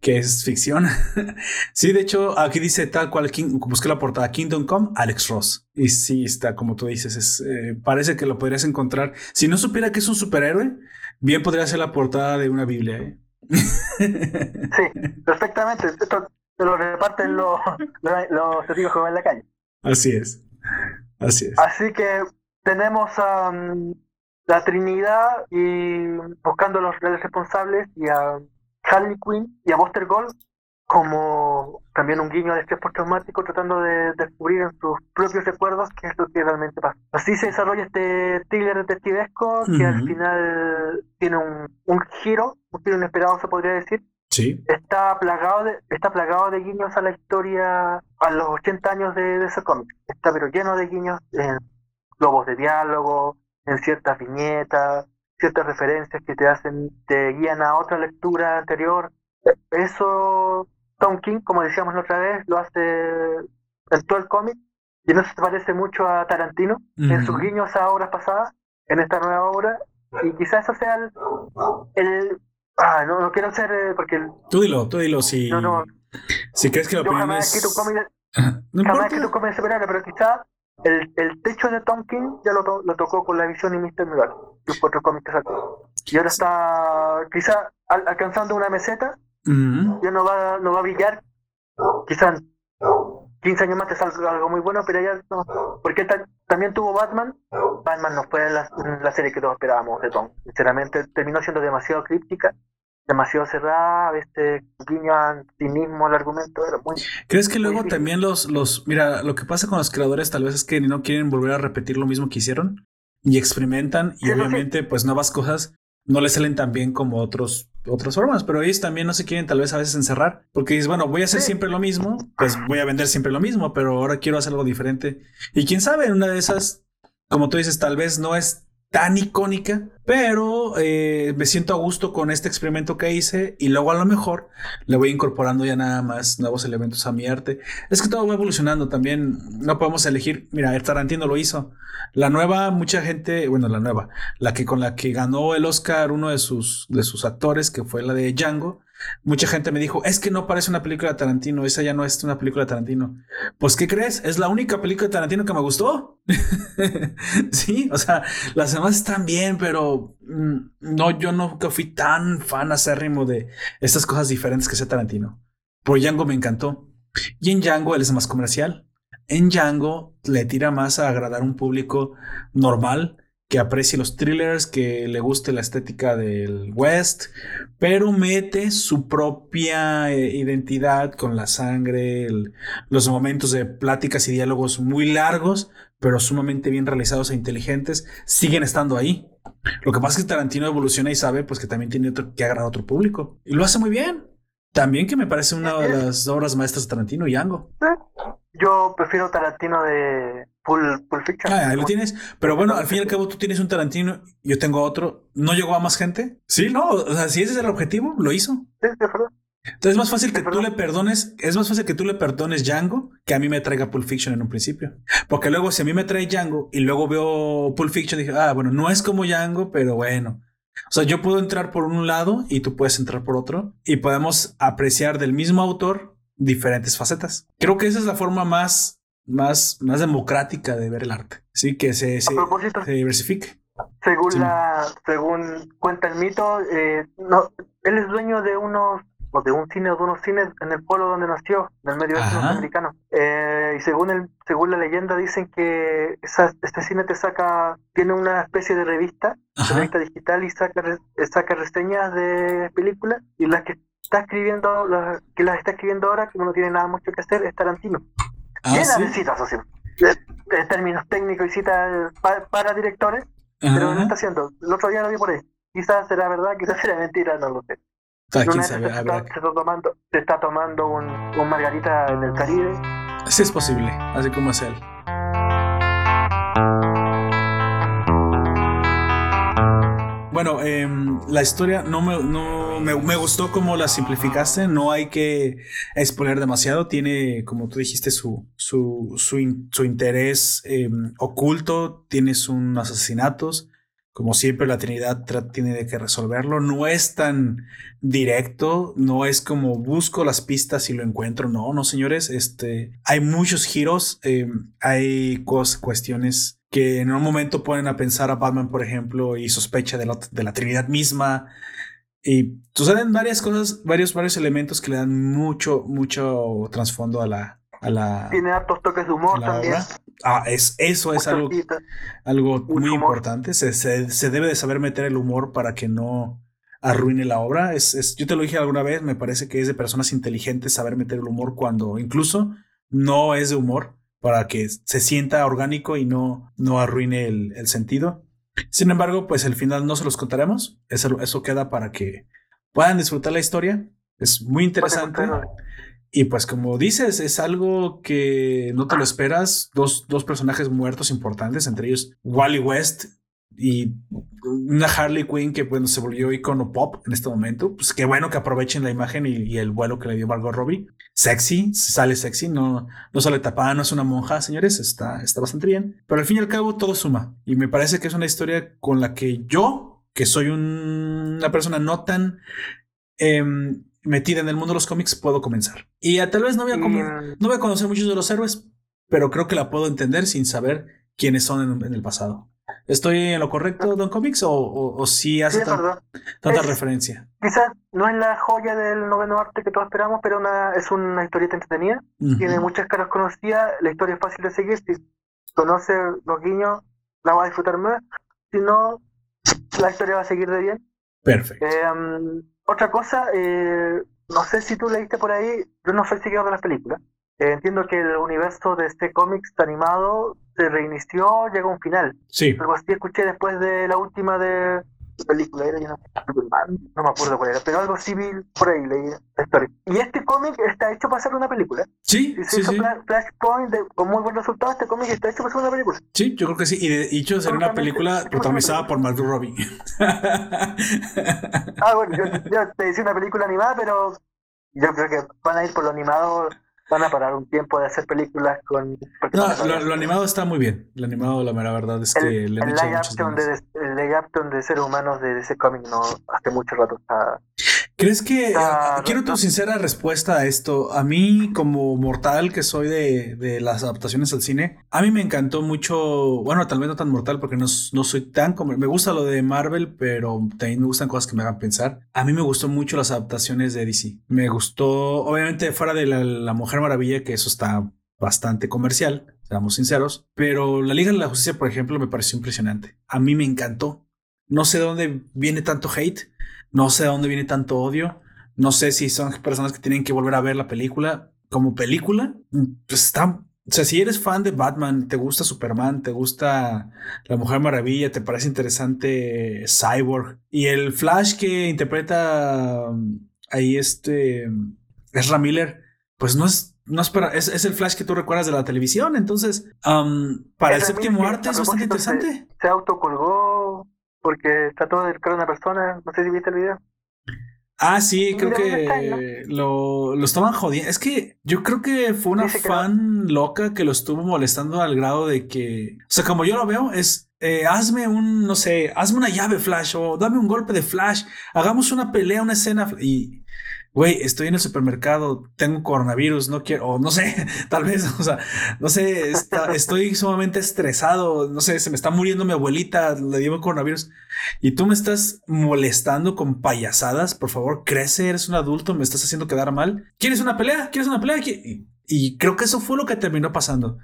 que es ficción. *laughs* sí, de hecho, aquí dice tal cual, busqué la portada Kingdom Come, Alex Ross. Y sí, está como tú dices, es, eh, parece que lo podrías encontrar. Si no supiera que es un superhéroe, bien podría ser la portada de una Biblia. ¿eh? Sí, perfectamente. Esto lo reparten los, los, testigos que van en la calle. Así es. Así es. Así que tenemos a la Trinidad y buscando los responsables y a Harley Quinn y a Buster Gold como también un guiño al estrés postraumático tratando de descubrir en sus propios recuerdos qué es lo que realmente pasa. Así se desarrolla este thriller detectivesco que al final tiene un, un giro, un giro inesperado se podría decir. Sí. Está plagado de, está plagado de guiños a la historia a los 80 años de, ese cómic. Está pero lleno de guiños en globos de diálogo, en ciertas viñetas, ciertas referencias que te hacen, te guían a otra lectura anterior. Eso Tom King, como decíamos la otra vez, lo hace en todo el cómic y no se parece mucho a Tarantino en sus guiños a obras pasadas, en esta nueva obra. Y quizás eso sea el. ah, no, no quiero ser. Eh, porque tú dilo, tú dilo. Si, no, si crees que la opinión jamás es. Cómic, no jamás que tu cómic pero quizás el, el techo de Tom King ya lo, lo tocó con La Visión y Mr. Mural, los cuatro cómics que sacó. Y ahora está quizás alcanzando una meseta ya no va, no va a brillar. Quizás 15 años más te salga algo muy bueno, pero ya no. Porque también tuvo Batman. Batman no fue la, la, serie que todos esperábamos de Tom. Sinceramente, terminó siendo demasiado críptica, demasiado cerrada, a veces guiño a sí mismo el argumento. Era muy, ¿Crees que luego también los, los. Mira, lo que pasa con los creadores tal vez es que no quieren volver a repetir lo mismo que hicieron y experimentan y obviamente, pues nuevas cosas no le salen tan bien como otros, otras formas, pero ellos también no se quieren tal vez a veces encerrar, porque dices, bueno, voy a hacer siempre lo mismo, pues voy a vender siempre lo mismo, pero ahora quiero hacer algo diferente. Y quién sabe, una de esas, como tú dices, tal vez no es tan icónica, pero eh, me siento a gusto con este experimento que hice y luego a lo mejor le voy incorporando ya nada más nuevos elementos a mi arte. Es que todo va evolucionando también, no podemos elegir, mira, Tarantino lo hizo. La nueva, mucha gente, bueno, la nueva, la que con la que ganó el Oscar uno de sus, de sus actores, que fue la de Django, Mucha gente me dijo, es que no parece una película de Tarantino, esa ya no es una película de Tarantino. Pues, ¿qué crees? Es la única película de Tarantino que me gustó. *laughs* sí, o sea, las demás están bien, pero mm, no, yo nunca fui tan fan acérrimo de estas cosas diferentes que hace Tarantino. Por Django me encantó. Y en Django él es más comercial. En Django le tira más a agradar a un público normal que aprecie los thrillers, que le guste la estética del West, pero mete su propia eh, identidad con la sangre, los momentos de pláticas y diálogos muy largos, pero sumamente bien realizados e inteligentes, siguen estando ahí. Lo que pasa es que Tarantino evoluciona y sabe pues que también tiene otro, que agradar a otro público. Y lo hace muy bien. También que me parece una de las obras maestras de Tarantino, Yango. Yo prefiero Tarantino de Pulp, Fiction. Ah, ahí lo tienes. Pero bueno, al fin y al cabo tú tienes un Tarantino, yo tengo otro. ¿No llegó a más gente? Sí, no. O sea, si ese es el objetivo, lo hizo. Sí, de verdad. Entonces es más fácil que tú le perdones, es más fácil que tú le perdones Django que a mí me traiga Pulp Fiction en un principio. Porque luego si a mí me trae Django y luego veo Pulp Fiction, dije, ah, bueno, no es como Django, pero bueno. O sea, yo puedo entrar por un lado y tú puedes entrar por otro y podemos apreciar del mismo autor diferentes facetas. Creo que esa es la forma más, más, más democrática de ver el arte. Sí, que se, se, diversifique. Según, la, según cuenta el mito, eh, no, él es dueño de unos o de un cine o de unos cines en el pueblo donde nació, en el medio oeste norteamericano. Eh, y según el, según la leyenda dicen que este cine te saca, tiene una especie de revista, revista digital y saca, saca reseñas de películas y las que está escribiendo, que las está escribiendo ahora, que no tiene nada mucho que hacer, es Tarantino. Ah, Llena de citas, así, de, términos técnicos y citas para, directores, pero no está haciendo. El otro día lo vi por ahí. Quizás será verdad, quizás será mentira, no lo sé. Ah, se, está, tomando, se está tomando un, un margarita en el Caribe. Sí es posible, así como es él. Bueno, eh, la historia no me, no me, gustó cómo la simplificaste. No hay que exponer demasiado. Tiene, como tú dijiste, su, su, su, interés eh, oculto. Tienes un asesinatos. Como siempre, la Trinidad tiene que resolverlo. No es tan directo, no es como busco las pistas y lo encuentro. No, no, señores. Este, hay muchos giros, eh, hay cuestiones que en un momento ponen a pensar a Batman, por ejemplo, y sospecha de la, de la Trinidad misma. Y suceden varias cosas, varios, varios elementos que le dan mucho, mucho trasfondo a la, a la. Tiene hartos toques de humor también. Ah, es, eso es algo, algo muy importante. Se, se, debe de saber meter el humor para que no arruine la obra. Es, es, yo te lo dije alguna vez, me parece que es de personas inteligentes saber meter el humor cuando incluso no es de humor, para que se sienta orgánico y no, no arruine el, el sentido. Sin embargo, pues el final no se los contaremos. Eso, eso queda para que puedan disfrutar la historia. Es muy interesante. Y pues como dices, es algo que no te lo esperas. Dos, dos personajes muertos importantes, entre ellos Wally West y una Harley Quinn que bueno, se volvió icono pop en este momento. Pues qué bueno que aprovechen la imagen y, el vuelo que le dio Margot Robbie. Sexy, sale sexy, no, no sale tapada, no es una monja, señores, está, está bastante bien. Pero al fin y al cabo todo suma. Y me parece que es una historia con la que yo, que soy una persona no tan em, metida en el mundo de los cómics, puedo comenzar. Y tal vez no voy a, no voy a conocer muchos de los héroes, pero creo que la puedo entender sin saber quiénes son en, el pasado. ¿Estoy en lo correcto, Don Comics, o, o, sí hace tanta referencia? Quizás no es la joya del noveno arte que todos esperamos, pero una, es una historieta entretenida. Tiene muchas caras conocidas, la historia es fácil de seguir. Si conoce los guiños, la va a disfrutar más. Si no, la historia va a seguir de bien. Perfecto. Eh, otra cosa, eh, no sé si tú leíste por ahí, yo no soy seguidor de las películas. Eh, entiendo que el universo de este cómics animado se reinició, llegó a un final. Sí. Algo así escuché después de la última de película era no me acuerdo cuál era, pero algo civil por ahí leí la historia. Y este cómic está hecho para ser una película. Sí, sí, sí. Flashpoint con muy buen resultado. Este cómic está hecho para ser una película. Sí, yo creo que sí. Y de hecho será una película protagonizada por Margot Robbie. ah, bueno, yo, *laughs* yo te decía una película animada, pero yo creo que van a ir por lo animado van a parar un tiempo de hacer películas con... No, lo, animado está muy bien. Lo animado, la mera verdad es que el, le han hecho muchas de, El de seres humanos de ese cómic no hace mucho rato está... ¿Crees que... quiero tu sincera respuesta a esto. A mí, como mortal que soy de, de, las adaptaciones al cine, a mí me encantó mucho... Bueno, tal vez no tan mortal porque no, no soy tan... Como, me gusta lo de Marvel, pero también me gustan cosas que me hagan pensar. A mí me gustó mucho las adaptaciones de DC. Me gustó, obviamente, fuera de la mujer Maravilla, que eso está bastante comercial, seamos sinceros, pero la Liga de la Justicia, por ejemplo, me pareció impresionante. A mí me encantó. No sé de dónde viene tanto hate, no sé de dónde viene tanto odio, no sé si son personas que tienen que volver a ver la película como película. Pues está, o sea, si eres fan de Batman, te gusta Superman, te gusta La Mujer Maravilla, te parece interesante Cyborg y el Flash que interpreta um, ahí este Ezra Miller pues no es, no es, para, es, el flash que tú recuerdas de la televisión. Entonces, para el séptimo arte es bastante interesante. Se, autocolgó porque trató de educar a una persona. No sé si viste el video. Ah, sí, creo que lo, lo, estaban jodiendo. Es que yo creo que fue una fan loca que lo estuvo molestando al grado de que, o sea, como yo lo veo, es eh, hazme un, no sé, hazme una llave flash o dame un golpe de flash, hagamos una pelea, una escena y güey, estoy en el supermercado, tengo coronavirus, no quiero, o no sé, *laughs* tal vez, o sea, no sé, estoy sumamente estresado, no sé, se me está muriendo mi abuelita, le dio coronavirus, y tú me estás molestando con payasadas, por favor, crece, eres un adulto, me estás haciendo quedar mal. ¿Quieres una pelea? ¿Quieres una pelea? Y, creo que eso fue lo que terminó pasando.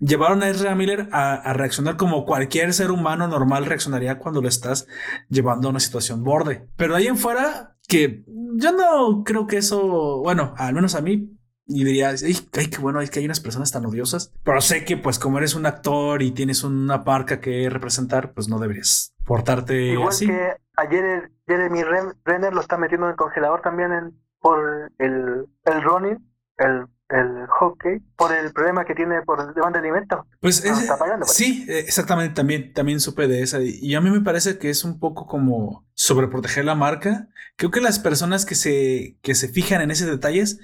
Llevaron a Ezra Miller a, a, reaccionar como cualquier ser humano normal reaccionaría cuando lo estás llevando a una situación borde. Pero ahí en fuera, que yo no creo que eso, bueno, al menos a mí, y diría, ay, qué bueno, es que hay unas personas tan odiosas, pero sé que pues como eres un actor y tienes una parca que representar, pues no deberías portarte Igual así. que ayer Jeremy Renner lo está metiendo en el congelador también en, por el, el running, el el hockey por el problema que tiene por demanda de alimentos. Pues, pues, sí, exactamente, también, también supe de esa. Y a mí me parece que es un poco como sobre proteger la marca. Creo que las personas que se, que se fijan en esos detalles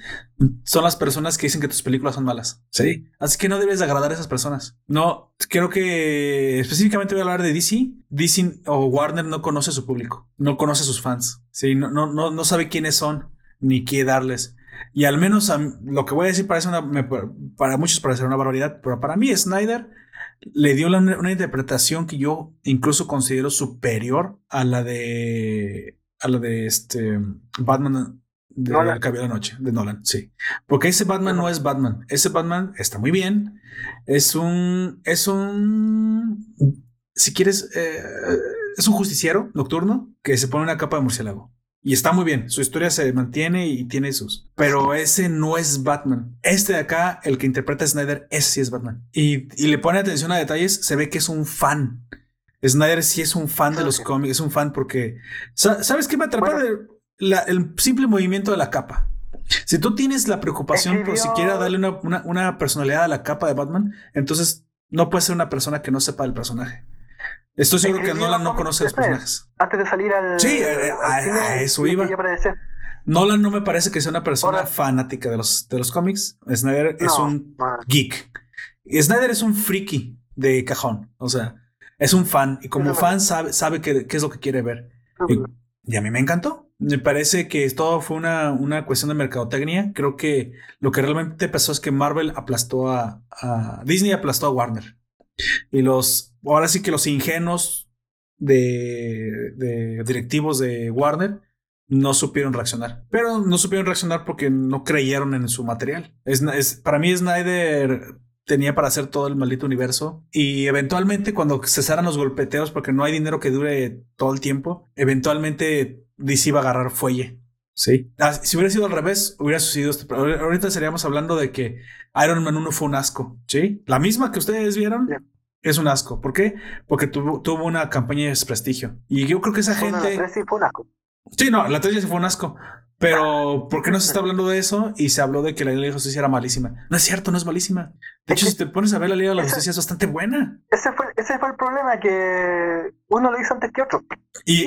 son las personas que dicen que tus películas son malas. Sí. Así que no debes agradar a esas personas. No, creo que específicamente voy a hablar de DC. DC o Warner no conoce a su público, no conoce a sus fans. Sí, no, no, no, no sabe quiénes son ni qué darles. Y al menos lo que voy a decir parece una, para muchos parece una barbaridad, pero para mí Snyder le dio una interpretación que yo incluso considero superior a la de a la de este Batman de la de la Noche de Nolan, sí. Porque ese Batman no es Batman. Ese Batman está muy bien. Es un es un si quieres eh, es un justiciero nocturno que se pone una capa de murciélago. Y está muy bien, su historia se mantiene y tiene sus. Pero ese no es Batman. Este de acá, el que interpreta a Snyder, ese sí es Batman. Y, le pone atención a detalles, se ve que es un fan. Snyder sí es un fan de los cómics, es un fan porque. ¿Sabes qué me atrapa? el simple movimiento de la capa. Si tú tienes la preocupación por siquiera darle una, una personalidad a la capa de Batman, entonces no puedes ser una persona que no sepa el personaje. Estoy seguro que Nolan no conoce los personajes. Antes de salir al. Sí, eh, a, eso iba. Nolan no me parece que sea una persona fanática de los, de los cómics. Snyder es un geek. Snyder es un friki de cajón. O sea, es un fan. Y como fan sabe, sabe qué, es lo que quiere ver. Y, a mí me encantó. Me parece que todo fue una, una cuestión de mercadotecnia. Creo que lo que realmente pasó es que Marvel aplastó a, a Disney aplastó a Warner. Y los, ahora sí que los ingenuos de, directivos de Warner no supieron reaccionar. Pero no supieron reaccionar porque no creyeron en su material. Es, es, para mí Snyder tenía para hacer todo el maldito universo y eventualmente cuando cesaran los golpeteos porque no hay dinero que dure todo el tiempo, eventualmente DC iba a agarrar fuelle. Sí. Si hubiera sido al revés, hubiera sucedido esto. Ahorita estaríamos hablando de que Iron Man 1 fue un asco. Sí. La misma que ustedes vieron es un asco. ¿Por qué? Porque tuvo, tuvo una campaña de desprestigio. Y yo creo que esa gente. sí fue un asco. Sí, no, la 3 sí fue un asco. Pero, ¿por qué no se está hablando de eso? Y se habló de que la Liga de la Justicia era malísima. No es cierto, no es malísima. De hecho, si te pones a ver la Liga de la Justicia es bastante buena. Ese fue, ese fue el problema, que uno lo hizo antes que otro. Y,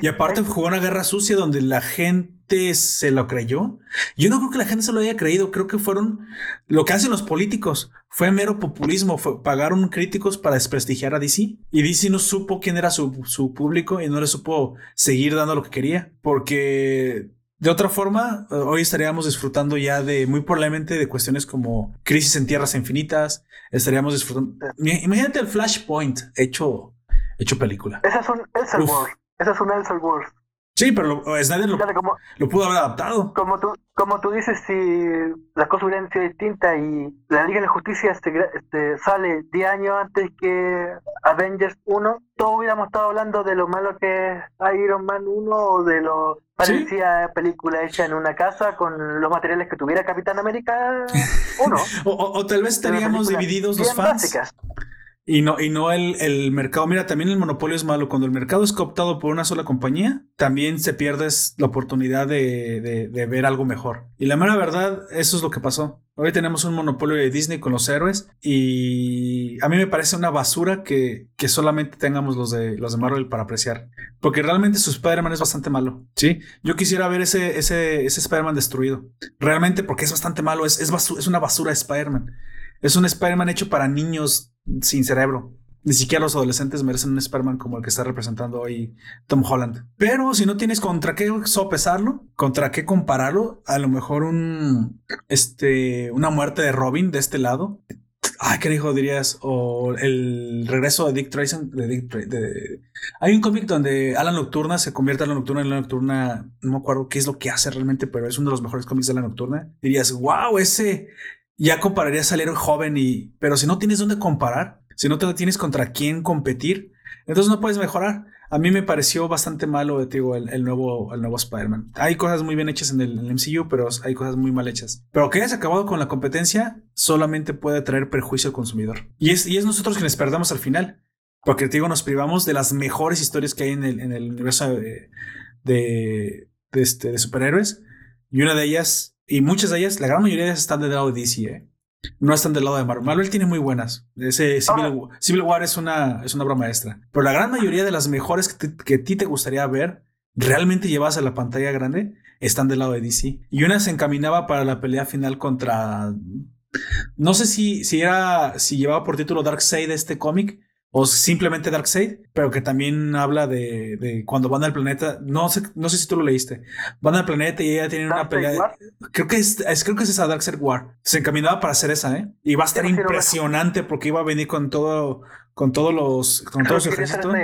y, aparte jugó una guerra sucia donde la gente se lo creyó. Yo no creo que la gente se lo haya creído. Creo que fueron lo que hacen los políticos. Fue mero populismo. pagaron críticos para desprestigiar a DC. Y DC no supo quién era su, su público y no le supo seguir dando lo que quería. Porque de otra forma, eh, hoy estaríamos disfrutando ya de muy probablemente de cuestiones como crisis en tierras infinitas. Estaríamos disfrutando. Imagínate el Flashpoint hecho, hecho película. Ese es un Elseworld. Ese es un Elseworld. Sí, pero lo, Snyder lo, pudo haber adaptado. Como tú, como tú dices, si las cosas hubieran sido distintas y la Liga de la Justicia este, este, sale 10 años antes que Avengers 1, todos hubiéramos estado hablando de lo malo que es Iron Man 1 o de lo parecía película hecha en una casa con los materiales que tuviera Capitán América 1. *laughs* o, tal vez estaríamos divididos los fans. Y no, y no el, el, mercado. Mira, también el monopolio es malo. Cuando el mercado es cooptado por una sola compañía, también se pierdes la oportunidad de, de, ver algo mejor. Y la mera verdad, eso es lo que pasó. Hoy tenemos un monopolio de Disney con los héroes y a mí me parece una basura que, que solamente tengamos los de, los de Marvel para apreciar. Porque realmente su Spider-Man es bastante malo. Sí, yo quisiera ver ese, ese, ese Spider-Man destruido. Realmente porque es bastante malo. Es, es, es una basura de Spider-Man. Es un Spider-Man hecho para niños sin cerebro. Ni siquiera los adolescentes merecen un Spider-Man como el que está representando hoy Tom Holland. Pero si no tienes contra qué sopesarlo, contra qué compararlo, a lo mejor un este una muerte de Robin de este lado. Ay, ¿qué dijo dirías? O el regreso de Dick Tracy. Hay un cómic donde Alan Nocturna se convierte en la Nocturna en la Nocturna. No me acuerdo qué es lo que hace realmente, pero es uno de los mejores cómics de la Nocturna. Dirías, wow, ese ya compararía salir joven y, pero si no tienes dónde comparar, si no te tienes contra quién competir, entonces no puedes mejorar. A mí me pareció bastante malo, digo, el, nuevo, el nuevo Spider-Man. Hay cosas muy bien hechas en el, MCU, pero hay cosas muy mal hechas. Pero que hayas acabado con la competencia solamente puede traer perjuicio al consumidor. Y es, y es nosotros quienes perdemos al final. Porque, digo, nos privamos de las mejores historias que hay en el, en el universo de, de, este, de superhéroes. Y una de ellas y muchas de ellas, la gran mayoría de ellas están del lado de DC, ¿eh? No están del lado de Marvel. Marvel tiene muy buenas. Ese Civil, War es una, es una obra maestra. Pero la gran mayoría de las mejores que, a ti te gustaría ver realmente llevadas a la pantalla grande están del lado de DC. Y una se encaminaba para la pelea final contra. No sé si, si era. si llevaba por título Darkseid este cómic. O simplemente Darkseid, pero que también habla de, de, cuando van al planeta. No sé, no sé si tú lo leíste. Van al planeta y ella tiene una pelea. Creo que es, creo que es esa Darkseid War. Se encaminaba para hacer esa, ¿eh? Y va a estar impresionante porque iba a venir con todo, con todos los, con todos los ejércitos.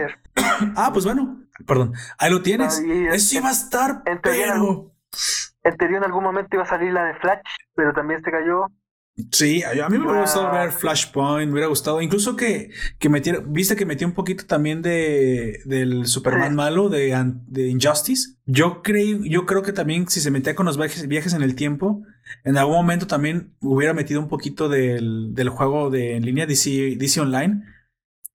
ah, pues bueno, perdón. Ahí lo tienes. Eso iba a estar, en teoría, en, en algún momento iba a salir la de Flash, pero también se cayó. Sí, a mí me hubiera gustado ver Flashpoint, me hubiera gustado, incluso que, que metiera, viste que metió un poquito también de del Superman malo de, de, Injustice. Yo creo, yo creo que también si se metía con los viajes, viajes en el tiempo, en algún momento también hubiera metido un poquito del, del juego de en línea DC, DC Online,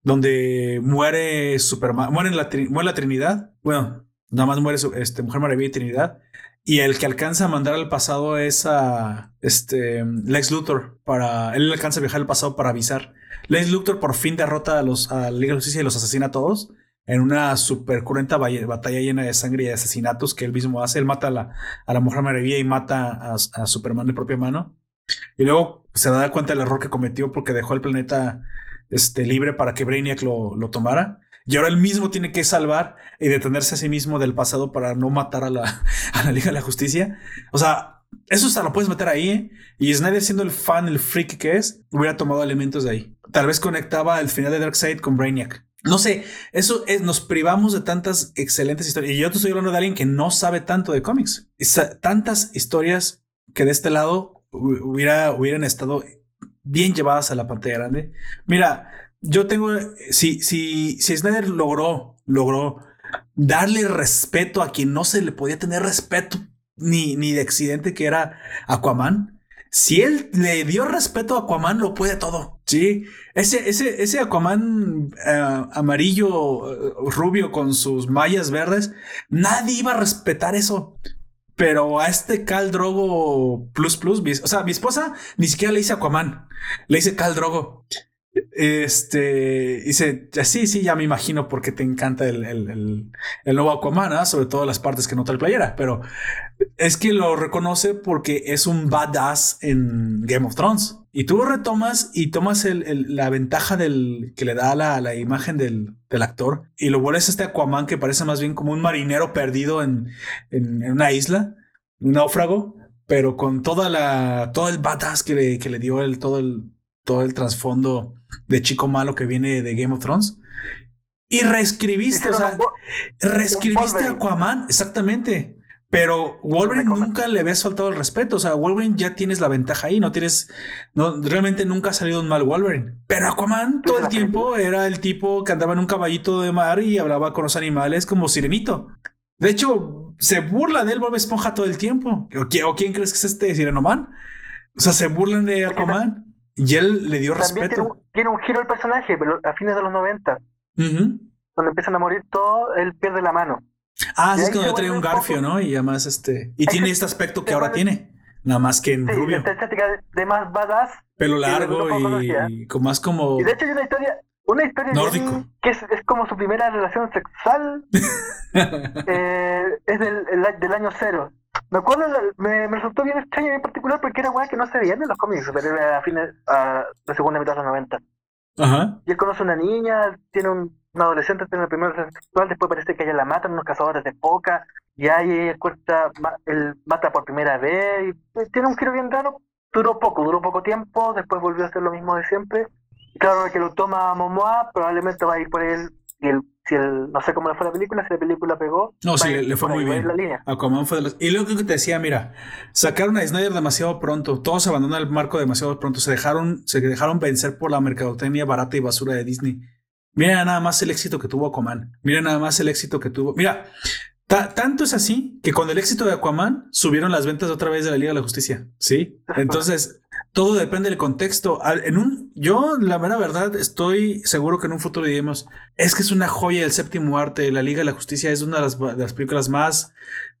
donde muere Superman, muere la, muere la Trinidad, bueno, nada más muere este, Mujer Maravilla y Trinidad. Y el que alcanza a mandar al pasado es a este, Lex Luthor para. Él alcanza a viajar al pasado para avisar. Lex Luthor por fin derrota a los a Liga de Justicia y los asesina a todos en una super cruenta batalla llena de sangre y de asesinatos que él mismo hace. Él mata a la, a la Mujer Maravilla y mata a, Superman de propia mano. Y luego se da cuenta del error que cometió porque dejó el planeta este, libre para que Brainiac lo, lo tomara. Y ahora él mismo tiene que salvar y detenerse a sí mismo del pasado para no matar a la, *laughs* a la Liga de la Justicia. O sea, eso hasta lo puedes meter ahí. ¿eh? Y Snyder, siendo el fan, el freak que es, hubiera tomado elementos de ahí. Tal vez conectaba el final de Darkseid con Brainiac. No sé, eso es, nos privamos de tantas excelentes historias. Y yo te estoy hablando de alguien que no sabe tanto de cómics. Tantas historias que de este lado hubiera, hubieran estado bien llevadas a la pantalla grande. Mira, yo tengo, si, si, si Snyder logró, logró darle respeto a quien no se le podía tener respeto ni, ni de accidente que era Aquaman. Si él le dio respeto a Aquaman, lo puede todo. Sí, ese, ese, ese Aquaman eh, amarillo, eh, rubio con sus mallas verdes, nadie iba a respetar eso. Pero a este Cal Drogo Plus Plus, o sea, mi esposa ni siquiera le dice Aquaman, le dice Cal Drogo. Este dice, sí, sí, ya me imagino porque te encanta el, el, el, nuevo Aquaman, ¿ah? sobre todo las partes que no trae playera, pero es que lo reconoce porque es un badass en Game of Thrones. Y tú lo retomas y tomas la ventaja del que le da la, la imagen del, del, actor y lo vuelves a este Aquaman que parece más bien como un marinero perdido en, en, una isla, un náufrago, pero con toda la, todo el badass que le, que le dio el, todo el, todo el trasfondo de chico malo que viene de Game of Thrones. Y reescribiste, o sea, reescribiste a Aquaman, exactamente. Pero Wolverine nunca le había soltado el respeto. O sea, Wolverine ya tienes la ventaja ahí. No tienes. No, realmente nunca ha salido un mal Wolverine. Pero Aquaman todo el tiempo era el tipo que andaba en un caballito de mar y hablaba con los animales como sirenito. De hecho, se burla de él, Bob Esponja todo el tiempo. ¿O, quién crees que es este Sirenoman? O sea, se burlan de Aquaman. Y él le dio respeto. Tiene un, giro el personaje, pero a fines de los 90. Cuando empiezan a morir todos, él pierde la mano. Ah, sí, es cuando trae un garfio, ¿no? Y además este. Y tiene este aspecto que ahora tiene. Nada más que en sí, rubio. estética de más badass. Pelo largo y, con más como. Y de hecho hay una historia, una historia nórdico. que es, es, como su primera relación sexual. *laughs* eh, es del, del año cero. Me acuerdo, me, me, resultó bien extraño en particular porque era weá que no se veía en los cómics, pero era a fines, a la segunda mitad de los 90. Ajá. Y él conoce a una niña, tiene un, adolescente, tiene la primera sexual, después parece que ella la matan unos cazadores de poca, y ahí cuesta, él mata por primera vez, y tiene un giro bien raro, duró poco, duró poco tiempo, después volvió a hacer lo mismo de siempre. Y claro, que lo toma Momoa, probablemente va a ir por él y el, si el, no sé cómo le fue la película, si la película pegó. No, sí, le, fue muy bien. Aquaman fue de los... Y luego que te decía, mira, sacaron a Snyder demasiado pronto, todos abandonaron el marco demasiado pronto, se dejaron, se dejaron vencer por la mercadotecnia barata y basura de Disney. Mira nada más el éxito que tuvo Aquaman. Mira nada más el éxito que tuvo. Mira, tanto es así que con el éxito de Aquaman subieron las ventas otra vez de la Liga de la Justicia. Sí. *laughs* Entonces, todo depende del contexto. En un, yo, la mera verdad, estoy seguro que en un futuro diremos, es que es una joya del séptimo arte, La Liga de la Justicia es una de las, películas más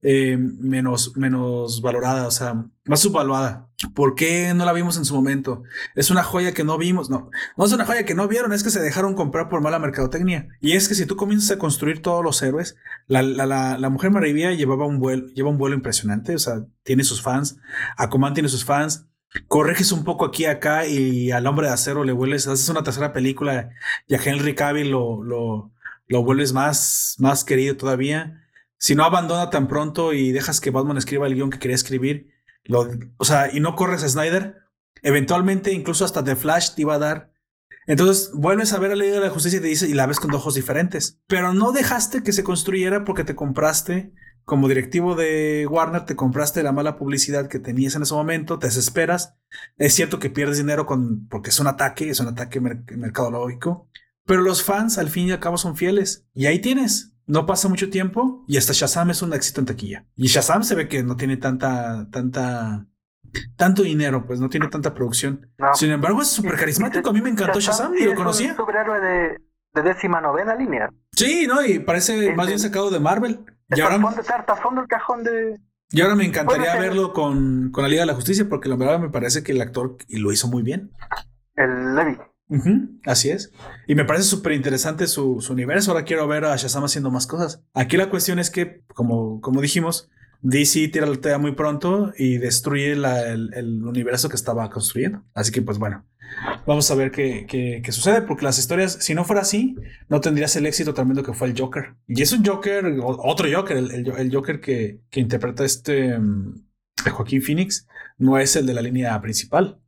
eh, menos, menos valorada, o sea, más subvaluada. ¿Por qué no la vimos en su momento? Es una joya que no vimos, no, no es una joya que no vieron, es que se dejaron comprar por mala mercadotecnia. Y es que si tú comienzas a construir todos los héroes, la, la, la, la Mujer Maravilla llevaba un vuelo, lleva un vuelo impresionante, o sea, tiene sus fans, Aquaman tiene sus fans, correges un poco aquí acá y al hombre de acero le vuelves, haces una tercera película y a Henry Cavill lo, lo, lo vuelves más, más querido todavía si no abandona tan pronto y dejas que Batman escriba el guion que quería escribir, o sea, y no corres a Snyder, eventualmente incluso hasta The Flash te iba a dar. Entonces vuelves a ver a la Liga de la Justicia y te dice, y la ves con ojos diferentes. Pero no dejaste que se construyera porque te compraste, como directivo de Warner, te compraste la mala publicidad que tenías en ese momento, te desesperas. Es cierto que pierdes dinero con, porque es un ataque, es un ataque mercadológico. Pero los fans al fin y al cabo son fieles. Y ahí tienes. No pasa mucho tiempo y hasta Shazam es un éxito en taquilla. Y Shazam se ve que no tiene tanta, tanta, tanto dinero, pues no tiene tanta producción. Sin embargo, es súper carismático. A mí me encantó Shazam, y lo conocía. Es un superhéroe de, de, décima novena línea. Sí, ¿no? Y parece más bien sacado de Marvel. Y ahora, fondo el cajón de... Y ahora me encantaría verlo con, con la Liga de la Justicia, porque la verdad me parece que el actor y lo hizo muy bien. El Levi así es. Y me parece súper interesante su, universo. Ahora quiero ver a Shazam haciendo más cosas. Aquí la cuestión es que, como, como dijimos, DC tira la tela muy pronto y destruye el, universo que estaba construyendo. Así que, pues bueno, vamos a ver qué, qué, sucede, porque las historias, si no fuera así, no tendrías el éxito tremendo que fue el Joker. Y es un Joker, otro Joker, el, Joker que, que interpreta este mm, Joaquín Phoenix, no es el de la línea principal.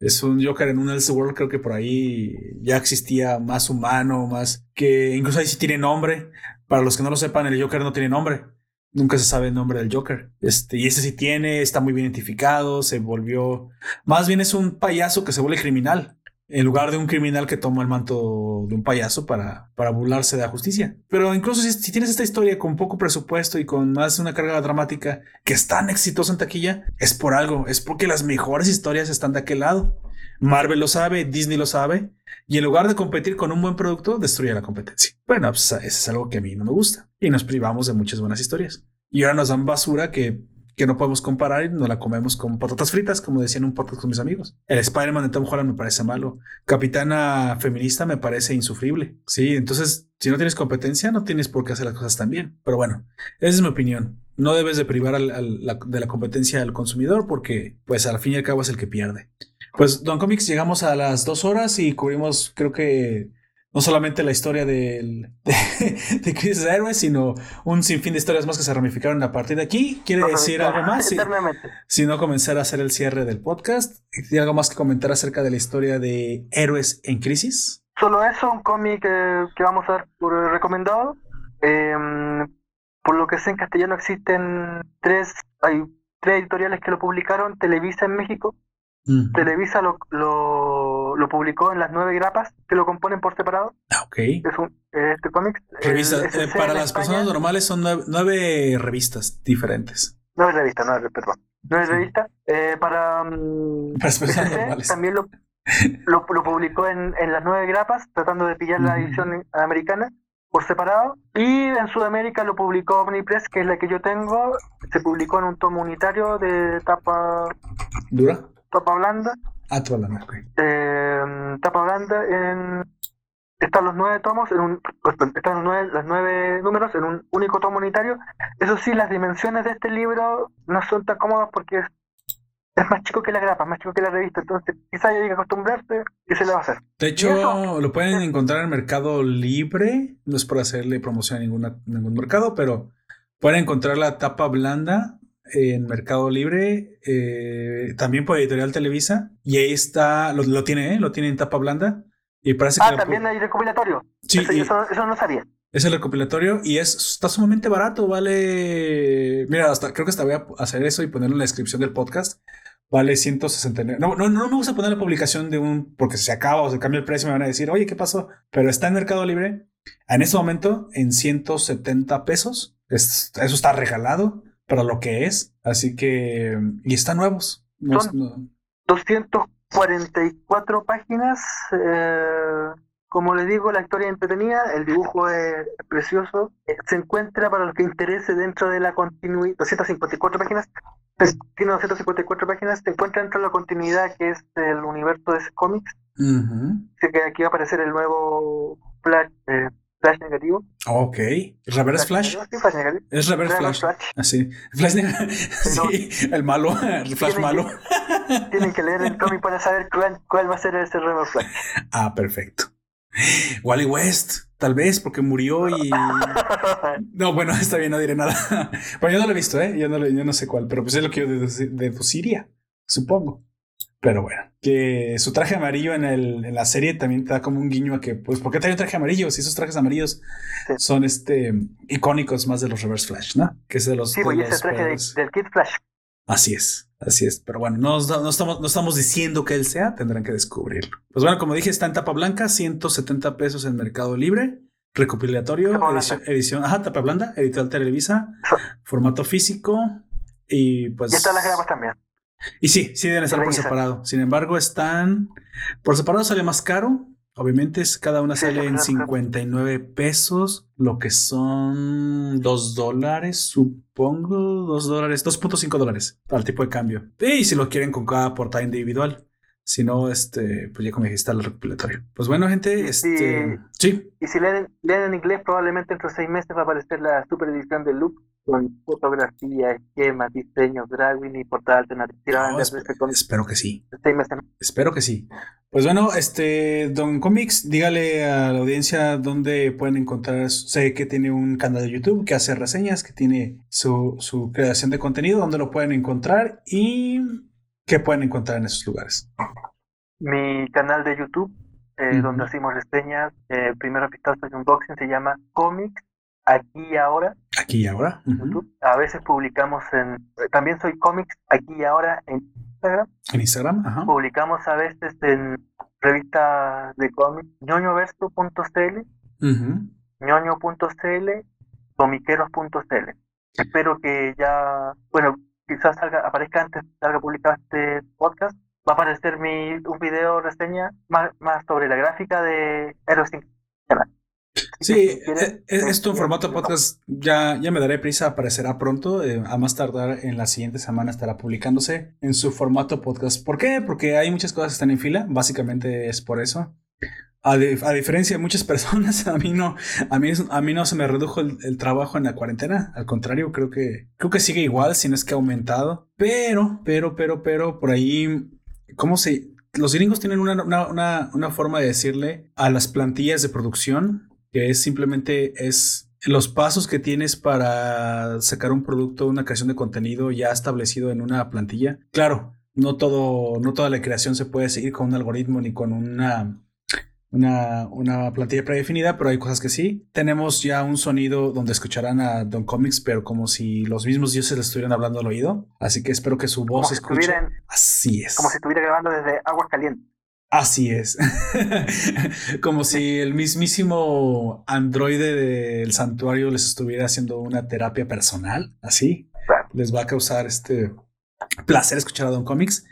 Es un Joker en un Elseworld, creo que por ahí ya existía más humano, más que incluso ahí sí tiene nombre. Para los que no lo sepan, el Joker no tiene nombre. Nunca se sabe el nombre del Joker. Este, y ese sí tiene, está muy bien identificado, se volvió. Más bien es un payaso que se vuelve criminal en lugar de un criminal que toma el manto de un payaso para, para burlarse de la justicia. Pero incluso si, tienes esta historia con poco presupuesto y con más una carga dramática que es tan exitosa en taquilla, es por algo, es porque las mejores historias están de aquel lado. Marvel lo sabe, Disney lo sabe, y en lugar de competir con un buen producto, destruye la competencia. Bueno, pues eso es algo que a mí no me gusta, y nos privamos de muchas buenas historias. Y ahora nos dan basura que que no podemos comparar y nos la comemos con patatas fritas, como decían un podcast con mis amigos. El Spider-Man de Tom Holland me parece malo. Capitana feminista me parece insufrible. Sí, entonces, si no tienes competencia, no tienes por qué hacer las cosas tan bien. Pero bueno, esa es mi opinión. No debes de privar de la competencia al consumidor porque, pues, al fin y al cabo es el que pierde. Pues, Don Comics, llegamos a las dos horas y cubrimos, creo que no solamente la historia *laughs* de, de, Crisis de Héroes, sino un sinfín de historias más que se ramificaron a partir de aquí. ¿Quiere decir algo más? Si, no, comenzar a hacer el cierre del podcast. ¿Tiene algo más que comentar acerca de la historia de Héroes en Crisis? Solo eso, un cómic que vamos a dar por recomendado. Em, por lo que sé, en castellano existen tres, hay tres editoriales que lo publicaron, Televisa en México, Televisa lo, lo, publicó en las nueve grapas que lo componen por separado. Ah, ok. Es un, este cómic. Eh, para las personas normales son nueve, revistas diferentes. Nueve revistas, nueve, perdón. Nueve revistas. Eh, para, mm, *laughs* para las personas normales. También *laughs* lo, lo, publicó en, en, las nueve grapas, tratando de pillar la edición americana por separado. Y en Sudamérica lo publicó Omnipress, que es la que yo tengo. Se publicó en un tomo unitario de tapa. ¿Dura? Tapa blanda. Ah, tapa blanda, eh, tapa blanda en... Están los nueve tomos, en un, están los nueve, los nueve números en un único tomo unitario. Eso sí, las dimensiones de este libro no son tan cómodas porque es, es más chico que la grapa, más chico que la revista. Entonces, quizá haya que acostumbrarse y se le va a hacer. De hecho, lo pueden encontrar en Mercado Libre. No es por hacerle promoción a ninguna, ningún mercado, pero pueden encontrar la tapa blanda en Mercado Libre, eh, también por Editorial Televisa, y ahí está, lo, tiene, ¿eh? lo tiene en tapa blanda. Y parece ah, también hay recopilatorio. Sí, eso, no sabía. Es el recopilatorio y es, está sumamente barato, vale. Mira, hasta creo que hasta voy a hacer eso y ponerlo en la descripción del podcast. Vale 169. No, no, no me gusta poner la publicación de un. porque se acaba o se cambia el precio, me van a decir, oye, ¿qué pasó? Pero está en Mercado Libre en este momento en 170 pesos. eso está regalado para lo que es. Así que, y están nuevos. Son 200 44 páginas. Eh, como les digo, la historia es entretenida, el dibujo es precioso. Eh, se encuentra para los que interese dentro de la continuidad, 254 páginas. Tiene 254 páginas, se encuentra dentro de la continuidad que es el universo de ese cómics. Así que aquí va a aparecer el nuevo Flash, eh, Flash negativo. Ok. ¿Reverse Flash? Flash negativo. Es Reverse, Flash. Así. Flash negativo. *laughs* sí, el malo, el Flash malo. tienen que leer el *laughs* cómic para saber cuál, cuál va a ser ese Reverse Flash. Ah, perfecto. Wally West, tal vez, porque murió y. *laughs* No, bueno, está bien, no diré nada. Pero yo no lo he visto, ¿eh? Yo no, yo no sé cuál, pero pues es lo que yo deduciría, supongo. Pero bueno, que su traje amarillo en, el, en la serie también te da como un guiño a que, pues, ¿por qué trae un traje amarillo? Si esos trajes amarillos son este icónicos más de los Reverse Flash, ¿no? Que es de los. Sí, pues ese traje del Kid Flash. Así es, así es. Pero bueno, no, no, estamos, no estamos diciendo que él sea, tendrán que descubrirlo. Pues bueno, como dije, está en tapa blanca, 170 pesos en Mercado Libre, recopilatorio, edición, edición, ajá, tapa blanda, editorial Televisa, formato físico y pues... Y están las grapas también. Y sí, sí deben estar por separado. Sin embargo, están... Por separado sale más caro, Obviamente cada una sale en *laughs* 59 pesos, lo que son 2 dólares, supongo, 2 dólares, 2.5 dólares al tipo de cambio. Y si lo quieren con cada portada individual. Si no, este, pues ya como dijiste, el recopilatorio. Pues bueno, gente, este, sí. Y si leen, leen en inglés, probablemente entre seis meses va a aparecer la super edición de Loop con fotografía, esquemas, diseños, drawing y portada alternativa. espero, que sí. Espero que sí. Pues bueno, este, Don Comics, dígale a la audiencia dónde pueden encontrar. Sé que tiene un canal de YouTube que hace reseñas, que tiene su, su creación de contenido, dónde lo pueden encontrar y qué pueden encontrar en esos lugares. Mi canal de YouTube, eh, donde hacemos reseñas, eh, primero vistazo y unboxing, se llama Comics aquí y ahora. Aquí y ahora. A veces publicamos en. También soy cómics aquí y ahora en Instagram. En Instagram, ajá. Publicamos a veces en revistas de cómics, ñoñoverso.cl, ñoño.cl, comiqueros.cl. Espero que ya. Bueno, quizás salga, aparezca antes, salga publicado este podcast. Va a aparecer mi, un video reseña más, más sobre la gráfica de Heroes Sí, eh, eh, esto en formato podcast ya, ya me daré prisa, aparecerá pronto, eh, a más tardar en la siguiente semana estará publicándose en su formato podcast. ¿Por qué? Porque hay muchas cosas que están en fila, básicamente es por eso. A, diferencia de muchas *laughs* personas, a mí no, a mí, a mí no se me redujo el, trabajo en la cuarentena. Al contrario, creo que, creo que sigue igual, si no es que ha aumentado. Pero, pero, pero, pero, por ahí, ¿cómo se...? Los gringos tienen una, una, una forma de decirle a las plantillas de producción que es simplemente es los pasos que tienes para sacar un producto, una creación de contenido ya establecido en una plantilla. Claro, no todo, no toda la creación se puede seguir con un algoritmo ni con una, una, una plantilla predefinida, pero hay cosas que sí. Tenemos ya un sonido donde escucharán a Don Comics, pero como si los mismos dioses le estuvieran hablando al oído. Así que espero que su voz se escuche. Así es. Como si estuviera grabando desde aguas calientes. Así es. *laughs* Como si el mismísimo androide del santuario les estuviera haciendo una terapia personal. Así. Les va a causar este placer escuchar a Don Comics.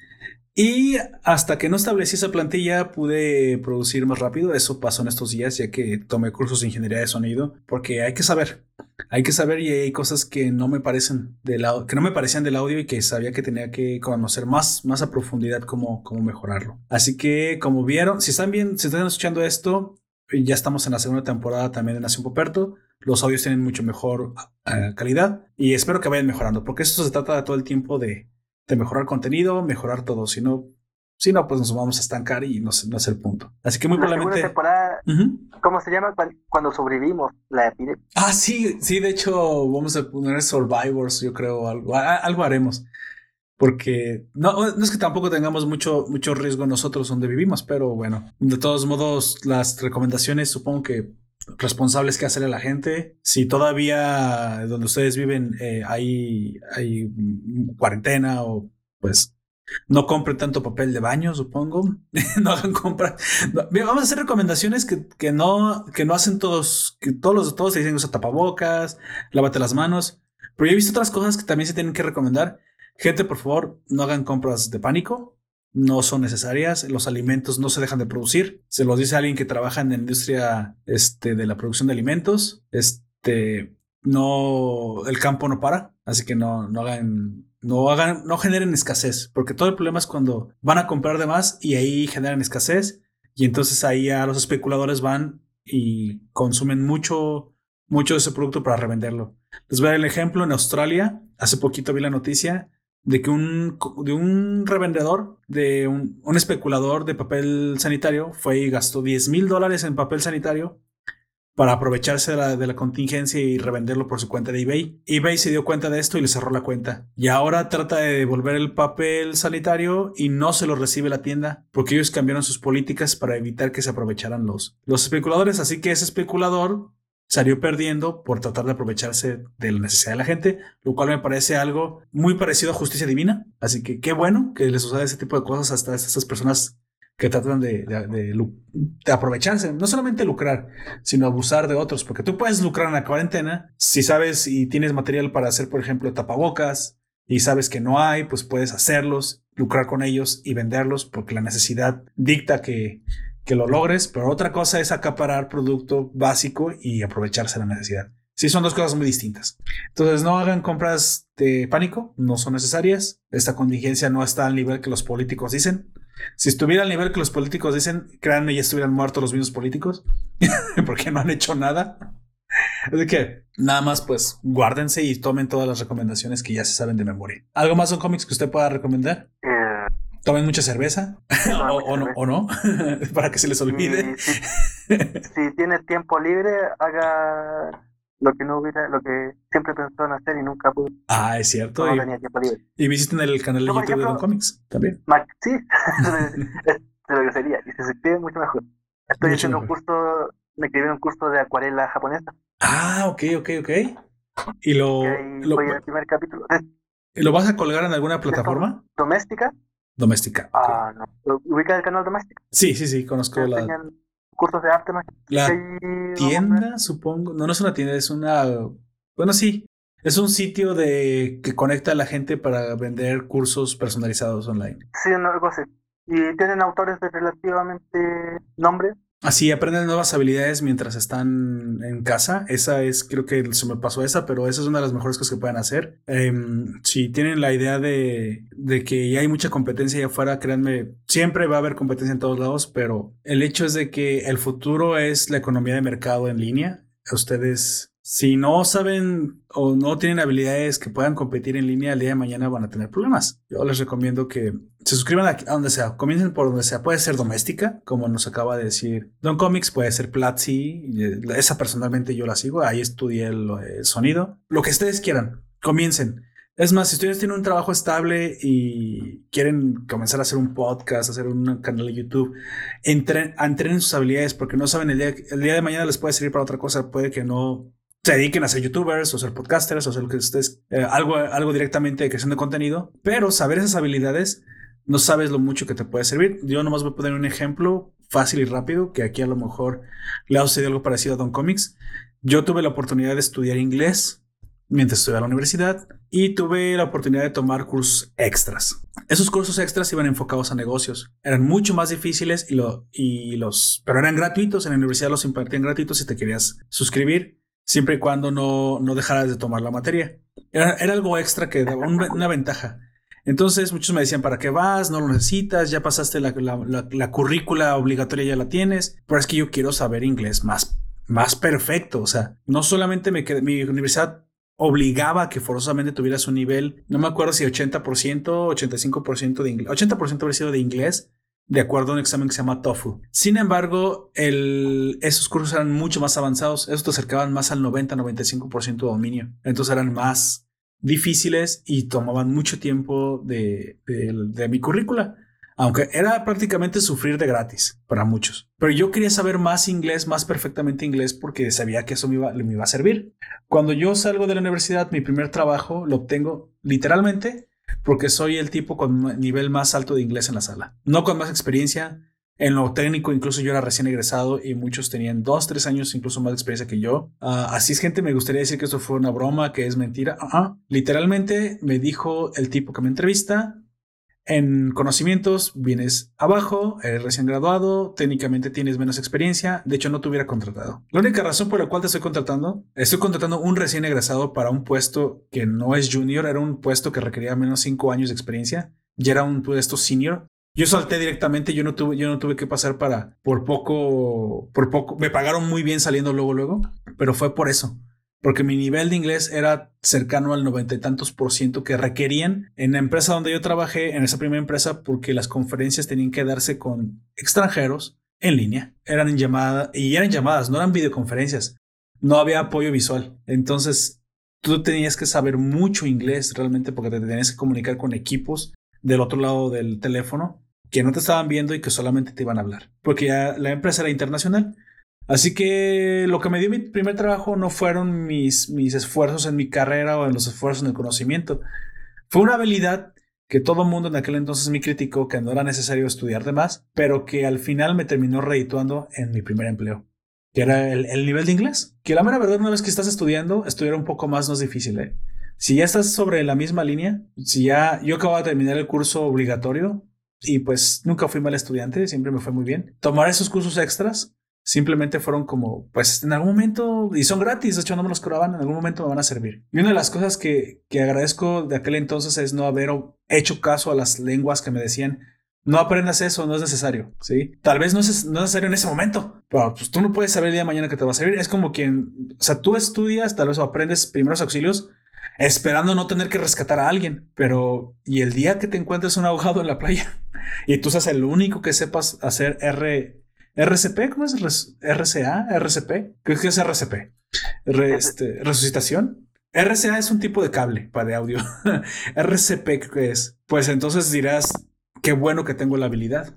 Y hasta que no establecí esa plantilla pude producir más rápido. Eso pasó en estos días ya que tomé cursos de ingeniería de sonido porque hay que saber, hay que saber y hay cosas que no me parecen del que no me parecían del audio y que sabía que tenía que conocer más, más a profundidad cómo, cómo mejorarlo. Así que como vieron, si están bien, si están escuchando esto, ya estamos en la segunda temporada también de Nación Poperto. Los audios tienen mucho mejor eh, calidad y espero que vayan mejorando porque esto se trata todo el tiempo de de mejorar contenido, mejorar todo. Si no, si no, pues nos vamos a estancar y no, no es el punto. Así que muy probablemente. Temporada, ¿Cómo se llama? Cuando sobrevivimos la epidemia. Ah, sí, sí, de hecho, vamos a poner Survivors, yo creo, algo, algo haremos. Porque no, no es que tampoco tengamos mucho, mucho riesgo nosotros donde vivimos, pero bueno, de todos modos, las recomendaciones supongo que responsables que hacerle a la gente. Si todavía donde ustedes viven eh, hay, hay cuarentena o pues no compren tanto papel de baño, supongo. *laughs* no hagan compras. vamos a hacer recomendaciones que, que, no, que no hacen todos, que todos los todos se dicen usa tapabocas, lávate las manos. Pero yo he visto otras cosas que también se tienen que recomendar. Gente, por favor, no hagan compras de pánico no son necesarias, los alimentos no se dejan de producir. Se los dice alguien que trabaja en la industria este, de la producción de alimentos. Este, no, el campo no para, así que no, no hagan, no hagan, no generen escasez, porque todo el problema es cuando van a comprar de más y ahí generan escasez y entonces ahí a los especuladores van y consumen mucho, mucho de ese producto para revenderlo. Les voy a dar el ejemplo en Australia. Hace poquito vi la noticia de que un, de un revendedor, de un, especulador de papel sanitario, fue y gastó 10 mil dólares en papel sanitario para aprovecharse de la, de la, contingencia y revenderlo por su cuenta de eBay. eBay se dio cuenta de esto y le cerró la cuenta. Y ahora trata de devolver el papel sanitario y no se lo recibe la tienda porque ellos cambiaron sus políticas para evitar que se aprovecharan los, los especuladores. Así que ese especulador salió perdiendo por tratar de aprovecharse de la necesidad de la gente, lo cual me parece algo muy parecido a justicia divina. Así que qué bueno que les suceda ese tipo de cosas hasta estas personas que tratan de, de, aprovecharse, no solamente lucrar, sino abusar de otros, porque tú puedes lucrar en la cuarentena si sabes y tienes material para hacer, por ejemplo, tapabocas y sabes que no hay, pues puedes hacerlos, lucrar con ellos y venderlos porque la necesidad dicta que que lo logres, pero otra cosa es acaparar producto básico y aprovecharse la necesidad. Sí, son dos cosas muy distintas. Entonces, no hagan compras de pánico, no son necesarias. Esta contingencia no está al nivel que los políticos dicen. Si estuviera al nivel que los políticos dicen, créanme, ya estuvieran muertos los mismos políticos, *laughs* porque no han hecho nada. Así que nada más, pues guárdense y tomen todas las recomendaciones que ya se saben de memoria. ¿Algo más son cómics que usted pueda recomendar? Tomen mucha cerveza *laughs* o, no, o, no *laughs* para que se les olvide. Si, si, tiene tiempo libre, haga lo que no hubiera, lo que siempre pensó en hacer y nunca pudo. Ah, es cierto. No y, tenía tiempo libre. Y visiten el canal de YouTube de Don Comics también. sí, *laughs* de lo que sería. Y se suscribe mucho mejor. Estoy mucho haciendo mejor. un curso, me escribí un curso de acuarela japonesa. Ah, ok, ok, ok. Y lo. Y lo, voy al primer capítulo. ¿Lo vas a colgar en alguna plataforma? Doméstica. Doméstica. Ah, no. ¿Ubica el canal Doméstica? Sí, sí, sí, conozco la. cursos de arte La tienda, supongo. No, no es una tienda, es una. Bueno, sí. Es un sitio de que conecta a la gente para vender cursos personalizados online. Sí, no, algo así. Y tienen autores de relativamente nombre Así aprenden nuevas habilidades mientras están en casa. Esa es, creo que se me pasó esa, pero esa es una de las mejores cosas que pueden hacer. Um, si tienen la idea de, de, que ya hay mucha competencia allá afuera, créanme, siempre va a haber competencia en todos lados, pero el hecho es de que el futuro es la economía de mercado en línea. Ustedes si no saben o no tienen habilidades que puedan competir en línea el día de mañana van a tener problemas. Yo les recomiendo que se suscriban a, donde sea, comiencen por donde sea. Puede ser doméstica, como nos acaba de decir Don Comics, puede ser Platzi, esa personalmente yo la sigo, ahí estudié el, el sonido. Lo que ustedes quieran, comiencen. Es más, si ustedes tienen un trabajo estable y quieren comenzar a hacer un podcast, hacer un canal de YouTube, entren, entrenen sus habilidades porque no saben el día, el día de mañana les puede servir para otra cosa, puede que no se dediquen a ser youtubers o ser podcasters o ser lo que ustedes, eh, algo, algo directamente de creación de contenido, pero saber esas habilidades no sabes lo mucho que te puede servir. Yo nomás voy a poner un ejemplo fácil y rápido, que aquí a lo mejor le ha sucedido algo parecido a Don Comics. Yo tuve la oportunidad de estudiar inglés mientras estudiaba en la universidad y tuve la oportunidad de tomar cursos extras. Esos cursos extras iban enfocados a negocios. Eran mucho más difíciles y, lo, y los, pero eran gratuitos. En la universidad los impartían gratuitos si te querías suscribir siempre y cuando no, no dejaras de tomar la materia. Era, era algo extra que daba una ventaja. Entonces muchos me decían, ¿para qué vas? No lo necesitas, ya pasaste la, la, la, currícula obligatoria, ya la tienes, pero es que yo quiero saber inglés más, más perfecto. O sea, no solamente me quedé, mi universidad obligaba a que forzosamente tuvieras un nivel, no me acuerdo si 80%, 85% de inglés, 80% habría sido de inglés, de acuerdo a un examen que se llama TOEFL. Sin embargo, esos cursos eran mucho más avanzados. Estos te acercaban más al 90-95% de dominio. Entonces eran más difíciles y tomaban mucho tiempo de, de, mi currícula. Aunque era prácticamente sufrir de gratis para muchos. Pero yo quería saber más inglés, más perfectamente inglés, porque sabía que eso me iba, me iba a servir. Cuando yo salgo de la universidad, mi primer trabajo lo obtengo literalmente porque soy el tipo con nivel más alto de inglés en la sala. No con más experiencia. En lo técnico, incluso yo era recién egresado y muchos tenían dos, tres años incluso más de experiencia que yo. Uh, así es, gente, me gustaría decir que esto fue una broma, que es mentira. Literalmente me dijo el tipo que me entrevista, En conocimientos vienes abajo, eres recién graduado, técnicamente tienes menos experiencia, de hecho no te hubiera contratado. La única razón por la cual te estoy contratando, estoy contratando un recién egresado para un puesto que no es junior, era un puesto que requería menos cinco años de experiencia, ya era un puesto senior. Yo salté directamente, yo no tuve, yo no tuve que pasar para, por poco, por poco, me pagaron muy bien saliendo luego, luego, pero fue por eso porque mi nivel de inglés era cercano al noventa y tantos por ciento que requerían en la empresa donde yo trabajé, en esa primera empresa, porque las conferencias tenían que darse con extranjeros en línea. Eran en llamada y eran llamadas, no eran videoconferencias. No había apoyo visual. Entonces, tú tenías que saber mucho inglés realmente porque te tenías que comunicar con equipos del otro lado del teléfono que no te estaban viendo y que solamente te iban a hablar. Porque ya la empresa era internacional. Así que lo que me dio mi primer trabajo no fueron mis, mis esfuerzos en mi carrera o en los esfuerzos en el conocimiento. Fue una habilidad que todo el mundo en aquel entonces me criticó que no era necesario estudiar de más, pero que al final me terminó redituando en mi primer empleo, que era el, nivel de inglés. Que la mera verdad, una vez que estás estudiando, estudiar un poco más no es difícil. ¿eh? Si ya estás sobre la misma línea, si ya yo acabo de terminar el curso obligatorio y pues nunca fui mal estudiante, siempre me fue muy bien, tomar esos cursos extras simplemente fueron como, pues en algún momento, y son gratis, de hecho no me los cobraban, en algún momento me van a servir. Y una de las cosas que, que agradezco de aquel entonces es no haber hecho caso a las lenguas que me decían, no aprendas eso, no es necesario, ¿sí? Tal vez no es, necesario en ese momento, pero pues tú no puedes saber el día de mañana que te va a servir. Es como quien, o sea, tú estudias, tal vez aprendes primeros auxilios esperando no tener que rescatar a alguien, pero y el día que te encuentres un ahogado en la playa *laughs* y tú seas el único que sepas hacer R RCP, ¿cómo es? RCA, RCP, creo que es RCP. este, resucitación. RCA es un tipo de cable para de audio. *laughs* RCP, ¿qué es? Pues entonces dirás, qué bueno que tengo la habilidad.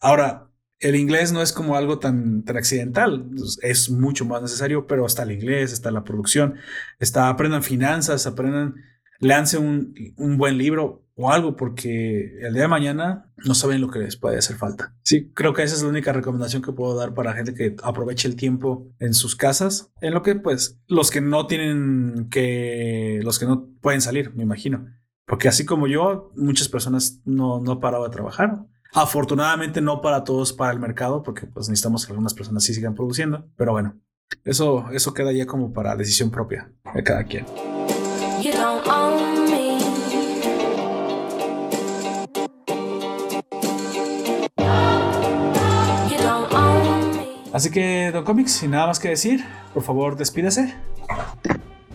Ahora, el inglés no es como algo tan, tan accidental, es mucho más necesario, pero está el inglés, está la producción, está, aprendan finanzas, aprendan, leanse un, un buen libro o algo, porque el día de mañana no saben lo que les puede hacer falta. Sí, creo que esa es la única recomendación que puedo dar para gente que aproveche el tiempo en sus casas, en lo que pues los que no tienen que, los que no pueden salir, me imagino. Porque así como yo, muchas personas no, no parado de trabajar. Afortunadamente no para todos para el mercado, porque pues necesitamos que algunas personas sí sigan produciendo. Pero bueno, eso, eso queda ya como para decisión propia de cada quien. Así que, Don Comics, sin nada más que decir, por favor, despídase.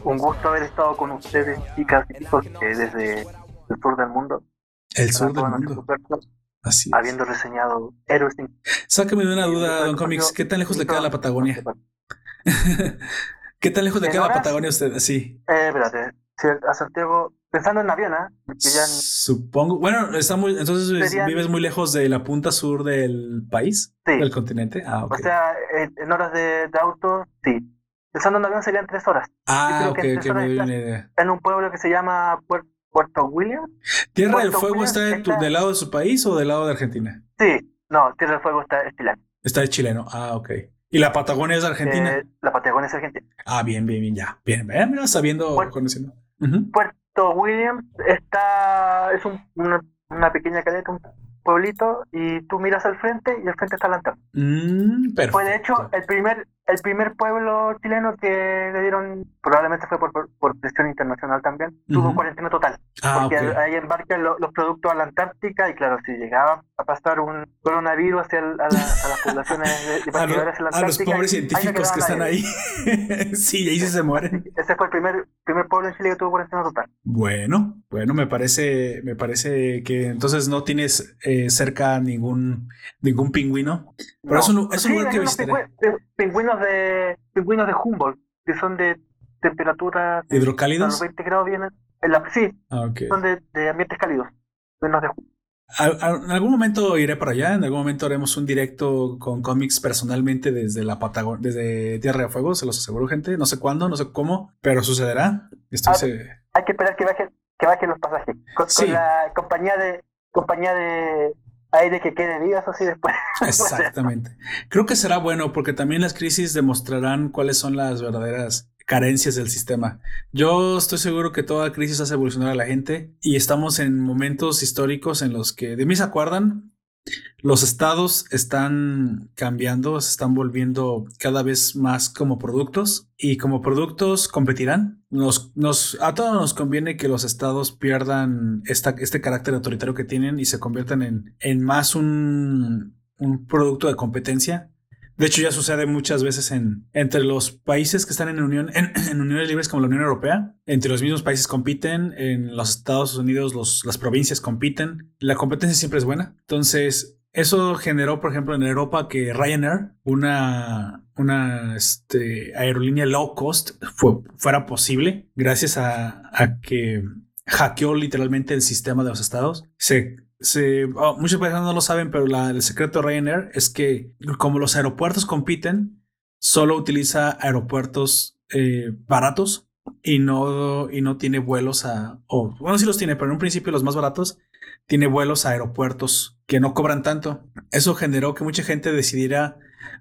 Un gusto haber estado con ustedes, chicas y chicos, desde el sur del mundo. El sur del mundo. Así es. Habiendo reseñado Héroes. Sáqueme de una duda, Don Comics, ¿qué tan lejos le queda la Patagonia? *laughs* ¿Qué tan lejos le queda la Patagonia a usted? Sí. Eh, espérate. a Santiago Pensando en avión, ¿eh? Supongo. Bueno, está muy, entonces vives muy lejos de la punta sur del país, sí. del continente. Ah, O sea, en, horas de, auto, sí. Pensando en avión serían tres horas. Ah, ok, que me doy una idea. En un pueblo que se llama Puerto, William. ¿Tierra del Fuego está, del lado de su país o del lado de Argentina? Sí, no, Tierra del Fuego está es chileno. Está de chileno, ah, ok. ¿Y la Patagonia es Argentina? Eh, la Patagonia es argentina. Ah, bien, bien, bien, ya. Bien, mira, sabiendo, conociendo. Puerto Williams está, es una, una, pequeña caleta, un pueblito, y tú miras al frente y al frente está la antena. Mm, fue de hecho el primer, el primer pueblo chileno que le dieron, probablemente fue por, por, presión internacional también, tuvo cuarentena total. Ah, porque ahí embarcan los productos a la Antártica y claro, si llegaba a pasar un coronavirus hacia a, las poblaciones de, a, *laughs* a, los pobres científicos que están ahí. *laughs* sí, ahí sí se mueren. Ese fue el primer, primer pueblo en Chile que tuvo cuarentena total. Bueno, bueno, me parece, me parece que entonces no tienes eh, cerca ningún, ningún pingüino. Pero es un, es un lugar que visitaré pingüinos de pingüinos de Humboldt, que son de temperatura hidrocálidos. 20 grados vienen. En la, sí, ah, son de, ambientes cálidos. Pingüinos de en algún momento iré para allá, en algún momento haremos un directo con cómics personalmente desde la Patagonia, desde Tierra de Fuego, se los aseguro, gente. No sé cuándo, no sé cómo, pero sucederá. Ah, hay que esperar que bajen, que bajen los pasajes. Con, la compañía de compañía de de que quede vivas así después. *laughs* *laughs* Exactamente. Creo que será bueno porque también las crisis demostrarán cuáles son las verdaderas carencias del sistema. Yo estoy seguro que toda crisis hace evolucionar a la gente y estamos en momentos históricos en los que, de mí se acuerdan, los estados están cambiando, se están volviendo cada vez más como productos y como productos competirán. Nos, nos, a todos nos conviene que los estados pierdan esta, este carácter autoritario que tienen y se conviertan en, en más un, un producto de competencia de hecho, ya sucede muchas veces en, entre los países que están en, unión, *clears throat* en, uniones libres como la Unión Europea. Entre los mismos países compiten, en los Estados Unidos los, las provincias compiten. La competencia siempre es buena. Entonces, eso generó, por ejemplo, en Europa que Ryanair, una, este, aerolínea low cost, fuera posible gracias a, a que hackeó literalmente el sistema de los estados. Se se, oh, muchas personas no lo saben, pero el secreto de Ryanair es que como los aeropuertos compiten, solo utiliza aeropuertos eh, baratos y no, y no tiene vuelos a, o bueno, sí los tiene, pero en un principio los más baratos tiene vuelos a aeropuertos que no cobran tanto. Eso generó que mucha gente decidiera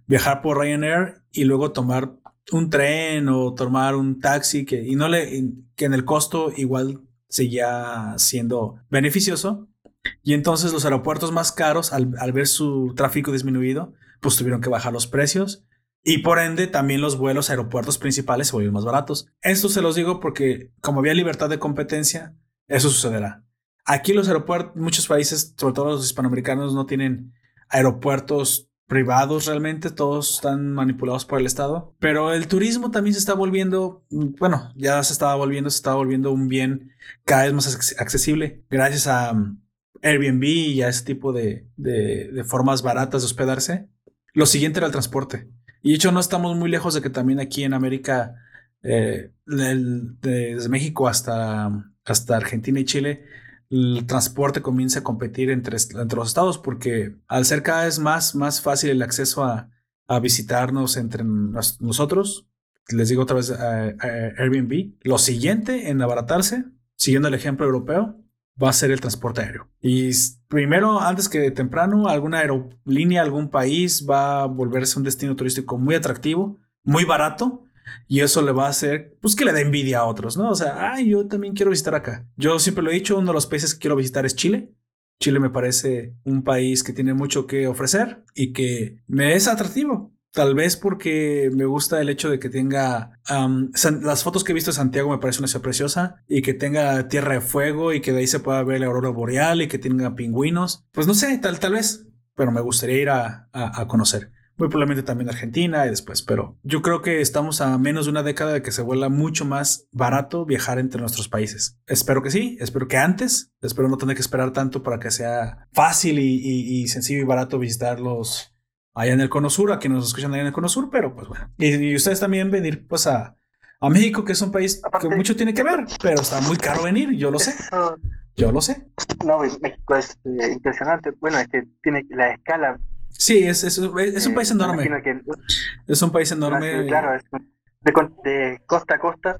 viajar por Ryanair y luego tomar un tren o tomar un taxi que, y no le, que en el costo igual seguía siendo beneficioso y entonces los aeropuertos más caros, al, ver su tráfico disminuido, pues tuvieron que bajar los precios. Y por ende, también los vuelos a aeropuertos principales se volvieron más baratos. Esto se los digo porque como había libertad de competencia, eso sucederá. Aquí los aeropuertos, muchos países, sobre todo los hispanoamericanos, no tienen aeropuertos privados realmente, todos están manipulados por el Estado. Pero el turismo también se está volviendo, bueno, ya se estaba volviendo, se estaba volviendo un bien cada vez más accesible gracias a Airbnb y a ese tipo de, formas baratas de hospedarse. Lo siguiente era el transporte. Y de hecho no estamos muy lejos de que también aquí en América, eh, desde México hasta, hasta Argentina y Chile, el transporte comienza a competir entre, entre los estados porque al ser cada vez más, más fácil el acceso a, visitarnos entre nosotros, les digo otra vez Airbnb, lo siguiente en abaratarse, siguiendo el ejemplo europeo, va a ser el transporte aéreo. Y primero, antes que temprano, alguna aerolínea, algún país va a volverse un destino turístico muy atractivo, muy barato. Y eso le va a hacer, pues que le dé envidia a otros, ¿no? O sea, ay, yo también quiero visitar acá. Yo siempre lo he dicho, uno de los países que quiero visitar es Chile. Chile me parece un país que tiene mucho que ofrecer y que me es atractivo. Tal vez porque me gusta el hecho de que tenga las fotos que he visto de Santiago me parece una ciudad preciosa y que tenga tierra de fuego y que de ahí se pueda ver la aurora boreal y que tenga pingüinos. Pues no sé, tal, tal vez, pero me gustaría ir a, a, conocer. Muy probablemente también Argentina y después, pero yo creo que estamos a menos de una década de que se vuelva mucho más barato viajar entre nuestros países. Espero que sí, espero que antes, espero no tener que esperar tanto para que sea fácil y, y sencillo y barato visitar los, allá en el Cono Sur, a quienes nos escuchan allá en el Cono Sur, pero pues bueno. Y, ustedes también venir pues a, a, México, que es un país que mucho tiene que ver, pero está muy caro venir, yo lo sé. Yo lo sé. No, México es eh, impresionante. Bueno, es que tiene la escala. Sí, es, es, es un país eh, enorme. es un país enorme. Claro, es de costa a costa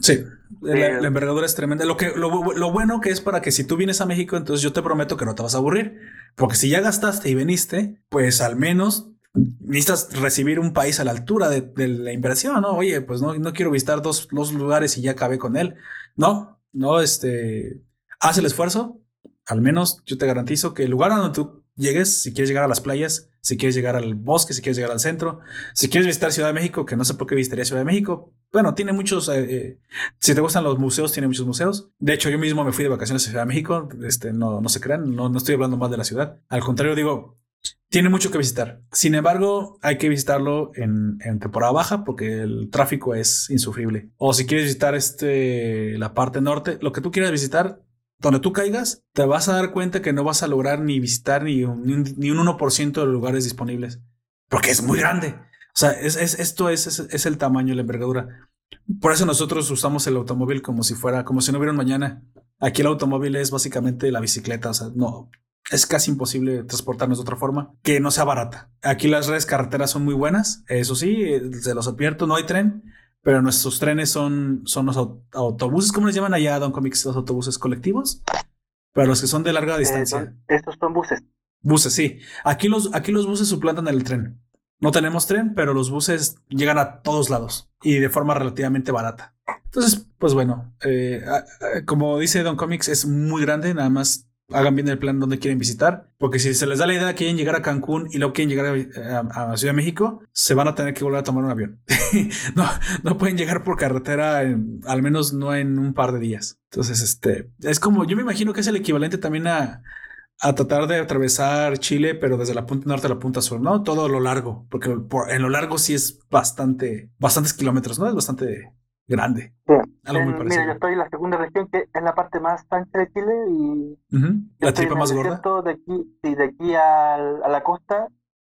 Sí, la, envergadura es tremenda. Lo, que, lo, bueno que es para que si tú vienes a México, entonces yo te prometo que no te vas a aburrir. Porque si ya gastaste y veniste, pues al menos necesitas recibir un país a la altura de, la inversión, ¿no? Oye, pues no, no quiero visitar dos, dos, lugares y ya acabé con él. No, no, este, haz el esfuerzo. Al menos yo te garantizo que el lugar donde tú llegues, si quieres llegar a las playas, si quieres llegar al bosque, si quieres llegar al centro, si quieres visitar Ciudad de México, que no sé por qué visitaría Ciudad de México. Bueno, tiene muchos, eh, eh, si te gustan los museos, tiene muchos museos. De hecho, yo mismo me fui de vacaciones a Ciudad de México, este, no, no se crean, no, no estoy hablando más de la ciudad. Al contrario, digo, tiene mucho que visitar. Sin embargo, hay que visitarlo en, en, temporada baja porque el tráfico es insufrible. O si quieres visitar este, la parte norte, lo que tú quieras visitar, donde tú caigas, te vas a dar cuenta que no vas a lograr ni visitar ni un, ni un 1% de los lugares disponibles, porque es muy grande. O sea, es, esto es, es, el tamaño la envergadura. Por eso nosotros usamos el automóvil como si fuera, como si no hubiera un mañana. Aquí el automóvil es básicamente la bicicleta, o sea, no, es casi imposible transportarnos de otra forma que no sea barata. Aquí las redes carreteras son muy buenas, eso sí, se los advierto, no hay tren, pero nuestros trenes son, son los autobuses, ¿cómo les llaman allá, Don Comics? Los autobuses colectivos. Pero los que son de larga eh, distancia. estos son buses. Buses, sí. Aquí los, aquí los buses suplantan el tren. No tenemos tren, pero los buses llegan a todos lados y de forma relativamente barata. Entonces, pues bueno, eh, como dice Don Comics, es muy grande, nada más hagan bien el plan donde quieren visitar, porque si se les da la idea de que quieren llegar a Cancún y luego quieren llegar a, Ciudad de México, se van a tener que volver a tomar un avión. *laughs* no, no pueden llegar por carretera, al menos no en un par de días. Entonces, este, es como, yo me imagino que es el equivalente también a, a tratar de atravesar Chile, pero desde la punta norte a la punta sur, ¿no? Todo lo largo, porque en lo largo sí es bastante, bastantes kilómetros, ¿no? Es bastante grande. mira, yo estoy en la segunda región, que es la parte más ancha de Chile y... La tripa más gorda. De aquí, sí, de aquí a, la costa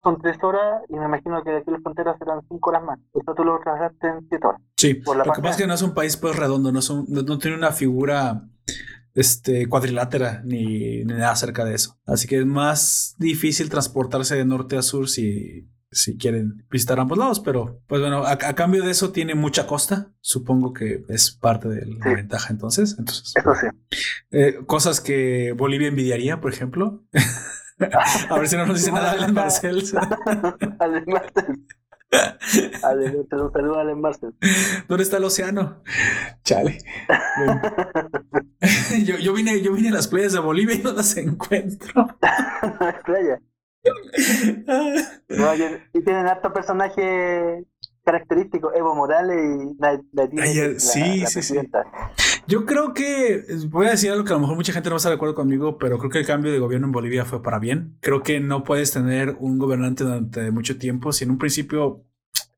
son tres horas y me imagino que de aquí a las fronteras serán cinco horas más. Esto tú lo trabajaste en siete horas. Sí, lo que pasa es que no es un país pues redondo, no, son, no, tiene una figura este, cuadrilátera ni, ni, nada acerca de eso. Así que es más difícil transportarse de norte a sur si si quieren visitar ambos lados, pero pues bueno, a, cambio de eso tiene mucha costa, supongo que es parte de la ventaja entonces. entonces eso sí. Eh, cosas que Bolivia envidiaría, por ejemplo. *laughs* a ver si no nos dice nada Allen Marcel. *laughs* Allen Marcel. un saludo a Allen Marcel. ¿Dónde está el océano? Chale. *laughs* yo, yo, vine, yo vine a las playas de Bolivia y no las encuentro. Playa no, y tienen harto personaje característico, Evo Morales y la, sí, sí, sí. Yo creo que voy a decir algo que a lo mejor mucha gente no va a estar de acuerdo conmigo, pero creo que el cambio de gobierno en Bolivia fue para bien. Creo que no puedes tener un gobernante durante mucho tiempo. Si en un principio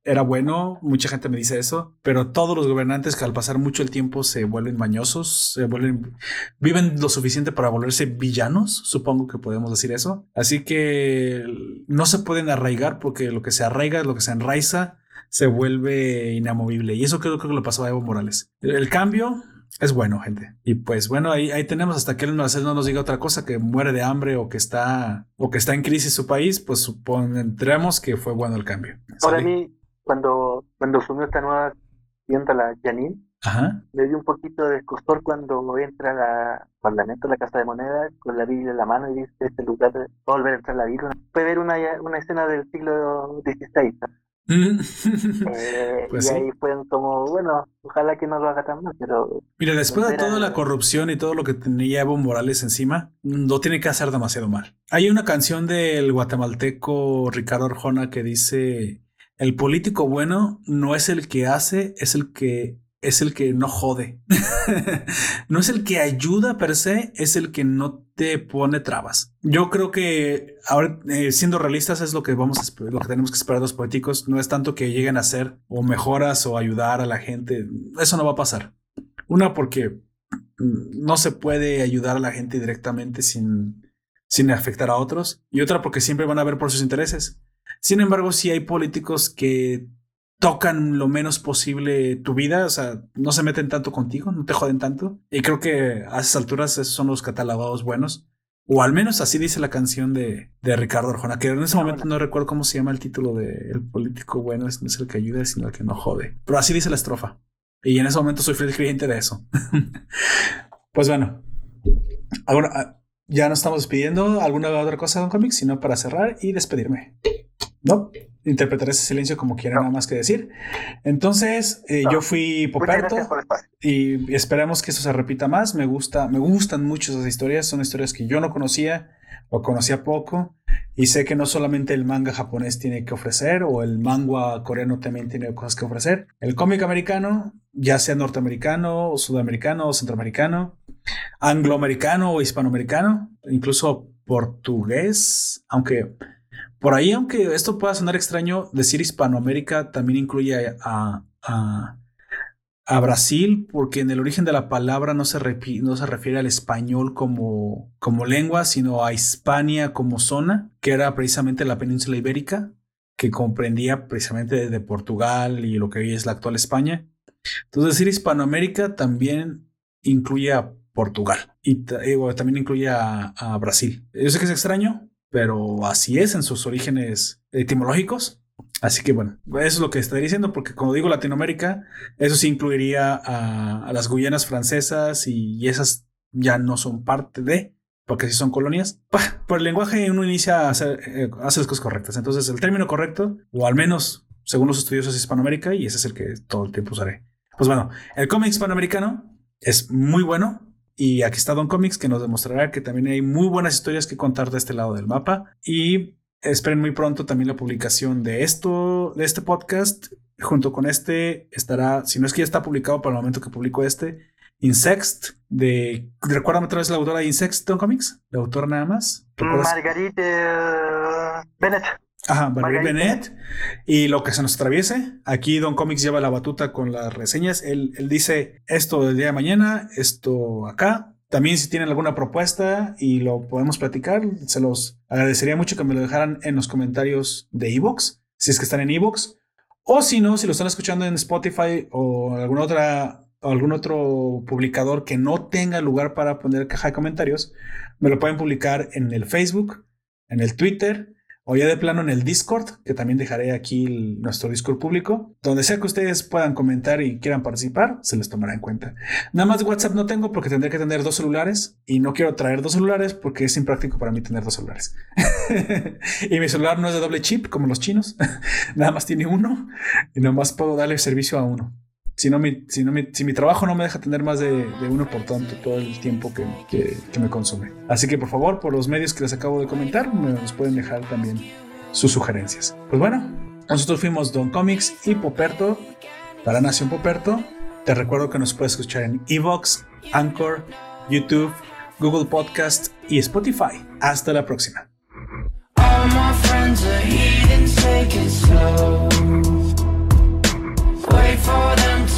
era bueno, mucha gente me dice eso, pero todos los gobernantes que al pasar mucho el tiempo se vuelven mañosos, se vuelven, viven lo suficiente para volverse villanos, supongo que podemos decir eso. Así que no se pueden arraigar porque lo que se arraiga, lo que se enraiza, se vuelve inamovible. Y eso creo, que le pasó a Evo Morales. El, cambio es bueno, gente. Y pues bueno, ahí, ahí tenemos hasta que él no nos diga otra cosa, que muere de hambre o que está, o que está en crisis su país, pues supondremos que fue bueno el cambio. Para mí, cuando, cuando asumió esta nueva presidenta, la Janine, me dio un poquito de escosor cuando entra al Parlamento, la Casa de Moneda, con la Biblia en la mano y dice, este lugar de volver a entrar la Biblia. Puede ver una, una escena del siglo XVI. *laughs* eh, pues y ahí fueron como, bueno, ojalá que no lo haga tan mal, pero... Mira, después de toda la corrupción y todo lo que tenía Evo Morales encima, no tiene que hacer demasiado mal. Hay una canción del guatemalteco Ricardo Arjona que dice el político bueno no es el que hace, es el que es el que no jode. *laughs* no es el que ayuda per se, es el que no te pone trabas. Yo creo que ahora, eh, siendo realistas, es lo que vamos a lo que tenemos que esperar de los políticos. No es tanto que lleguen a hacer o mejoras o ayudar a la gente. Eso no va a pasar. Una, porque no se puede ayudar a la gente directamente sin, sin afectar a otros. Y otra, porque siempre van a ver por sus intereses. Sin embargo, sí hay políticos que tocan lo menos posible tu vida, o sea, no se meten tanto contigo, no te joden tanto. Y creo que a esas alturas esos son los catalogados buenos. O al menos así dice la canción de, de Ricardo Arjona, que en ese momento no recuerdo cómo se llama el título de El político bueno es, no es el que ayuda, sino el que no jode. Pero así dice la estrofa. Y en ese momento soy fiel creyente de eso. *laughs* pues bueno. Ahora, ah, ya nos estamos despidiendo. ¿Alguna otra cosa, Don Comics? Sino para cerrar y despedirme. No, interpretaré ese silencio como quiera, nada más que decir. Entonces, eh, yo fui Poperto y esperamos que eso se repita más. Me gusta, me gustan mucho esas historias. Son historias que yo no conocía o conocía poco. Y sé que no solamente el manga japonés tiene que ofrecer o el manga coreano también tiene cosas que ofrecer. El cómic americano, ya sea norteamericano, o sudamericano o centroamericano, angloamericano o hispanoamericano, incluso portugués, aunque por ahí, aunque esto pueda sonar extraño, decir Hispanoamérica también incluye a, Brasil, porque en el origen de la palabra no se, no se refiere al español como, como lengua, sino a Hispania como zona, que era precisamente la península ibérica, que comprendía precisamente desde Portugal y lo que hoy es la actual España. Entonces, decir Hispanoamérica también incluye a Portugal y también incluye a, a Brasil. Yo sé que es extraño, pero así es en sus orígenes etimológicos. Así que bueno, eso es lo que estoy diciendo, porque como digo Latinoamérica, eso sí incluiría a, las Guyanas francesas y, esas ya no son parte de, porque si son colonias. Por el lenguaje uno inicia a hacer, eh, hace las cosas correctas. Entonces el término correcto, o al menos según los estudiosos es Hispanoamérica, y ese es el que todo el tiempo usaré. Pues bueno, el cómic hispanoamericano es muy bueno. Y aquí está Don Comics que nos demostrará que también hay muy buenas historias que contar de este lado del mapa. Y esperen muy pronto también la publicación de esto, de este podcast. Junto con este estará, si no es que ya está publicado para el momento que publico este, Insext, de. Otra vez la autora de Insext Don Comics, la autora nada más. Margarita Bennett. Ajá, Margarita Bennett. Y lo que se nos atraviese. Aquí Don Comics lleva la batuta con las reseñas. Él, él dice esto del día de mañana, esto acá. También si tienen alguna propuesta y lo podemos platicar, se los agradecería mucho que me lo dejaran en los comentarios de Evox, si es que están en Evox. O si no, si lo están escuchando en Spotify o alguna otra o algún otro publicador que no tenga lugar para poner caja de comentarios, me lo pueden publicar en el Facebook, en el Twitter o ya de plano en el Discord, que también dejaré aquí nuestro Discord público. Donde sea que ustedes puedan comentar y quieran participar, se les tomará en cuenta. Nada más WhatsApp no tengo porque tendría que tener dos celulares y no quiero traer dos celulares porque es impráctico para mí tener dos celulares. *laughs* y mi celular no es de doble chip como los chinos, *laughs* nada más tiene uno y nada más puedo darle servicio a uno si, no mi, si, no mi, si mi trabajo no me deja tener más de, uno por tanto todo el tiempo que, que, me consume. Así que por favor, por los medios que les acabo de comentar, me nos pueden dejar también sus sugerencias. Pues bueno, nosotros fuimos Don Comics y Poperto para Nación Poperto. Te recuerdo que nos puedes escuchar en Evox, Anchor, YouTube, Google Podcast y Spotify. Hasta la próxima.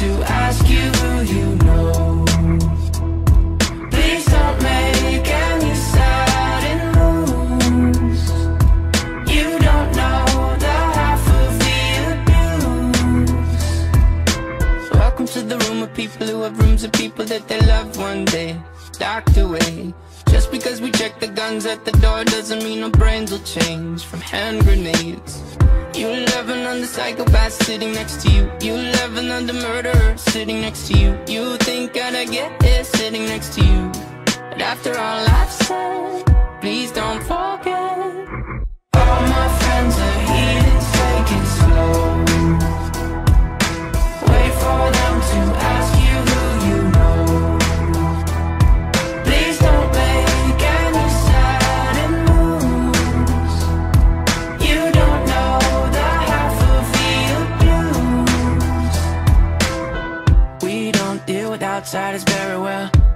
To ask you who you know. Please don't make any sudden moves. You don't know the half of the abuse. Welcome to the room of people who have rooms of people that they love one day. Docked away just because we check the guns at the door doesn't mean our brains will change from hand grenades you on the psychopath sitting next to you. You on the murderer sitting next to you. You think I'd get here sitting next to you. But after all I've said, please don't forget. All my friends are here, take it slow.